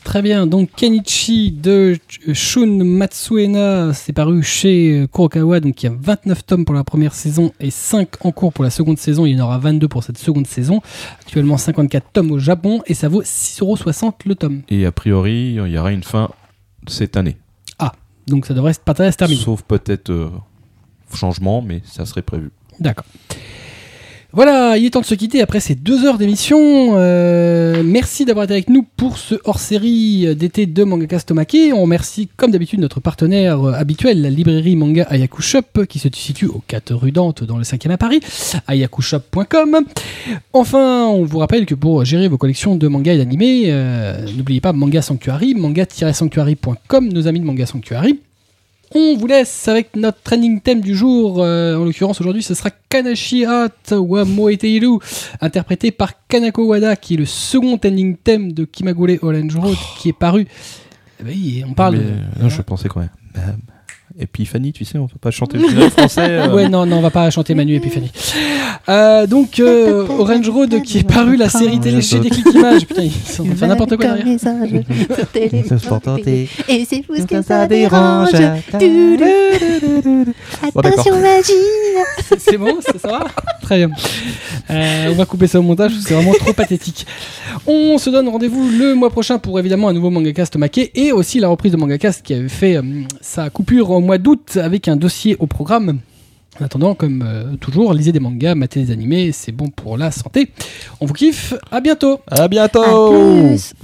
Speaker 1: Très bien, donc Kenichi de Shun Matsuena, c'est paru chez Kurokawa, donc il y a 29 tomes pour la première saison et 5 en cours pour la seconde saison, il y en aura 22 pour cette seconde saison, actuellement 54 tomes au Japon et ça vaut 6,60€ le tome.
Speaker 3: Et a priori, il y aura une fin cette année.
Speaker 1: Donc ça devrait pas tarder à se terminer.
Speaker 3: Sauf peut-être euh, changement, mais ça serait prévu.
Speaker 1: D'accord. Voilà, il est temps de se quitter après ces deux heures d'émission. Euh, merci d'avoir été avec nous pour ce hors-série d'été de Mangaka Stomake. On remercie comme d'habitude notre partenaire euh, habituel, la librairie manga Ayaku Shop, qui se situe au 4 rue Dante dans le 5e à Paris, ayakushop.com. Enfin, on vous rappelle que pour gérer vos collections de mangas et d'animés, euh, n'oubliez pas Manga Sanctuary, manga-sanctuary.com, nos amis de Manga Sanctuary. On vous laisse avec notre trending theme du jour. euh, en l'occurrence, aujourd'hui, ce sera Kanashi Hat wa Moeteiru, interprété par Kanako Wada, qui est le second trending theme de Kimagure Orange Road, qui est paru. Eh ben, on parle
Speaker 3: Mais,
Speaker 1: de.
Speaker 3: euh, non, je pensais quand même. Bam. Epiphanie, tu sais, on peut pas chanter le [LAUGHS] générique français. euh.
Speaker 1: Ouais, non, non, on va pas chanter Manu Epiphanie. Euh, donc, euh, Orange Road, qui est paru la série télé chez Déclic Images. Putain, ils de faire n'importe quoi derrière. [LAUGHS]
Speaker 4: Et c'est vous ce que ça dérange. Attention magie.
Speaker 1: C'est- [LAUGHS] C'est bon, ça, ça va Très bien. Euh, on va couper ça au montage, parce que c'est vraiment trop pathétique. On se donne rendez-vous le mois prochain pour évidemment un nouveau Mangacast maqué et aussi la reprise de Mangacast qui avait fait euh, sa coupure au mois d'août avec un dossier au programme. En attendant, comme euh, toujours, lisez des mangas, matez des animés, c'est bon pour la santé. On vous kiffe, à bientôt
Speaker 3: À bientôt
Speaker 4: À plus.